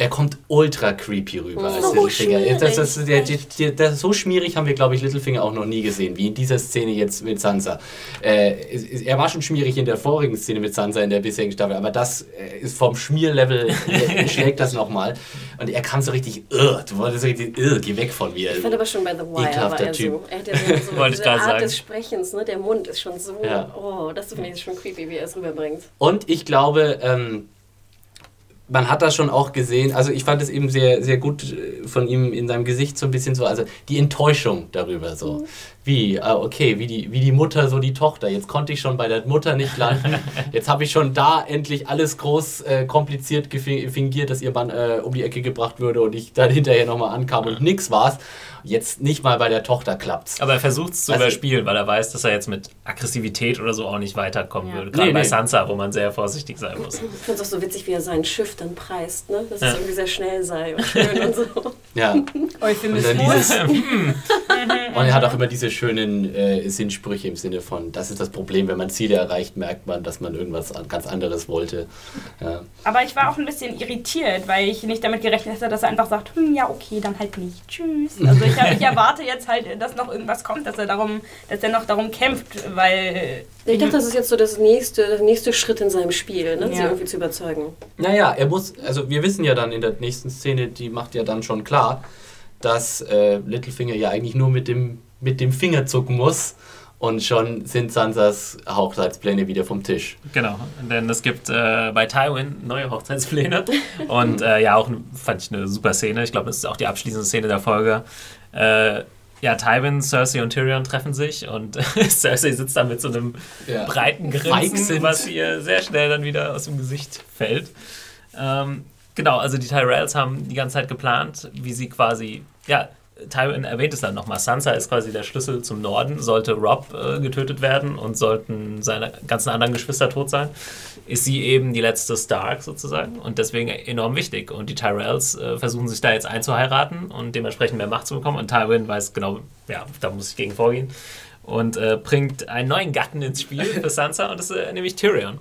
er kommt ultra creepy rüber als so Littlefinger. Das, das, der, der, so schmierig haben wir, glaube ich, Littlefinger auch noch nie gesehen, wie in dieser Szene jetzt mit Sansa. Äh, er war schon schmierig in der vorigen Szene mit Sansa in der bisherigen Staffel, aber das äh, ist vom Schmierlevel, <laughs> schlägt das nochmal. Und er kann so richtig, du wolltest so richtig, geh weg von mir. Ich fand aber schon bei The Wire Ekelhafter war typ. so. Er hat ja so, so <laughs> diese Art sagen. des Sprechens, ne? der Mund ist schon so, ja. oh, das finde ich schon creepy, wie er es rüberbringt. Und ich glaube, ähm, man hat das schon auch gesehen, also ich fand es eben sehr, sehr gut äh, von ihm in seinem Gesicht so ein bisschen so, also die Enttäuschung darüber so. Wie, ah, okay, wie die, wie die Mutter, so die Tochter. Jetzt konnte ich schon bei der Mutter nicht landen. <laughs> Jetzt habe ich schon da endlich alles groß äh, kompliziert fingiert, dass ihr Mann äh, um die Ecke gebracht würde und ich dann hinterher nochmal ankam und nix war's. Jetzt nicht mal bei der Tochter klappt's. Aber er versucht es zu also, überspielen, weil er weiß, dass er jetzt mit Aggressivität oder so auch nicht weiterkommen ja. würde. Gerade nee, bei nee. Sansa, wo man sehr vorsichtig sein muss. Ich finde es auch so witzig, wie er sein Schiff dann preist, ne? dass ja. es irgendwie sehr schnell sei und schön und so. Ja. <laughs> Euphemistisch. <laughs> und er hat auch immer diese schönen äh, Sinnsprüche im Sinne von, das ist das Problem, wenn man Ziele erreicht, merkt man, dass man irgendwas ganz anderes wollte. Ja. Aber ich war auch ein bisschen irritiert, weil ich nicht damit gerechnet hätte, dass er einfach sagt, hm, ja okay, dann halt nicht, tschüss. Also ich, hab, ich erwarte jetzt halt, dass noch irgendwas kommt, dass er darum, dass er noch darum kämpft, weil... Ich dachte, das ist jetzt so das nächste, der nächste Schritt in seinem Spiel, ne? Ja. sie irgendwie zu überzeugen. Naja, er muss, also wir wissen ja dann in der nächsten Szene, die macht ja dann schon klar, dass äh, Littlefinger ja eigentlich nur mit dem mit dem Finger zucken muss. Und schon sind Sansas Hochzeitspläne wieder vom Tisch. Genau, denn es gibt äh, bei Tywin neue Hochzeitspläne. <laughs> Und äh, ja, auch fand ich eine super Szene. Ich glaube, das ist auch die abschließende Szene der Folge. Äh, ja, Tywin, Cersei und Tyrion treffen sich und <laughs> Cersei sitzt da mit so einem ja. breiten Grinsen, was ihr sehr schnell dann wieder aus dem Gesicht fällt. Ähm, genau, also die Tyrells haben die ganze Zeit geplant, wie sie quasi, ja, Tywin erwähnt es dann nochmal. Sansa ist quasi der Schlüssel zum Norden. Sollte Rob äh, getötet werden und sollten seine ganzen anderen Geschwister tot sein, ist sie eben die letzte Stark sozusagen und deswegen enorm wichtig. Und die Tyrells äh, versuchen sich da jetzt einzuheiraten und dementsprechend mehr Macht zu bekommen. Und Tywin weiß genau, ja, da muss ich gegen vorgehen. Und äh, bringt einen neuen Gatten ins Spiel <laughs> für Sansa und das ist äh, nämlich Tyrion.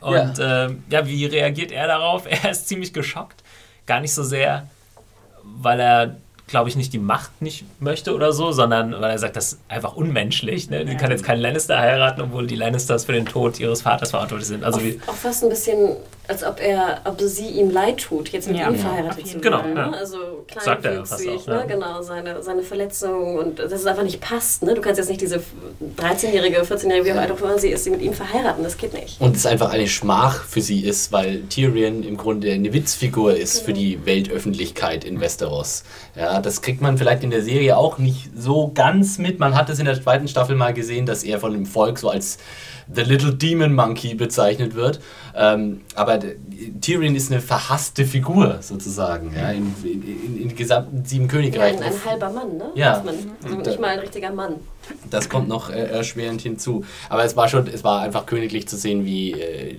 Und ja. Ähm, ja, wie reagiert er darauf? <laughs> Er ist ziemlich geschockt. Gar nicht so sehr, weil er glaube ich, nicht die Macht nicht möchte oder so, sondern weil er sagt, das ist einfach unmenschlich. Ne? Sie kann jetzt keinen Lannister heiraten, obwohl die Lannisters für den Tod ihres Vaters verantwortlich sind. Also auch, wie auch fast ein bisschen, als ob er, ob sie ihm leid tut, jetzt mit ja, ihm verheiratet zu genau, werden. Genau, ja. Also kleinwüchsig, ne? genau, seine, seine Verletzung und dass es einfach nicht passt. Ne? Du kannst jetzt nicht diese 13-jährige, 14-jährige, wie auch alt auch immer sie ist, sie mit ihm verheiraten, das geht nicht. Und es einfach eine Schmach für sie ist, weil Tyrion im Grunde eine Witzfigur ist genau. für die Weltöffentlichkeit in Westeros. Ja, das kriegt man vielleicht in der Serie auch nicht so ganz mit. Man hat es in der zweiten Staffel mal gesehen, dass er von dem Volk so als The Little Demon Monkey bezeichnet wird. Ähm, aber Tyrion ist eine verhasste Figur sozusagen ja, in, in, in, in gesamten sieben Königreichen. Ja, ein, halber Mann, ne? Ja. Also nicht mal ein richtiger Mann. Das kommt noch äh, erschwerend hinzu. Aber es war schon, es war einfach königlich zu sehen, wie äh,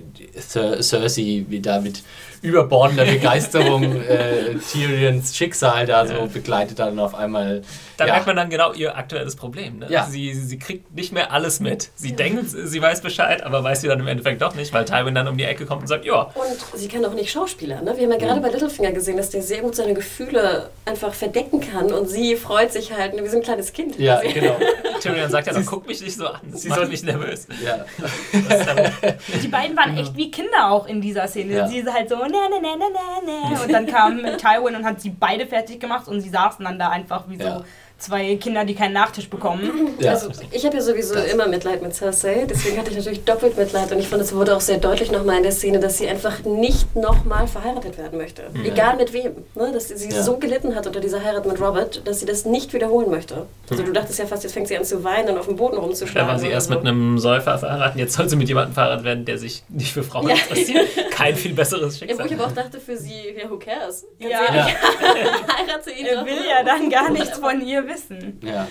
Cersei wie da mit überbordender <laughs> Begeisterung äh, Tyrions Schicksal da so begleitet dann auf einmal. Da ja. merkt man dann genau ihr aktuelles Problem. Ne? Ja. Sie, sie kriegt nicht mehr alles mit. Sie denkt, sie weiß Bescheid, aber weiß sie dann im Endeffekt doch nicht, weil Tywin dann um die Ecke kommt und sagt, ja. Und sie kann auch nicht Schauspieler. Ne? Wir haben ja gerade mhm. bei Littlefinger gesehen, dass der sehr gut seine Gefühle einfach verdecken kann und sie freut sich halt wie so ein kleines Kind. Ja, genau. <laughs> Tyrion sagt ja, dann guck mich nicht so an. Sie soll nicht nervös. Ja. <laughs> Die beiden waren echt wie Kinder auch in dieser Szene. Ja. Sie ist halt so, ne, ne, ne, ne, ne. Und dann kam <laughs> Tywin und hat sie beide fertig gemacht und sie saßen dann da einfach wie so. Ja zwei Kinder, die keinen Nachtisch bekommen. Ja. Also ich habe ja sowieso das. immer Mitleid mit Cersei, deswegen hatte ich natürlich doppelt Mitleid und ich fand, es wurde auch sehr deutlich nochmal in der Szene, dass sie einfach nicht nochmal verheiratet werden möchte. Ja. Egal mit wem. Ne? Dass sie ja. so gelitten hat unter dieser Heirat mit Robert, dass sie das nicht wiederholen möchte. Also du dachtest ja fast, jetzt fängt sie an zu weinen und auf dem Boden rumzuschlagen. Da war sie erst so. mit einem Säufer verheiratet, jetzt soll sie mit jemandem verheiratet werden, der sich nicht für Frauen interessiert. <laughs> Kein viel besseres Schicksal. Ja, wo ich aber auch dachte, für sie, ja, who cares? Ganz ja. ja. <laughs> Heirate ihn Er will ja dann gar nichts von ihr wissen. Ja.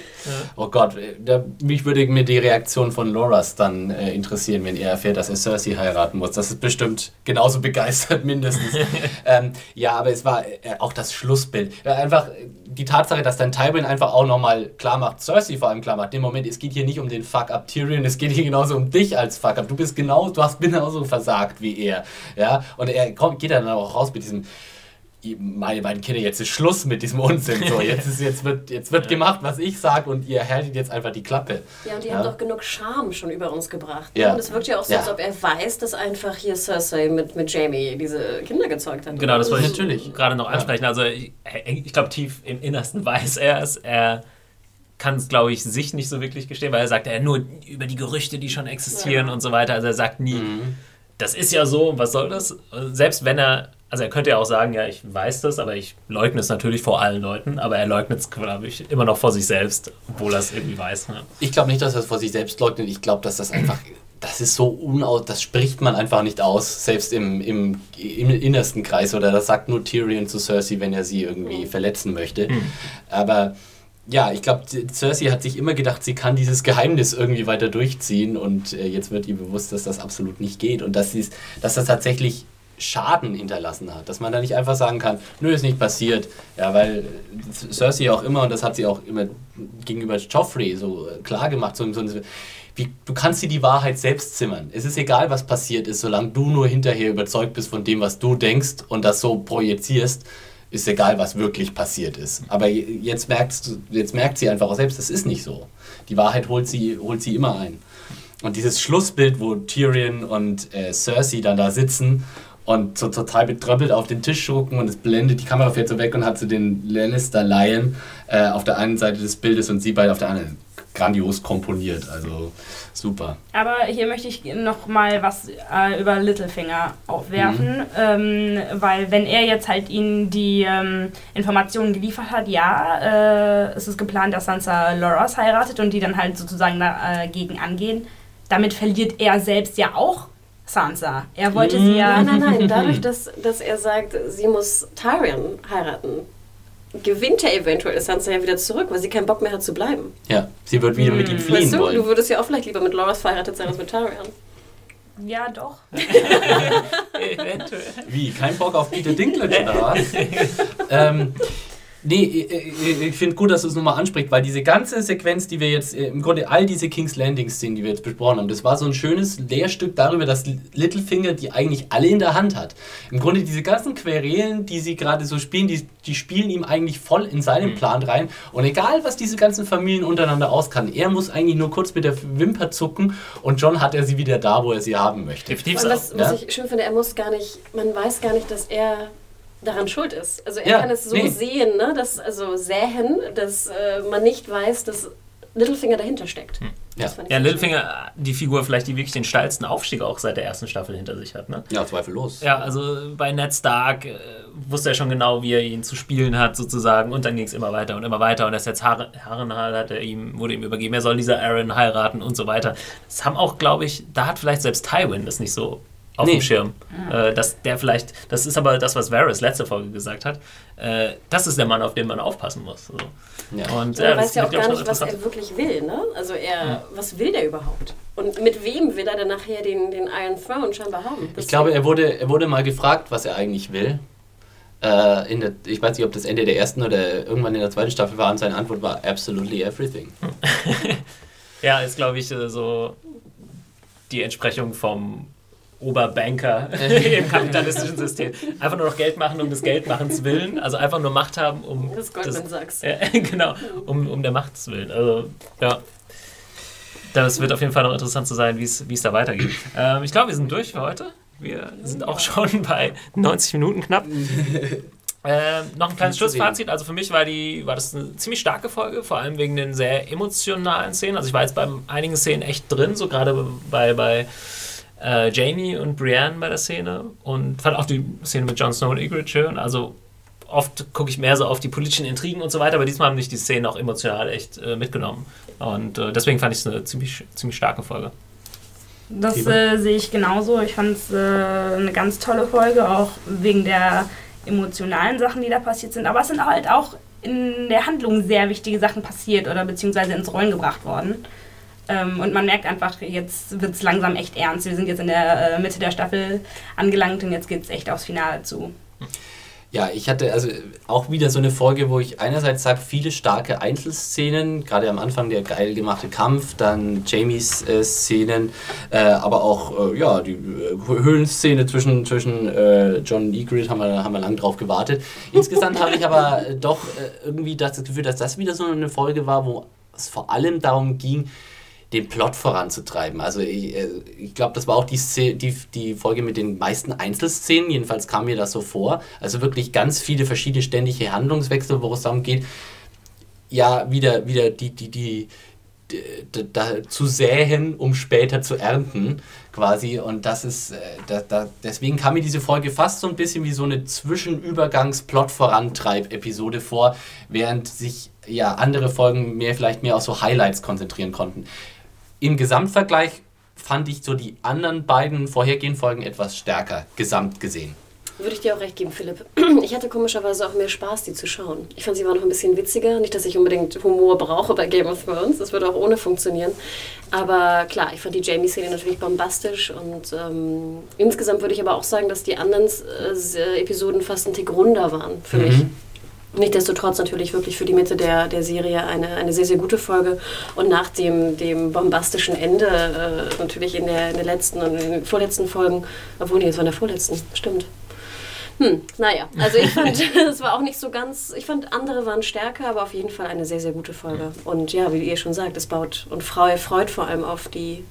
Oh Gott, da, mich würde mir die Reaktion von Loras dann äh, interessieren, wenn er erfährt, dass er Cersei heiraten muss. Das ist bestimmt genauso begeistert, <laughs> mindestens. ähm, ja, aber es war äh, auch das Schlussbild. Äh, einfach die Tatsache, dass dann Tywin einfach auch nochmal klar macht, Cersei vor allem klar macht, im Moment, es geht hier nicht um den Fuck-up Tyrion, es geht hier genauso um dich als Fuck-up. Du bist genau, du hast genauso versagt wie er. Ja, und er kommt, geht dann auch raus mit diesem meine beiden Kinder, jetzt ist Schluss mit diesem Unsinn. So, jetzt, ist, jetzt wird, jetzt wird gemacht, was ich sage und ihr haltet jetzt einfach die Klappe. Ja, und die ja. haben doch genug Charme schon über uns gebracht. Ja. Und es wirkt ja auch so, ja. als ob er weiß, dass einfach hier Cersei mit, mit Jamie diese Kinder gezeugt hat. Genau, das wollte ich natürlich gerade noch ansprechen. Also ich, ich glaube, tief im Innersten <laughs> weiß er es. Er kann es, glaube ich, sich nicht so wirklich gestehen, weil er sagt ja nur über die Gerüchte, die schon existieren und so weiter. Also er sagt nie, mhm. das ist ja so, was soll das? Selbst wenn er also er könnte ja auch sagen, ja, ich weiß das, aber ich leugne es natürlich vor allen Leuten, aber er leugnet es, glaube ich, immer noch vor sich selbst, obwohl er es irgendwie weiß. Ne? Ich glaube nicht, dass er es vor sich selbst leugnet. Ich glaube, dass das einfach, das ist so unaus, das spricht man einfach nicht aus, selbst im, im, im innersten Kreis. Oder das sagt nur Tyrion zu Cersei, wenn er sie irgendwie verletzen möchte. Mhm. Aber ja, ich glaube, Cersei hat sich immer gedacht, sie kann dieses Geheimnis irgendwie weiter durchziehen und äh, jetzt wird ihr bewusst, dass das absolut nicht geht und dass, dass das tatsächlich Schaden hinterlassen hat. Dass man da nicht einfach sagen kann, nö, ist nicht passiert. Ja, weil Cersei auch immer, und das hat sie auch immer gegenüber Joffrey so äh, klar gemacht, so, so wie, du kannst dir die Wahrheit selbst zimmern. Es ist egal, was passiert ist, solange du nur hinterher überzeugt bist von dem, was du denkst und das so projizierst, ist egal, was wirklich passiert ist. Aber jetzt, merkst, jetzt merkt sie einfach auch selbst, das ist nicht so. Die Wahrheit holt sie, holt sie immer ein. Und dieses Schlussbild, wo Tyrion und äh, Cersei dann da sitzen und so total betröppelt auf den Tisch gucken und es blendet, die Kamera fährt so weg und hat so den Lannister-Lion äh, auf der einen Seite des Bildes und sie beide auf der anderen. Grandios komponiert, also super. Aber hier möchte ich noch mal was äh, über Littlefinger aufwerfen, mhm. ähm, weil wenn er jetzt halt ihnen die ähm, Informationen geliefert hat, ja, äh, es ist geplant, dass Sansa Loras heiratet und die dann halt sozusagen dagegen äh, angehen. Damit verliert er selbst ja auch Sansa. Er wollte sie ja. Nein, nein, nein. Dadurch, <laughs> dass, dass er sagt, sie muss Tyrion heiraten, gewinnt er eventuell Sansa ja wieder zurück, weil sie keinen Bock mehr hat zu bleiben. Ja, sie wird wieder hm. mit ihm fliehen weißt du, wollen. Du würdest ja auch vielleicht lieber mit Loras verheiratet sein als mit Tyrion. Ja, doch. Eventuell. <laughs> <laughs> Wie? Kein Bock auf Peter Dinklage oder was? ähm, Nee, ich finde gut, dass du es nochmal ansprichst, weil diese ganze Sequenz, die wir jetzt, äh, im Grunde all diese King's Landing-Szenen, die wir jetzt besprochen haben, das war so ein schönes Lehrstück darüber, dass Littlefinger die eigentlich alle in der Hand hat. Im Grunde diese ganzen Querelen, die sie gerade so spielen, die, die spielen ihm eigentlich voll in seinen mhm. Plan rein. Und egal, was diese ganzen Familien untereinander auskann, er muss eigentlich nur kurz mit der Wimper zucken und John hat er sie wieder da, wo er sie haben möchte. Und was, was ja? ich schön finde, er muss gar nicht, man weiß gar nicht, dass er daran schuld ist. Also er ja, kann es so nee. sehen, ne, dass, also sähen, dass äh, man nicht weiß, dass Littlefinger dahinter steckt. Hm. Ja, ja Littlefinger, die Figur vielleicht, die wirklich den steilsten Aufstieg auch seit der ersten Staffel hinter sich hat. Ne? Ja, zweifellos. Ja, also bei Ned Stark äh, wusste er schon genau, wie er ihn zu spielen hat, sozusagen. Und dann ging es immer weiter und immer weiter. Und das jetzt Harrenhal hat er ihm, wurde ihm übergeben, er soll dieser Aaron heiraten und so weiter. Das haben auch, glaube ich, da hat vielleicht selbst Tywin das nicht so auf nee. dem Schirm. Äh, dass der vielleicht, das ist aber das, was Varys letzte Folge gesagt hat, äh, das ist der Mann, auf den man aufpassen muss. So. Ja. Und, er weiß ja auch gar nicht, was er wirklich will. Ne? Also er, ja. was will der überhaupt? Und mit wem will er dann nachher den, den Iron Throne scheinbar haben? Das ich glaube, er wurde, er wurde mal gefragt, was er eigentlich will. Äh, in der, ich weiß nicht, ob das Ende der ersten oder irgendwann in der zweiten Staffel war und seine Antwort war absolutely everything. <laughs> ja, ist glaube ich äh, so die Entsprechung vom Oberbanker <laughs> im kapitalistischen System. Einfach nur noch Geld machen um des Geldmachens willen. Also einfach nur Macht haben um. Das Goldman Sachs. Äh, <laughs> genau, um, um der Macht willen. Also, ja. Das wird auf jeden Fall noch interessant zu sein, wie es da weitergeht. Ähm, ich glaube, wir sind durch für heute. Wir sind auch schon <laughs> bei 90 Minuten knapp. Äh, noch ein kleines Schlussfazit. Also für mich war, die, war das eine ziemlich starke Folge, vor allem wegen den sehr emotionalen Szenen. Also ich war jetzt bei einigen Szenen echt drin, so gerade bei, bei äh, Jamie und Brienne bei der Szene und fand auch die Szene mit Jon Snow und Ygritte schön. Also oft gucke ich mehr so auf die politischen Intrigen und so weiter, aber diesmal haben mich die Szenen auch emotional echt äh, mitgenommen. Und äh, deswegen fand ich es eine ziemlich, ziemlich starke Folge. Das äh, sehe ich genauso. Ich fand es äh, eine ganz tolle Folge, auch wegen der emotionalen Sachen, die da passiert sind. Aber es sind halt auch in der Handlung sehr wichtige Sachen passiert oder beziehungsweise ins Rollen gebracht worden. Ähm, und man merkt einfach, jetzt wird es langsam echt ernst. Wir sind jetzt in der äh, Mitte der Staffel angelangt und jetzt geht es echt aufs Finale zu. Ja, ich hatte also auch wieder so eine Folge, wo ich einerseits sage, viele starke Einzelszenen, gerade am Anfang der geil gemachte Kampf, dann Jamies äh, Szenen, äh, aber auch äh, ja, die äh, Höhlenszene zwischen, zwischen äh, John und Egrid haben wir, haben wir lang drauf gewartet. Insgesamt habe ich aber doch äh, irgendwie das Gefühl, dass das wieder so eine Folge war, wo es vor allem darum ging, den Plot voranzutreiben. Also ich, äh, ich glaube, das war auch die, die, die Folge mit den meisten Einzelszenen, jedenfalls kam mir das so vor. Also wirklich ganz viele verschiedene ständige Handlungswechsel, wo es darum geht, ja, wieder, wieder die, die, die, die da, zu säen, um später zu ernten, quasi. Und das ist, äh, da, da, deswegen kam mir diese Folge fast so ein bisschen wie so eine Zwischenübergangs-Plot-Vorantreib-Episode vor, während sich ja andere Folgen mehr vielleicht mehr auf so Highlights konzentrieren konnten. Im Gesamtvergleich fand ich so die anderen beiden vorhergehenden Folgen etwas stärker, gesamt gesehen. Würde ich dir auch recht geben, Philipp. <clears throat> Ich hatte komischerweise auch mehr Spaß, die zu schauen. Ich fand sie war noch ein bisschen witziger. Nicht, dass ich unbedingt Humor brauche bei Game of Thrones. Das würde auch ohne funktionieren. Aber klar, ich fand die Jamie-Szene natürlich bombastisch. Und ähm, insgesamt würde ich aber auch sagen, dass die anderen äh, Episoden fast ein Tick runder waren für mhm. mich. Nichtsdestotrotz natürlich wirklich für die Mitte der, der Serie eine, eine sehr, sehr gute Folge. Und nach dem, dem bombastischen Ende, äh, natürlich in der, in der letzten und in den vorletzten Folgen, obwohl, nee, es war in der vorletzten, stimmt. Hm, naja, also ich fand, <laughs> <laughs> es war auch nicht so ganz, ich fand, andere waren stärker, aber auf jeden Fall eine sehr, sehr gute Folge. Und ja, wie ihr schon sagt, es baut und freut vor allem auf die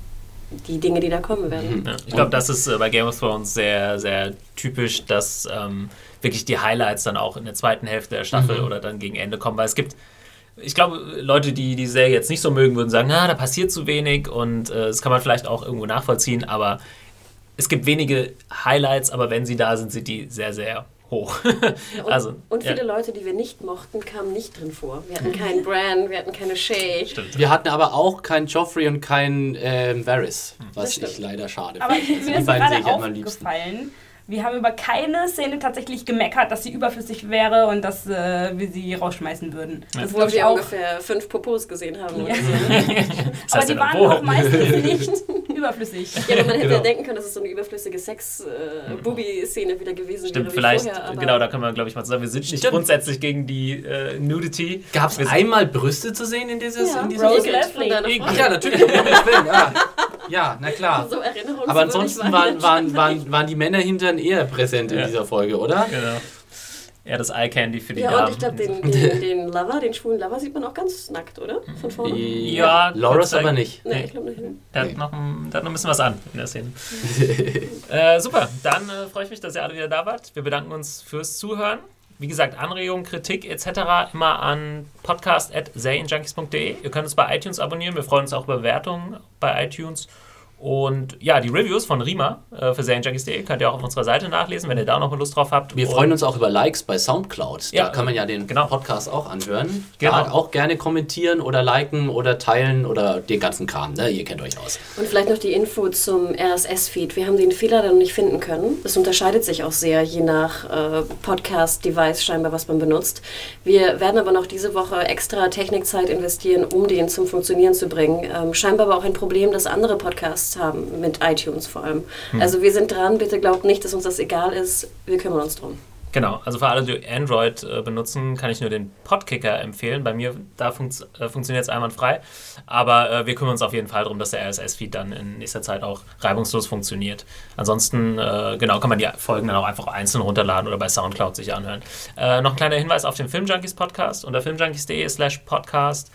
die Dinge, die da kommen werden. Ja, ich glaube, das ist äh, bei Game of Thrones sehr, sehr typisch, dass ähm, wirklich die Highlights dann auch in der zweiten Hälfte der Staffel mhm. oder dann gegen Ende kommen, weil es gibt ich glaube, Leute, die die Serie jetzt nicht so mögen, würden sagen, na, da passiert zu wenig. Und äh, das kann man vielleicht auch irgendwo nachvollziehen, aber es gibt wenige Highlights, aber wenn sie da sind, sind die sehr, sehr hoch. <laughs> und, also, und viele ja. Leute, die wir nicht mochten, kamen nicht drin vor. Wir hatten keinen Bran, wir hatten keine Shay. Stimmt. Wir hatten aber auch keinen Joffrey und keinen ähm, Varys, was ich leider schade finde. Aber mir ist gerade aufgefallen, wir haben über keine Szene tatsächlich gemeckert, dass sie überflüssig wäre und dass äh, wir sie rausschmeißen würden. Ja. Das wo wir auch ungefähr fünf Popos gesehen haben. Ja. <laughs> das aber die waren auch meistens nicht <laughs> überflüssig. Ja, aber man hätte genau. ja denken können, dass es so eine überflüssige Sex-Booby-Szene äh, wieder gewesen Stimmt, wäre. Stimmt, vielleicht, vorher, genau, da können wir, glaube ich, mal sagen, wir sind nicht grundsätzlich gegen die äh, Nudity. Gab es einmal Brüste zu sehen in, dieses, ja. in dieser Rose Leslie. Ach ja, natürlich. ja. <laughs> ja, na klar. So aber ansonsten waren, waren, waren, waren die Männer hintern eher präsent in dieser Folge, oder? Genau. Ja, das Eye Candy für die Ja, Damen. und ich glaube, den, den, <laughs> den, Lover, den schwulen Lover, sieht man auch ganz nackt, oder? Von vorne? Ja, Loris aber nicht. Nee, ich glaube nicht. Der, nee. hat noch ein, der hat noch ein bisschen was an in der Szene. <laughs> äh, super, dann äh, freue ich mich, dass ihr alle wieder da wart. Wir bedanken uns fürs Zuhören. Wie gesagt, Anregungen, Kritik etc. immer an podcast.serienjunkies.de. Ihr könnt uns bei iTunes abonnieren. Wir freuen uns auch über Bewertungen bei iTunes. Und ja, die Reviews von Rima äh, für Serienjunkies.de könnt ihr auch auf unserer Seite nachlesen, wenn ihr da noch mal Lust drauf habt. Wir und freuen uns auch über Likes bei Soundcloud. Ja, da kann man ja den genau. Podcast auch anhören. Genau. Da auch gerne kommentieren oder liken oder teilen oder den ganzen Kram. Ne? Ihr kennt euch aus. Und vielleicht noch die Info zum RSS-Feed. Wir haben den Fehler dann nicht finden können. Das unterscheidet sich auch sehr, je nach äh, Podcast-Device scheinbar, was man benutzt. Wir werden aber noch diese Woche extra Technikzeit investieren, um den zum Funktionieren zu bringen. Ähm, scheinbar aber auch ein Problem, dass andere Podcasts Podcasts haben, mit iTunes vor allem. Hm. Also wir sind dran, bitte glaubt nicht, dass uns das egal ist, wir kümmern uns drum. Genau, also für alle, die Android äh, benutzen, kann ich nur den Podkicker empfehlen. Bei mir, da funkt, äh, funktioniert es einwandfrei. Aber äh, wir kümmern uns auf jeden Fall darum, dass der RSS-Feed dann in nächster Zeit auch reibungslos funktioniert. Ansonsten, äh, genau, kann man die Folgen dann auch einfach einzeln runterladen oder bei Soundcloud sich anhören. Äh, noch ein kleiner Hinweis auf den Filmjunkies Podcast unter filmjunkies.de slash podcast.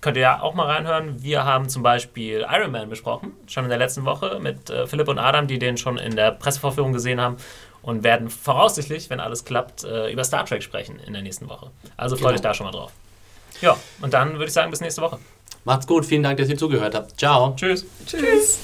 Äh, könnt ihr ja auch mal reinhören. Wir haben zum Beispiel Iron Man besprochen, schon in der letzten Woche mit Philipp und Adam, die den schon in der Pressevorführung gesehen haben und werden voraussichtlich, wenn alles klappt, äh, über Star Trek sprechen in der nächsten Woche. Also freut genau. euch da schon mal drauf. Ja, und dann würde ich sagen, bis nächste Woche. Macht's gut, vielen Dank, dass ihr zugehört habt. Ciao. Tschüss. Tschüss.